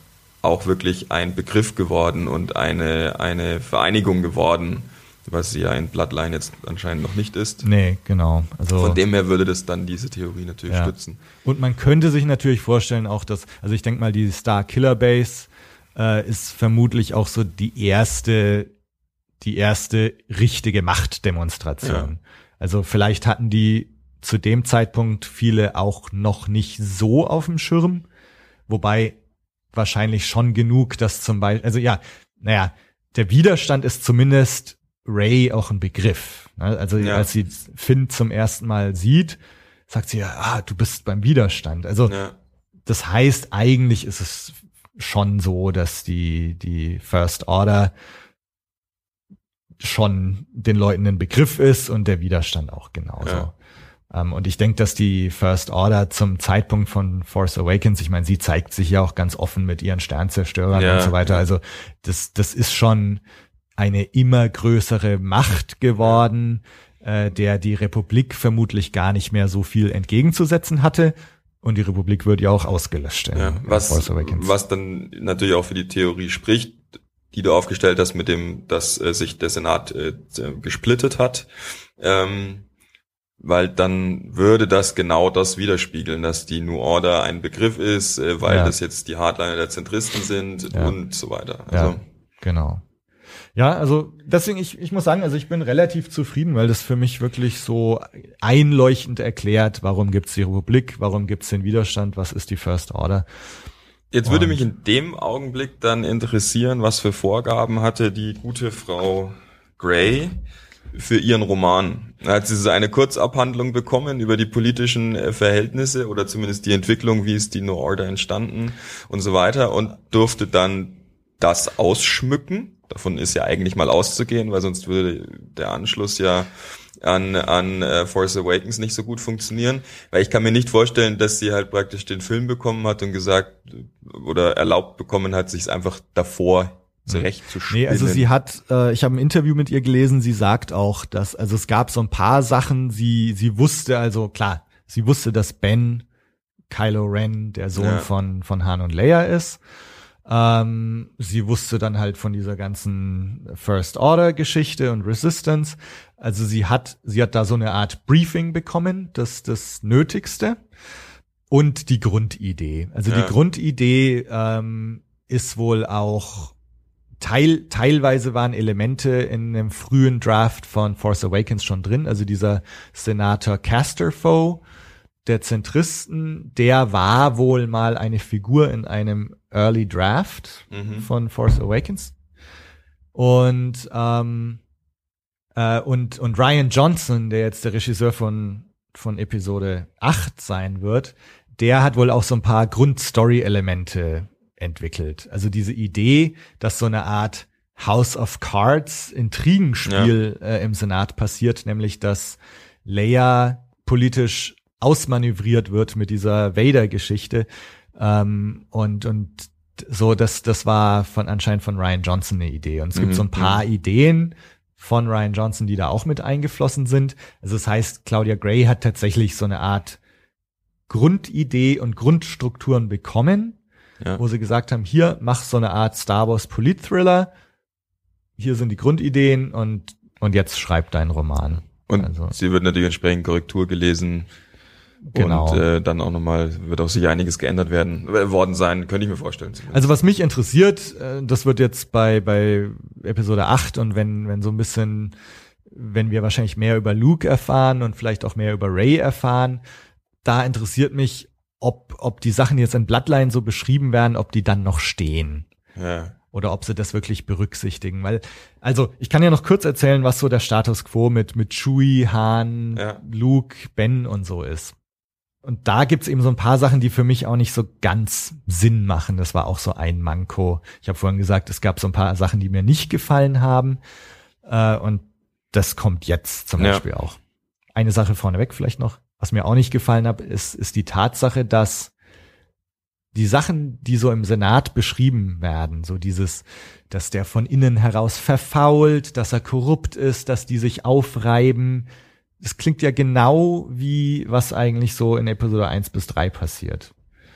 [SPEAKER 3] auch wirklich ein Begriff geworden und eine, eine Vereinigung geworden. was sie ja in Bloodline jetzt anscheinend noch nicht ist.
[SPEAKER 2] Nee, genau. Also
[SPEAKER 3] Von dem her würde das dann diese Theorie natürlich
[SPEAKER 2] Ja.
[SPEAKER 3] stützen.
[SPEAKER 2] Und man könnte sich natürlich vorstellen, auch dass, also ich denke mal, die Star Killer Base äh, ist vermutlich auch so die erste, die erste richtige Machtdemonstration. Also vielleicht hatten die zu dem Zeitpunkt viele auch noch nicht so auf dem Schirm, wobei wahrscheinlich schon genug, dass zum Beispiel, also ja, naja, der Widerstand ist zumindest Ray auch ein Begriff. Ne? Also
[SPEAKER 3] Ja.
[SPEAKER 2] als sie Finn zum ersten Mal sieht, sagt sie ja, ah, du bist beim Widerstand. Also
[SPEAKER 3] Ja.
[SPEAKER 2] das heißt, eigentlich ist es schon so, dass die, die First Order schon den Leuten ein Begriff ist und der Widerstand auch genauso.
[SPEAKER 3] Ja.
[SPEAKER 2] Ähm, und ich denke, dass die First Order zum Zeitpunkt von Force Awakens, ich meine, sie zeigt sich ja auch ganz offen mit ihren Sternzerstörern
[SPEAKER 3] Ja,
[SPEAKER 2] und so weiter. Also das, das ist schon eine immer größere Macht geworden, äh, der die Republik vermutlich gar nicht mehr so viel entgegenzusetzen hatte. Und die Republik wird ja auch ausgelöscht.
[SPEAKER 3] Ja, was, was dann natürlich auch für die Theorie spricht, die du aufgestellt hast mit dem, dass äh, sich der Senat äh, gesplittet hat, ähm, weil dann würde das genau das widerspiegeln, dass die New Order ein Begriff ist, äh, weil
[SPEAKER 2] Ja.
[SPEAKER 3] das jetzt die Hardliner der Zentristen sind
[SPEAKER 2] Ja.
[SPEAKER 3] und so weiter.
[SPEAKER 2] Ja,
[SPEAKER 3] Also,
[SPEAKER 2] genau. Ja, also deswegen, ich, ich muss sagen, also ich bin relativ zufrieden, weil das für mich wirklich so einleuchtend erklärt, warum gibt's die Republik, warum gibt's den Widerstand, was ist die First Order.
[SPEAKER 3] Jetzt würde
[SPEAKER 2] Und-
[SPEAKER 3] mich in dem Augenblick dann interessieren, was für Vorgaben hatte die gute Frau Gray für ihren Roman. Hat sie so eine Kurzabhandlung bekommen über die politischen äh, Verhältnisse oder zumindest die Entwicklung, wie ist die New Order entstanden und so weiter und durfte dann das ausschmücken. Davon ist ja eigentlich mal auszugehen, weil sonst würde der Anschluss ja an, an äh, Force Awakens nicht so gut funktionieren. Weil ich kann mir nicht vorstellen, dass sie halt praktisch den Film bekommen hat und gesagt oder erlaubt bekommen hat, sich einfach davor zurechtzuspielen.
[SPEAKER 2] Nee, also sie hat, äh, ich habe ein Interview mit ihr gelesen, sie sagt auch, dass, also es gab so ein paar Sachen, sie, sie wusste, also klar, sie wusste, dass Ben Kylo Ren der Sohn
[SPEAKER 3] Ja.
[SPEAKER 2] von, von Han und Leia ist. Ähm, sie wusste dann halt von dieser ganzen First Order Geschichte und Resistance. Also sie hat, sie hat da so eine Art Briefing bekommen, das das Nötigste und die Grundidee. Also
[SPEAKER 3] Ja.
[SPEAKER 2] die Grundidee ähm, ist wohl auch Teil, teilweise waren Elemente in einem frühen Draft von Force Awakens schon drin. Also dieser Senator Casterfoe, der Zentristen, der war wohl mal eine Figur in einem Early Draft
[SPEAKER 3] Mhm.
[SPEAKER 2] von Force Awakens. Und, ähm, äh, und, und Ryan Johnson, der jetzt der Regisseur von, von Episode 8 sein wird, der hat wohl auch so ein paar Grundstory-Elemente entwickelt. Also diese Idee, dass so eine Art House of Cards Intrigenspiel äh, im Senat passiert, nämlich dass Leia politisch ausmanövriert wird mit dieser Vader-Geschichte. Ähm, und, und so, das, das war von anscheinend von Ryan Johnson eine Idee. Und es gibt
[SPEAKER 3] Mhm,
[SPEAKER 2] so ein paar Ideen von Ryan Johnson, die da auch mit eingeflossen sind. Also das heißt, Claudia Gray hat tatsächlich so eine Art Grundidee und Grundstrukturen bekommen,
[SPEAKER 3] Ja.
[SPEAKER 2] wo sie gesagt haben, hier mach so eine Art Star Wars Polit-Thriller. Hier sind die Grundideen und, und jetzt schreib deinen Roman.
[SPEAKER 3] Und
[SPEAKER 2] also,
[SPEAKER 3] sie wird natürlich entsprechend Korrektur gelesen.
[SPEAKER 2] Genau.
[SPEAKER 3] Und äh, dann auch nochmal, wird auch sicher einiges geändert werden, äh, worden sein, könnte ich mir vorstellen. zumindest.
[SPEAKER 2] Also was mich interessiert, äh, das wird jetzt bei, bei Episode 8 und wenn, wenn so ein bisschen, wenn wir wahrscheinlich mehr über Luke erfahren und vielleicht auch mehr über Ray erfahren, da interessiert mich, ob, ob die Sachen jetzt in Bloodline so beschrieben werden, ob die dann noch stehen.
[SPEAKER 3] ja.
[SPEAKER 2] Oder ob sie das wirklich berücksichtigen. Weil, also, ich kann ja noch kurz erzählen, was so der Status quo mit, mit Chewie, Han,
[SPEAKER 3] Ja.
[SPEAKER 2] Luke, Ben und so ist. Und da gibt's eben so ein paar Sachen, die für mich auch nicht so ganz Sinn machen. Das war auch so ein Manko. Ich habe vorhin gesagt, es gab so ein paar Sachen, die mir nicht gefallen haben. Äh, und das kommt jetzt zum
[SPEAKER 3] Ja.
[SPEAKER 2] Beispiel auch. Eine Sache vorneweg vielleicht noch. Was mir auch nicht gefallen hat, ist, ist die Tatsache, dass die Sachen, die so im Senat beschrieben werden, so dieses, dass der von innen heraus verfault, dass er korrupt ist, dass die sich aufreiben, das klingt ja genau wie was eigentlich so in Episode 1 bis 3 passiert.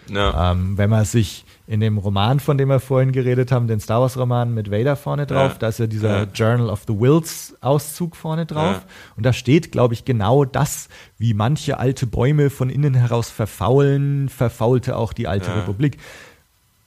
[SPEAKER 2] Ja. Ähm, wenn man sich in dem Roman, von dem wir vorhin geredet haben, den Star Wars Roman mit Vader vorne drauf, ja. da ist ja dieser ja. Journal of the Wills Auszug vorne drauf. Und da steht, glaube ich, genau das, wie manche alte Bäume von innen heraus verfaulen, verfaulte auch die alte Republik.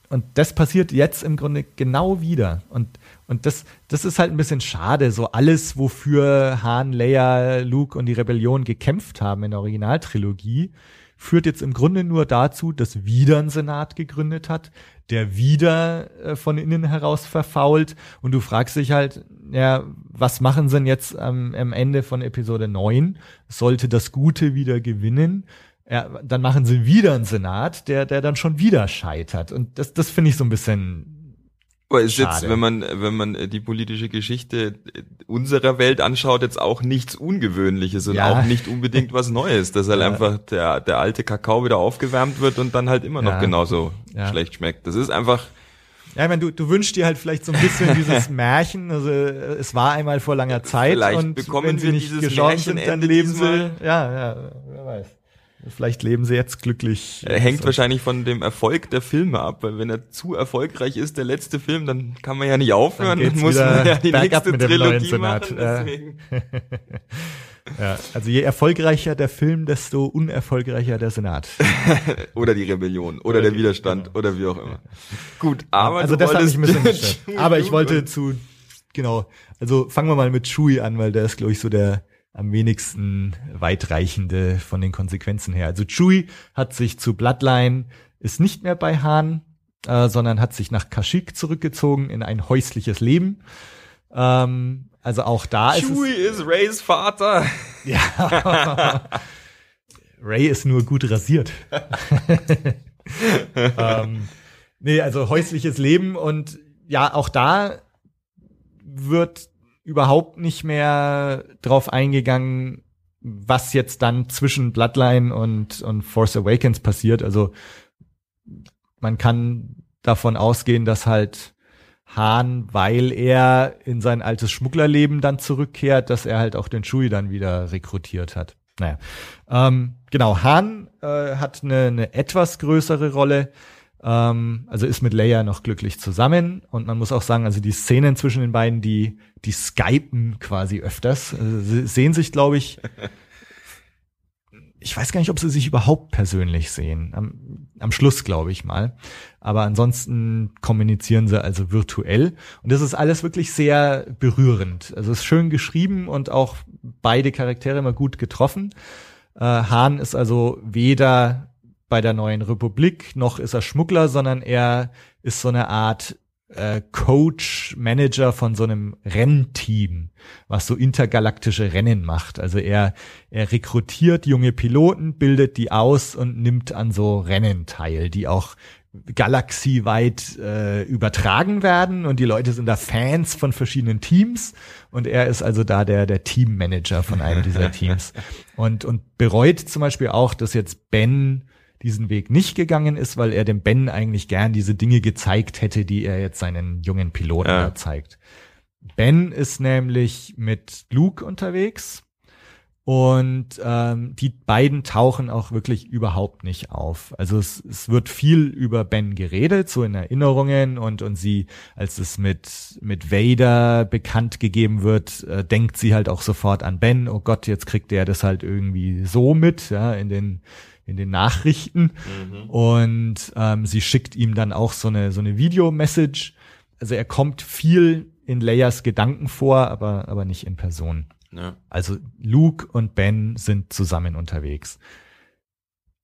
[SPEAKER 2] Und das passiert jetzt im Grunde genau wieder. Und, und das, das ist halt ein bisschen schade. So alles, wofür Han, Leia, Luke und die Rebellion gekämpft haben in der Originaltrilogie, führt jetzt im Grunde nur dazu, dass wieder ein Senat gegründet hat, der wieder äh, von innen heraus verfault und du fragst dich halt, ja, was machen sie denn jetzt am, am Ende von Episode 9? Sollte das Gute wieder gewinnen? Ja, dann machen sie wieder einen Senat, der, der dann schon wieder scheitert. Und das, das finde ich so ein bisschen
[SPEAKER 3] aber ist Schade. jetzt, wenn man, wenn man die politische Geschichte unserer Welt anschaut, jetzt auch nichts Ungewöhnliches und ja. auch nicht unbedingt was Neues, dass halt ja. einfach der, der alte Kakao wieder aufgewärmt wird und dann halt immer noch ja. genauso schlecht schmeckt. Das ist einfach,
[SPEAKER 2] ja, ich meine, du, du wünschst dir halt vielleicht so ein bisschen dieses Märchen, also es war einmal vor langer Zeit
[SPEAKER 3] vielleicht
[SPEAKER 2] und
[SPEAKER 3] bekommen wenn sie nicht gestorben sind,
[SPEAKER 2] dann leben sie, ja, ja, wer weiß. Vielleicht leben sie jetzt glücklich.
[SPEAKER 3] Er hängt so. wahrscheinlich von dem Erfolg der Filme ab, weil wenn er zu erfolgreich ist, der letzte Film, dann kann man ja nicht aufhören, dann, dann muss man ja die nächste Trilogie machen. Deswegen.
[SPEAKER 2] ja, also je erfolgreicher der Film, desto unerfolgreicher der Senat.
[SPEAKER 3] oder die Rebellion oder, oder der Widerstand genau. oder wie auch immer. Gut, aber
[SPEAKER 2] also das hat mich ein bisschen gestört. Aber ich wollte zu genau, also fangen wir mal mit Chewie an, weil der ist glaube ich so der am wenigsten weitreichende von den Konsequenzen her. Also Chewie hat sich zu Bloodline, ist nicht mehr bei Han, äh, sondern hat sich nach Kashyyyk zurückgezogen in ein häusliches Leben. Ähm, also auch da
[SPEAKER 3] Chewie ist es, ist Rays Vater.
[SPEAKER 2] Ja. Ray ist nur gut rasiert. ähm, nee, also häusliches Leben und ja, auch da wird überhaupt nicht mehr drauf eingegangen, was jetzt dann zwischen Bloodline und, und Force Awakens passiert. Also man kann davon ausgehen, dass halt Hahn, weil er in sein altes Schmugglerleben dann zurückkehrt, dass er halt auch den Chewie dann wieder rekrutiert hat. Naja, ähm, genau, Hahn äh, hat eine, eine etwas größere Rolle ähm, also ist mit Leia noch glücklich zusammen. Und man muss auch sagen, also die Szenen zwischen den beiden, die, die skypen quasi öfters. Also sie sehen sich, glaube ich, ich weiß gar nicht, ob sie sich überhaupt persönlich sehen. Am, am Schluss, glaube ich mal. Aber ansonsten kommunizieren sie also virtuell. Und das ist alles wirklich sehr berührend. Also es ist schön geschrieben und auch beide Charaktere immer gut getroffen. Äh, Hahn ist also weder bei der neuen Republik, noch ist er Schmuggler, sondern er ist so eine Art äh, Coach, Manager von so einem Rennteam, was so intergalaktische Rennen macht. Also er, er rekrutiert junge Piloten, bildet die aus und nimmt an so Rennen teil, die auch galaxieweit äh, übertragen werden. Und die Leute sind da Fans von verschiedenen Teams. Und er ist also da der der Teammanager von einem dieser Teams. Und und bereut zum Beispiel auch, dass jetzt Ben diesen Weg nicht gegangen ist, weil er dem Ben eigentlich gern diese Dinge gezeigt hätte, die er jetzt seinen jungen Piloten ja. zeigt. Ben ist nämlich mit Luke unterwegs und ähm, die beiden tauchen auch wirklich überhaupt nicht auf. Also es, es wird viel über Ben geredet, so in Erinnerungen und und sie, als es mit mit Vader bekannt gegeben wird, äh, denkt sie halt auch sofort an Ben. Oh Gott, jetzt kriegt er das halt irgendwie so mit, ja, in den in den Nachrichten mhm. und ähm, sie schickt ihm dann auch so eine so eine Videomessage. Also er kommt viel in Leias Gedanken vor, aber aber nicht in Person. Ja. Also Luke und Ben sind zusammen unterwegs.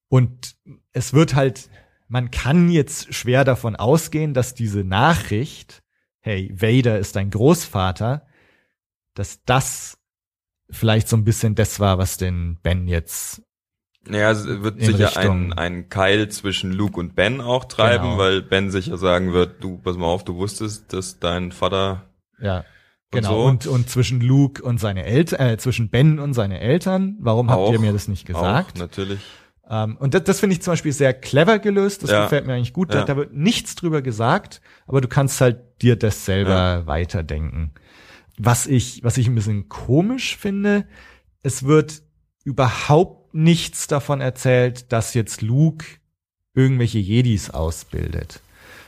[SPEAKER 2] Und es wird halt, man kann jetzt schwer davon ausgehen, dass diese Nachricht, hey, Vader ist dein Großvater, dass das vielleicht so ein bisschen das war, was den Ben jetzt
[SPEAKER 3] naja, es wird sicher ein, ein Keil zwischen Luke und Ben auch treiben, genau. weil Ben sicher sagen wird, du, pass mal auf, du wusstest, dass dein Vater.
[SPEAKER 2] Ja. Genau. So. Und, und zwischen Luke und seine Eltern, äh, zwischen Ben und seine Eltern, warum auch, habt ihr mir das nicht gesagt?
[SPEAKER 3] Auch, natürlich.
[SPEAKER 2] Ähm, und das, das finde ich zum Beispiel sehr clever gelöst, das ja. gefällt mir eigentlich gut. Ja. Da, da, wird nichts drüber gesagt, aber du kannst halt dir das selber ja. weiterdenken. Was ich, was ich ein bisschen komisch finde, es wird überhaupt nichts davon erzählt, dass jetzt Luke irgendwelche Jedis ausbildet.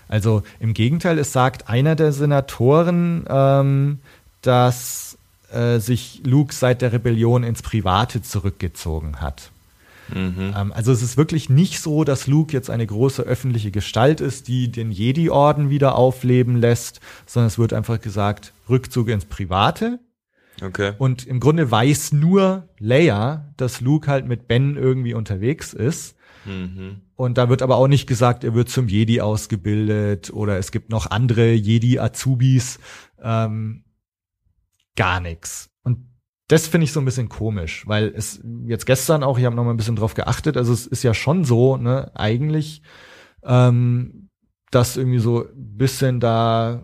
[SPEAKER 2] Also im Gegenteil, es sagt einer der Senatoren, ähm, dass äh, sich Luke seit der Rebellion ins Private zurückgezogen hat. Mhm. Ähm, also es ist wirklich nicht so, dass Luke jetzt eine große öffentliche Gestalt ist, die den Jedi-Orden wieder aufleben lässt, sondern es wird einfach gesagt, Rückzug ins Private.
[SPEAKER 3] Okay.
[SPEAKER 2] Und im Grunde weiß nur Leia, dass Luke halt mit Ben irgendwie unterwegs ist. Mhm. Und da wird aber auch nicht gesagt, er wird zum Jedi ausgebildet oder es gibt noch andere Jedi-Azubis. Ähm, gar nichts. Und das finde ich so ein bisschen komisch, weil es jetzt gestern auch, ich habe noch mal ein bisschen drauf geachtet, also es ist ja schon so, ne, eigentlich, ähm, dass irgendwie so ein bisschen da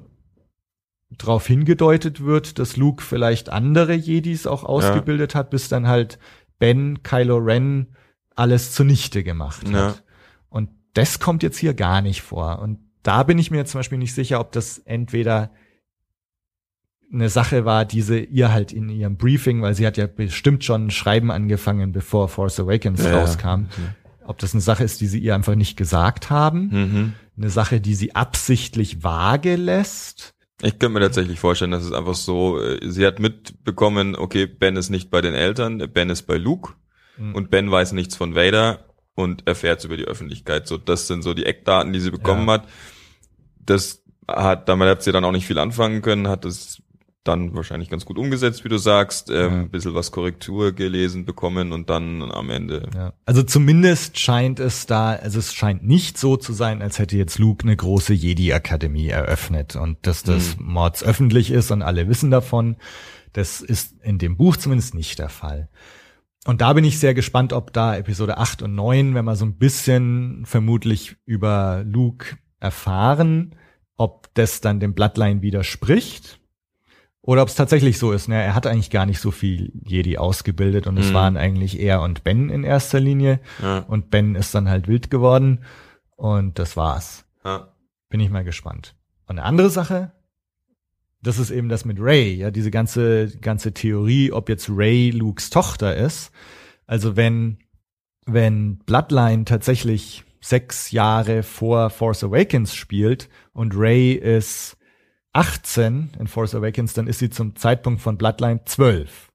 [SPEAKER 2] drauf hingedeutet wird, dass Luke vielleicht andere Jedis auch ausgebildet ja. hat, bis dann halt Ben, Kylo Ren alles zunichte gemacht hat. Ja. Und das kommt jetzt hier gar nicht vor. Und da bin ich mir zum Beispiel nicht sicher, ob das entweder eine Sache war, die sie ihr halt in ihrem Briefing, weil sie hat ja bestimmt schon Schreiben angefangen, bevor Force Awakens ja, rauskam. Ob das eine Sache ist, die sie ihr einfach nicht gesagt haben, mhm. eine Sache, die sie absichtlich vage lässt.
[SPEAKER 3] Ich könnte mir tatsächlich vorstellen, dass es einfach so, äh, sie hat mitbekommen, okay, Ben ist nicht bei den Eltern, Ben ist bei Luke mhm. und Ben weiß nichts von Vader und erfährt über die Öffentlichkeit. So, das sind so die Eckdaten, die sie bekommen ja. hat. Das hat, damit hat sie dann auch nicht viel anfangen können, hat das dann wahrscheinlich ganz gut umgesetzt, wie du sagst, ähm, ja. ein bisschen was Korrektur gelesen bekommen und dann am Ende.
[SPEAKER 2] Ja. Also zumindest scheint es da, also es scheint nicht so zu sein, als hätte jetzt Luke eine große Jedi-Akademie eröffnet und dass das mhm. Mords öffentlich ist und alle wissen davon. Das ist in dem Buch zumindest nicht der Fall. Und da bin ich sehr gespannt, ob da Episode 8 und 9, wenn wir so ein bisschen vermutlich über Luke erfahren, ob das dann dem Bloodline widerspricht oder ob es tatsächlich so ist, ne? er hat eigentlich gar nicht so viel Jedi ausgebildet und es mhm. waren eigentlich er und Ben in erster Linie. Ja. Und Ben ist dann halt wild geworden und das war's. Ja. Bin ich mal gespannt. Und eine andere Sache, das ist eben das mit Ray, ja, diese ganze, ganze Theorie, ob jetzt Ray Lukes Tochter ist. Also wenn, wenn Bloodline tatsächlich sechs Jahre vor Force Awakens spielt und Ray ist 18 in Force Awakens, dann ist sie zum Zeitpunkt von Bloodline 12.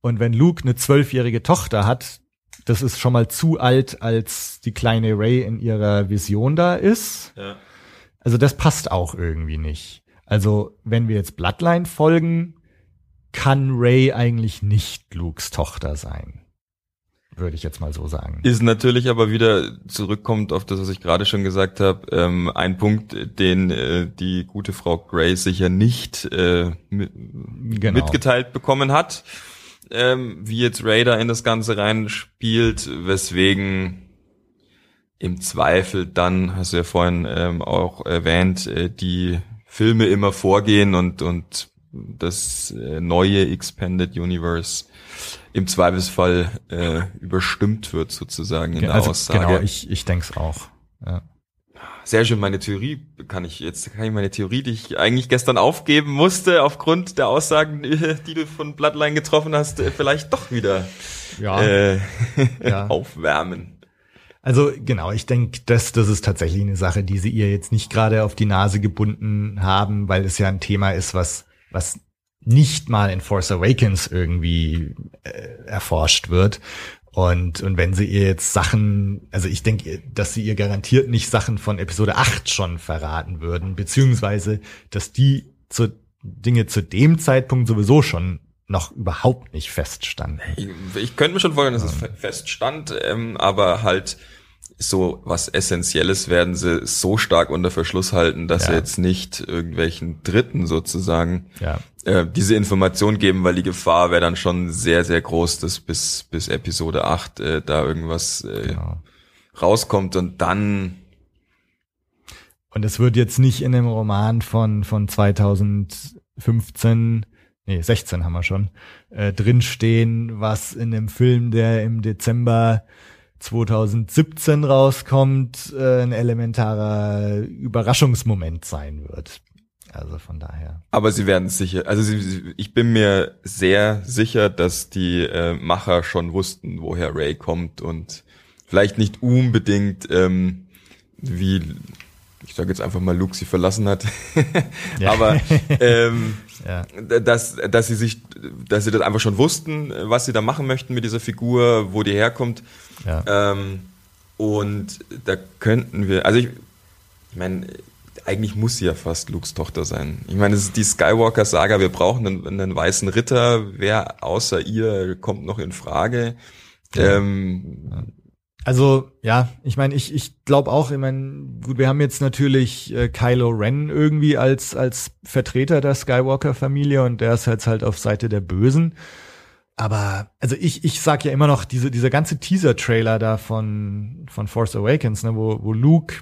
[SPEAKER 2] Und wenn Luke eine zwölfjährige Tochter hat, das ist schon mal zu alt, als die kleine Ray in ihrer Vision da ist. Ja. Also das passt auch irgendwie nicht. Also wenn wir jetzt Bloodline folgen, kann Ray eigentlich nicht Lukes Tochter sein würde ich jetzt mal so sagen.
[SPEAKER 3] Ist natürlich aber wieder zurückkommt auf das, was ich gerade schon gesagt habe, ähm, ein Punkt, den äh, die gute Frau Gray sicher nicht äh, mit, genau. mitgeteilt bekommen hat, ähm, wie jetzt Raider in das Ganze reinspielt, weswegen im Zweifel dann, hast du ja vorhin ähm, auch erwähnt, äh, die Filme immer vorgehen und, und das äh, neue Expanded Universe im Zweifelsfall äh, überstimmt wird sozusagen in der also, Aussage.
[SPEAKER 2] Genau, ich, ich denke es auch. Ja.
[SPEAKER 3] Sehr schön, meine Theorie kann ich jetzt, kann ich meine Theorie, die ich eigentlich gestern aufgeben musste, aufgrund der Aussagen, die du von Bloodline getroffen hast, äh, vielleicht doch wieder ja. Äh, ja. aufwärmen.
[SPEAKER 2] Also genau, ich denke, das, das ist tatsächlich eine Sache, die sie ihr jetzt nicht gerade auf die Nase gebunden haben, weil es ja ein Thema ist, was, was nicht mal in Force Awakens irgendwie äh, erforscht wird. Und, und wenn sie ihr jetzt Sachen, also ich denke, dass sie ihr garantiert nicht Sachen von Episode 8 schon verraten würden, beziehungsweise, dass die zu, Dinge zu dem Zeitpunkt sowieso schon noch überhaupt nicht feststanden.
[SPEAKER 3] Ich, ich könnte mir schon vorstellen, dass es feststand, ähm, aber halt so was Essentielles werden sie so stark unter Verschluss halten, dass ja. sie jetzt nicht irgendwelchen Dritten sozusagen ja. Äh, diese Information geben, weil die Gefahr wäre dann schon sehr, sehr groß, dass bis, bis Episode 8 äh, da irgendwas äh, genau. rauskommt und dann
[SPEAKER 2] und es wird jetzt nicht in dem Roman von, von 2015, nee, 16 haben wir schon, äh, drinstehen, was in dem Film, der im Dezember 2017 rauskommt, äh, ein elementarer Überraschungsmoment sein wird. Also von daher.
[SPEAKER 3] Aber sie werden sicher, also sie, ich bin mir sehr sicher, dass die äh, Macher schon wussten, woher Ray kommt und vielleicht nicht unbedingt ähm, wie ich sage jetzt einfach mal Luke sie verlassen hat, ja. aber ähm, ja. dass dass sie sich dass sie das einfach schon wussten, was sie da machen möchten mit dieser Figur, wo die herkommt. Ja. Ähm, und da könnten wir, also ich, ich meine, eigentlich muss sie ja fast Lukes Tochter sein. Ich meine, es ist die Skywalker-Saga, wir brauchen einen, einen, weißen Ritter. Wer außer ihr kommt noch in Frage? Ja. Ähm,
[SPEAKER 2] also ja, ich meine, ich, ich glaube auch, ich meine, gut, wir haben jetzt natürlich äh, Kylo Ren irgendwie als als Vertreter der Skywalker-Familie und der ist jetzt halt auf Seite der Bösen. Aber also ich ich sag ja immer noch diese dieser ganze Teaser-Trailer da von von Force Awakens, ne, wo wo Luke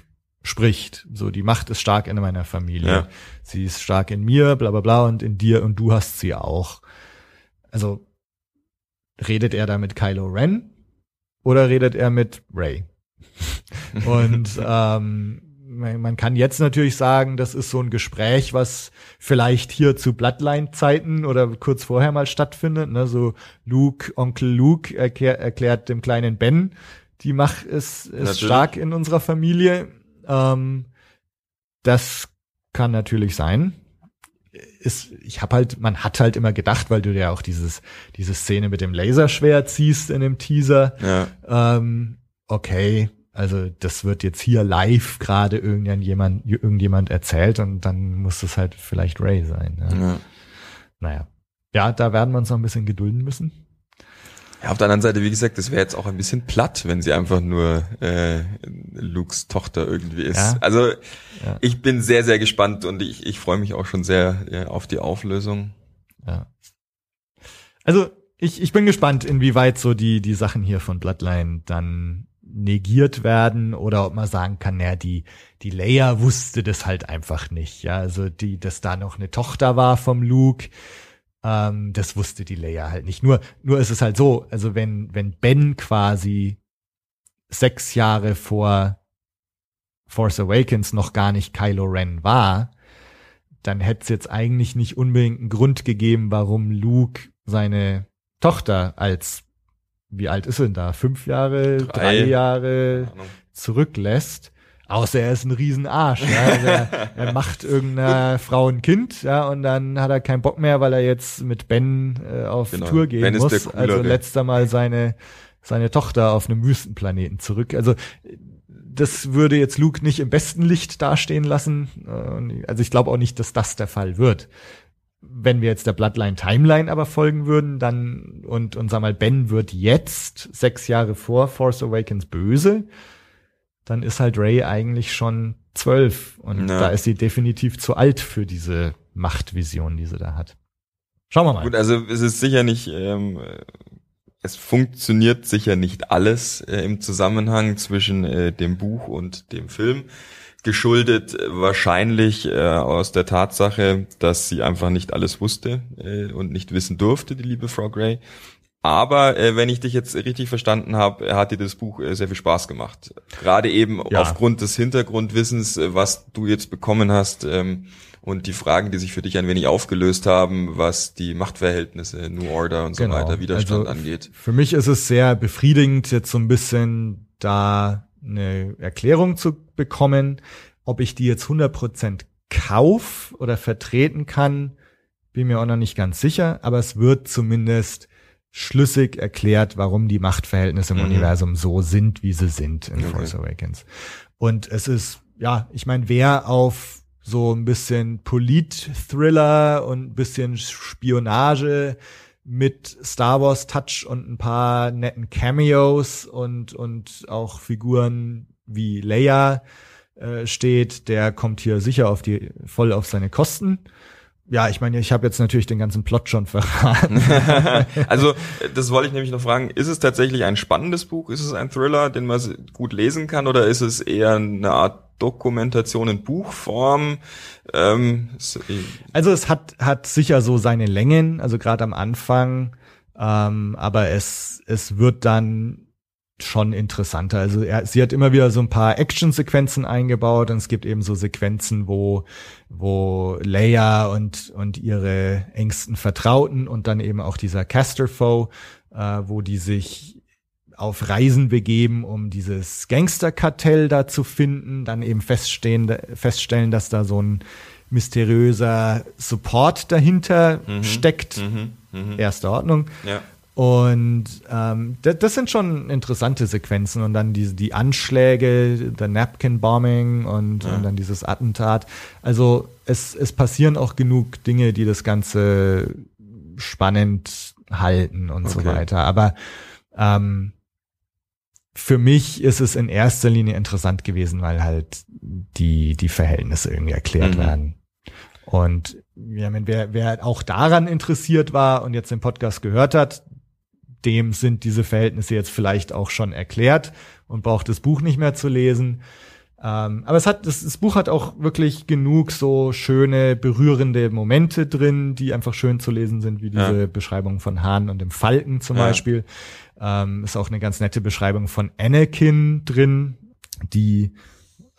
[SPEAKER 2] spricht, so die Macht ist stark in meiner Familie, ja. sie ist stark in mir, bla bla bla und in dir und du hast sie auch. Also redet er da mit Kylo Ren oder redet er mit Ray? und ähm, man kann jetzt natürlich sagen, das ist so ein Gespräch, was vielleicht hier zu Bloodline-Zeiten oder kurz vorher mal stattfindet. Ne? So Luke, Onkel Luke erklär, erklärt dem kleinen Ben, die Macht ist, ist stark in unserer Familie. Ähm, das kann natürlich sein ist, ich habe halt, man hat halt immer gedacht, weil du ja auch dieses, diese Szene mit dem Laserschwert ziehst in dem Teaser. Ja. Ähm, okay, also das wird jetzt hier live gerade irgendjemand, irgendjemand erzählt und dann muss es halt vielleicht Ray sein. Ja. ja. Naja. Ja, da werden wir uns noch ein bisschen gedulden müssen.
[SPEAKER 3] Ja, auf der anderen Seite, wie gesagt, das wäre jetzt auch ein bisschen platt, wenn sie einfach nur äh, Lukes Tochter irgendwie ist. Ja. Also ja. ich bin sehr, sehr gespannt und ich, ich freue mich auch schon sehr ja, auf die Auflösung. Ja.
[SPEAKER 2] Also ich, ich bin gespannt, inwieweit so die, die Sachen hier von Bloodline dann negiert werden oder ob man sagen kann, naja, die, die Leia wusste das halt einfach nicht. Ja, also die, dass da noch eine Tochter war vom Luke ähm, das wusste die Leia halt nicht. Nur, nur ist es halt so, also wenn, wenn Ben quasi sechs Jahre vor Force Awakens noch gar nicht Kylo Ren war, dann hätte es jetzt eigentlich nicht unbedingt einen Grund gegeben, warum Luke seine Tochter als, wie alt ist er denn da? Fünf Jahre, drei, drei Jahre zurücklässt. Außer er ist ein Riesenarsch. Ja? Also er, er macht irgendeiner Frau ein Kind, ja, und dann hat er keinen Bock mehr, weil er jetzt mit Ben äh, auf genau. Tour gehen ben muss. Also letzter Mal seine seine Tochter auf einem Wüstenplaneten zurück. Also das würde jetzt Luke nicht im besten Licht dastehen lassen. Also ich glaube auch nicht, dass das der Fall wird. Wenn wir jetzt der Bloodline Timeline aber folgen würden, dann und und sag mal Ben wird jetzt sechs Jahre vor Force Awakens böse dann ist halt Ray eigentlich schon zwölf und ja. da ist sie definitiv zu alt für diese Machtvision, die sie da hat. Schauen wir mal.
[SPEAKER 3] Gut, also es ist sicher nicht, ähm, es funktioniert sicher nicht alles äh, im Zusammenhang zwischen äh, dem Buch und dem Film. Geschuldet äh, wahrscheinlich äh, aus der Tatsache, dass sie einfach nicht alles wusste äh, und nicht wissen durfte, die liebe Frau Gray. Aber äh, wenn ich dich jetzt richtig verstanden habe, hat dir das Buch äh, sehr viel Spaß gemacht. Gerade eben ja. aufgrund des Hintergrundwissens, äh, was du jetzt bekommen hast ähm, und die Fragen, die sich für dich ein wenig aufgelöst haben, was die Machtverhältnisse, New Order und so genau. weiter, Widerstand also angeht.
[SPEAKER 2] Für mich ist es sehr befriedigend, jetzt so ein bisschen da eine Erklärung zu bekommen. Ob ich die jetzt 100% kauf oder vertreten kann, bin mir auch noch nicht ganz sicher, aber es wird zumindest schlüssig erklärt, warum die Machtverhältnisse im mhm. Universum so sind, wie sie sind in okay. Force Awakens. Und es ist, ja, ich meine, wer auf so ein bisschen Polit-Thriller und ein bisschen Spionage mit Star Wars Touch und ein paar netten Cameos und, und auch Figuren wie Leia äh, steht, der kommt hier sicher auf die, voll auf seine Kosten. Ja, ich meine, ich habe jetzt natürlich den ganzen Plot schon verraten.
[SPEAKER 3] also, das wollte ich nämlich noch fragen. Ist es tatsächlich ein spannendes Buch? Ist es ein Thriller, den man gut lesen kann? Oder ist es eher eine Art Dokumentation in Buchform? Ähm,
[SPEAKER 2] also, es hat, hat sicher so seine Längen, also gerade am Anfang. Ähm, aber es, es wird dann schon interessanter. Also er, sie hat immer wieder so ein paar Action-Sequenzen eingebaut und es gibt eben so Sequenzen, wo, wo Leia und, und ihre engsten Vertrauten und dann eben auch dieser Casterfoe, äh, wo die sich auf Reisen begeben, um dieses Gangsterkartell da zu finden, dann eben feststehen, feststellen, dass da so ein mysteriöser Support dahinter
[SPEAKER 3] Mhm.
[SPEAKER 2] steckt. Erste Ordnung.
[SPEAKER 3] Ja.
[SPEAKER 2] Und ähm, das, das sind schon interessante Sequenzen und dann diese die Anschläge, der Napkin Bombing und, und dann dieses Attentat. Also es, es passieren auch genug Dinge, die das Ganze spannend halten und so
[SPEAKER 3] Okay.
[SPEAKER 2] weiter. Aber ähm, für mich ist es in erster Linie interessant gewesen, weil halt die, die Verhältnisse irgendwie erklärt
[SPEAKER 3] Mhm.
[SPEAKER 2] werden. Und ja, meine, wer, wer auch daran interessiert war und jetzt den Podcast gehört hat, dem sind diese Verhältnisse jetzt vielleicht auch schon erklärt und braucht das Buch nicht mehr zu lesen. Ähm, aber es hat, das, das Buch hat auch wirklich genug so schöne, berührende Momente drin, die einfach schön zu lesen sind, wie diese
[SPEAKER 3] Ja.
[SPEAKER 2] Beschreibung von Hahn und dem Falken zum
[SPEAKER 3] Ja.
[SPEAKER 2] Beispiel. Ähm, ist auch eine ganz nette Beschreibung von Anakin drin, die,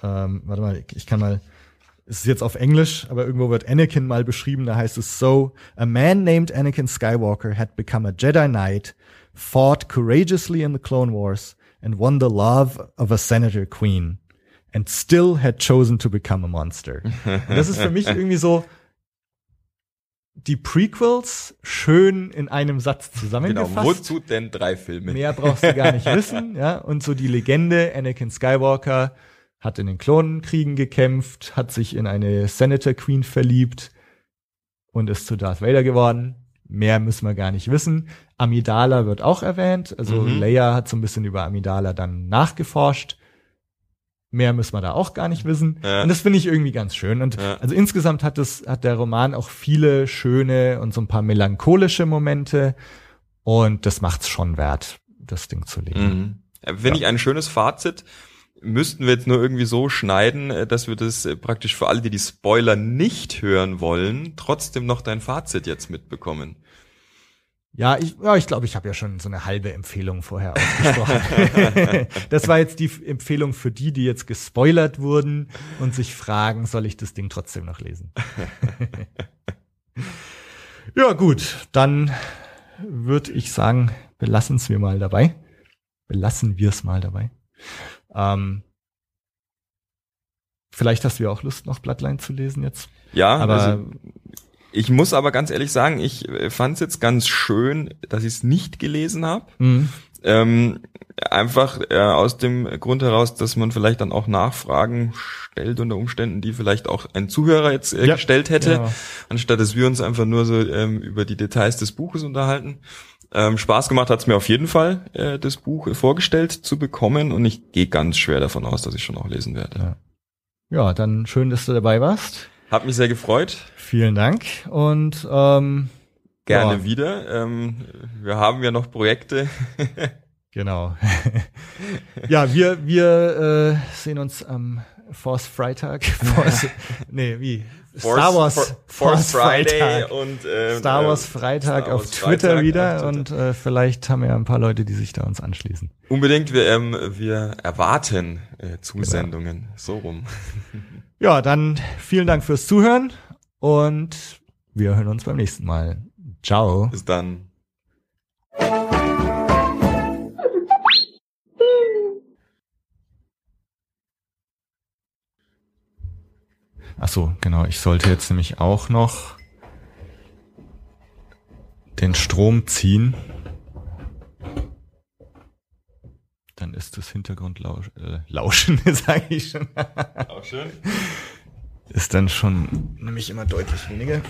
[SPEAKER 2] ähm, warte mal, ich kann mal, es ist jetzt auf Englisch, aber irgendwo wird Anakin mal beschrieben, da heißt es so, a man named Anakin Skywalker had become a Jedi Knight, fought courageously in the Clone Wars, and won the love of a Senator Queen, and still had chosen to become a monster. Und das ist für mich irgendwie so, die Prequels schön in einem Satz
[SPEAKER 3] Genau.
[SPEAKER 2] zusammengefasst.
[SPEAKER 3] Wozu denn drei Filme?
[SPEAKER 2] Mehr brauchst du gar nicht wissen, ja. Und so die Legende, Anakin Skywalker hat in den Klonenkriegen gekämpft, hat sich in eine Senator Queen verliebt und ist zu Darth Vader geworden. Mehr müssen wir gar nicht wissen. Amidala wird auch erwähnt. Also
[SPEAKER 3] Mhm.
[SPEAKER 2] Leia hat so ein bisschen über Amidala dann nachgeforscht. Mehr müssen wir da auch gar nicht wissen.
[SPEAKER 3] Ja.
[SPEAKER 2] Und das finde ich irgendwie ganz schön. Und
[SPEAKER 3] Ja.
[SPEAKER 2] also insgesamt hat es, hat der Roman auch viele schöne und so ein paar melancholische Momente. Und das macht's schon wert, das Ding zu lesen.
[SPEAKER 3] Mhm. Finde ich ein schönes Fazit. Müssten wir jetzt nur irgendwie so schneiden, äh, dass wir das äh, praktisch für alle, die die Spoiler nicht hören wollen, trotzdem noch dein Fazit jetzt mitbekommen.
[SPEAKER 2] Ja, ich, ja, ich glaube, ich habe ja schon so eine halbe Empfehlung vorher ausgesprochen. das war jetzt die Empfehlung für die, die jetzt gespoilert wurden und sich fragen, soll ich das Ding trotzdem noch lesen? ja, gut, dann würde ich sagen, belassen es wir mal dabei. Belassen wir es mal dabei. Ähm, vielleicht hast du ja auch Lust, noch Bloodline zu lesen jetzt.
[SPEAKER 3] Ja,
[SPEAKER 2] Aber
[SPEAKER 3] also ich muss aber ganz ehrlich sagen, ich fand es jetzt ganz schön, dass ich es nicht gelesen habe.
[SPEAKER 2] Mhm.
[SPEAKER 3] Ähm, einfach äh, aus dem Grund heraus, dass man vielleicht dann auch Nachfragen stellt unter Umständen, die vielleicht auch ein Zuhörer jetzt äh,
[SPEAKER 2] Ja,
[SPEAKER 3] gestellt hätte,
[SPEAKER 2] genau.
[SPEAKER 3] anstatt dass wir uns einfach nur so ähm, über die Details des Buches unterhalten. Ähm, Spaß gemacht hat es mir auf jeden Fall, äh, das Buch vorgestellt zu bekommen und ich gehe ganz schwer davon aus, dass ich schon auch lesen werde.
[SPEAKER 2] Ja. Ja, dann schön, dass du dabei warst.
[SPEAKER 3] Hat mich sehr gefreut.
[SPEAKER 2] Vielen Dank und ähm,
[SPEAKER 3] Gerne
[SPEAKER 2] Ja.
[SPEAKER 3] wieder. Ähm, wir haben ja noch Projekte.
[SPEAKER 2] genau. ja, wir wir äh, sehen uns am Force Freitag. Force, nee, wie? Star Wars
[SPEAKER 3] For- Force Friday
[SPEAKER 2] Freitag.
[SPEAKER 3] und ähm,
[SPEAKER 2] Star Wars
[SPEAKER 3] ähm,
[SPEAKER 2] Freitag
[SPEAKER 3] Star
[SPEAKER 2] auf
[SPEAKER 3] Wars
[SPEAKER 2] Twitter
[SPEAKER 3] Freitag
[SPEAKER 2] wieder
[SPEAKER 3] auf Twitter.
[SPEAKER 2] und äh, vielleicht haben wir ja ein paar Leute, die sich da uns anschließen.
[SPEAKER 3] Unbedingt, wir, ähm, wir erwarten äh, Zusendungen. So rum.
[SPEAKER 2] Ja, dann vielen Dank fürs Zuhören und wir hören uns beim nächsten Mal. Ciao.
[SPEAKER 3] Bis dann.
[SPEAKER 2] Ach so, genau. Ich sollte jetzt nämlich auch noch den Strom ziehen. Dann ist das Hintergrundlauschen, äh, Lauschen, sage ich schon,
[SPEAKER 3] Auch schön.
[SPEAKER 2] ist dann schon nämlich immer deutlich weniger.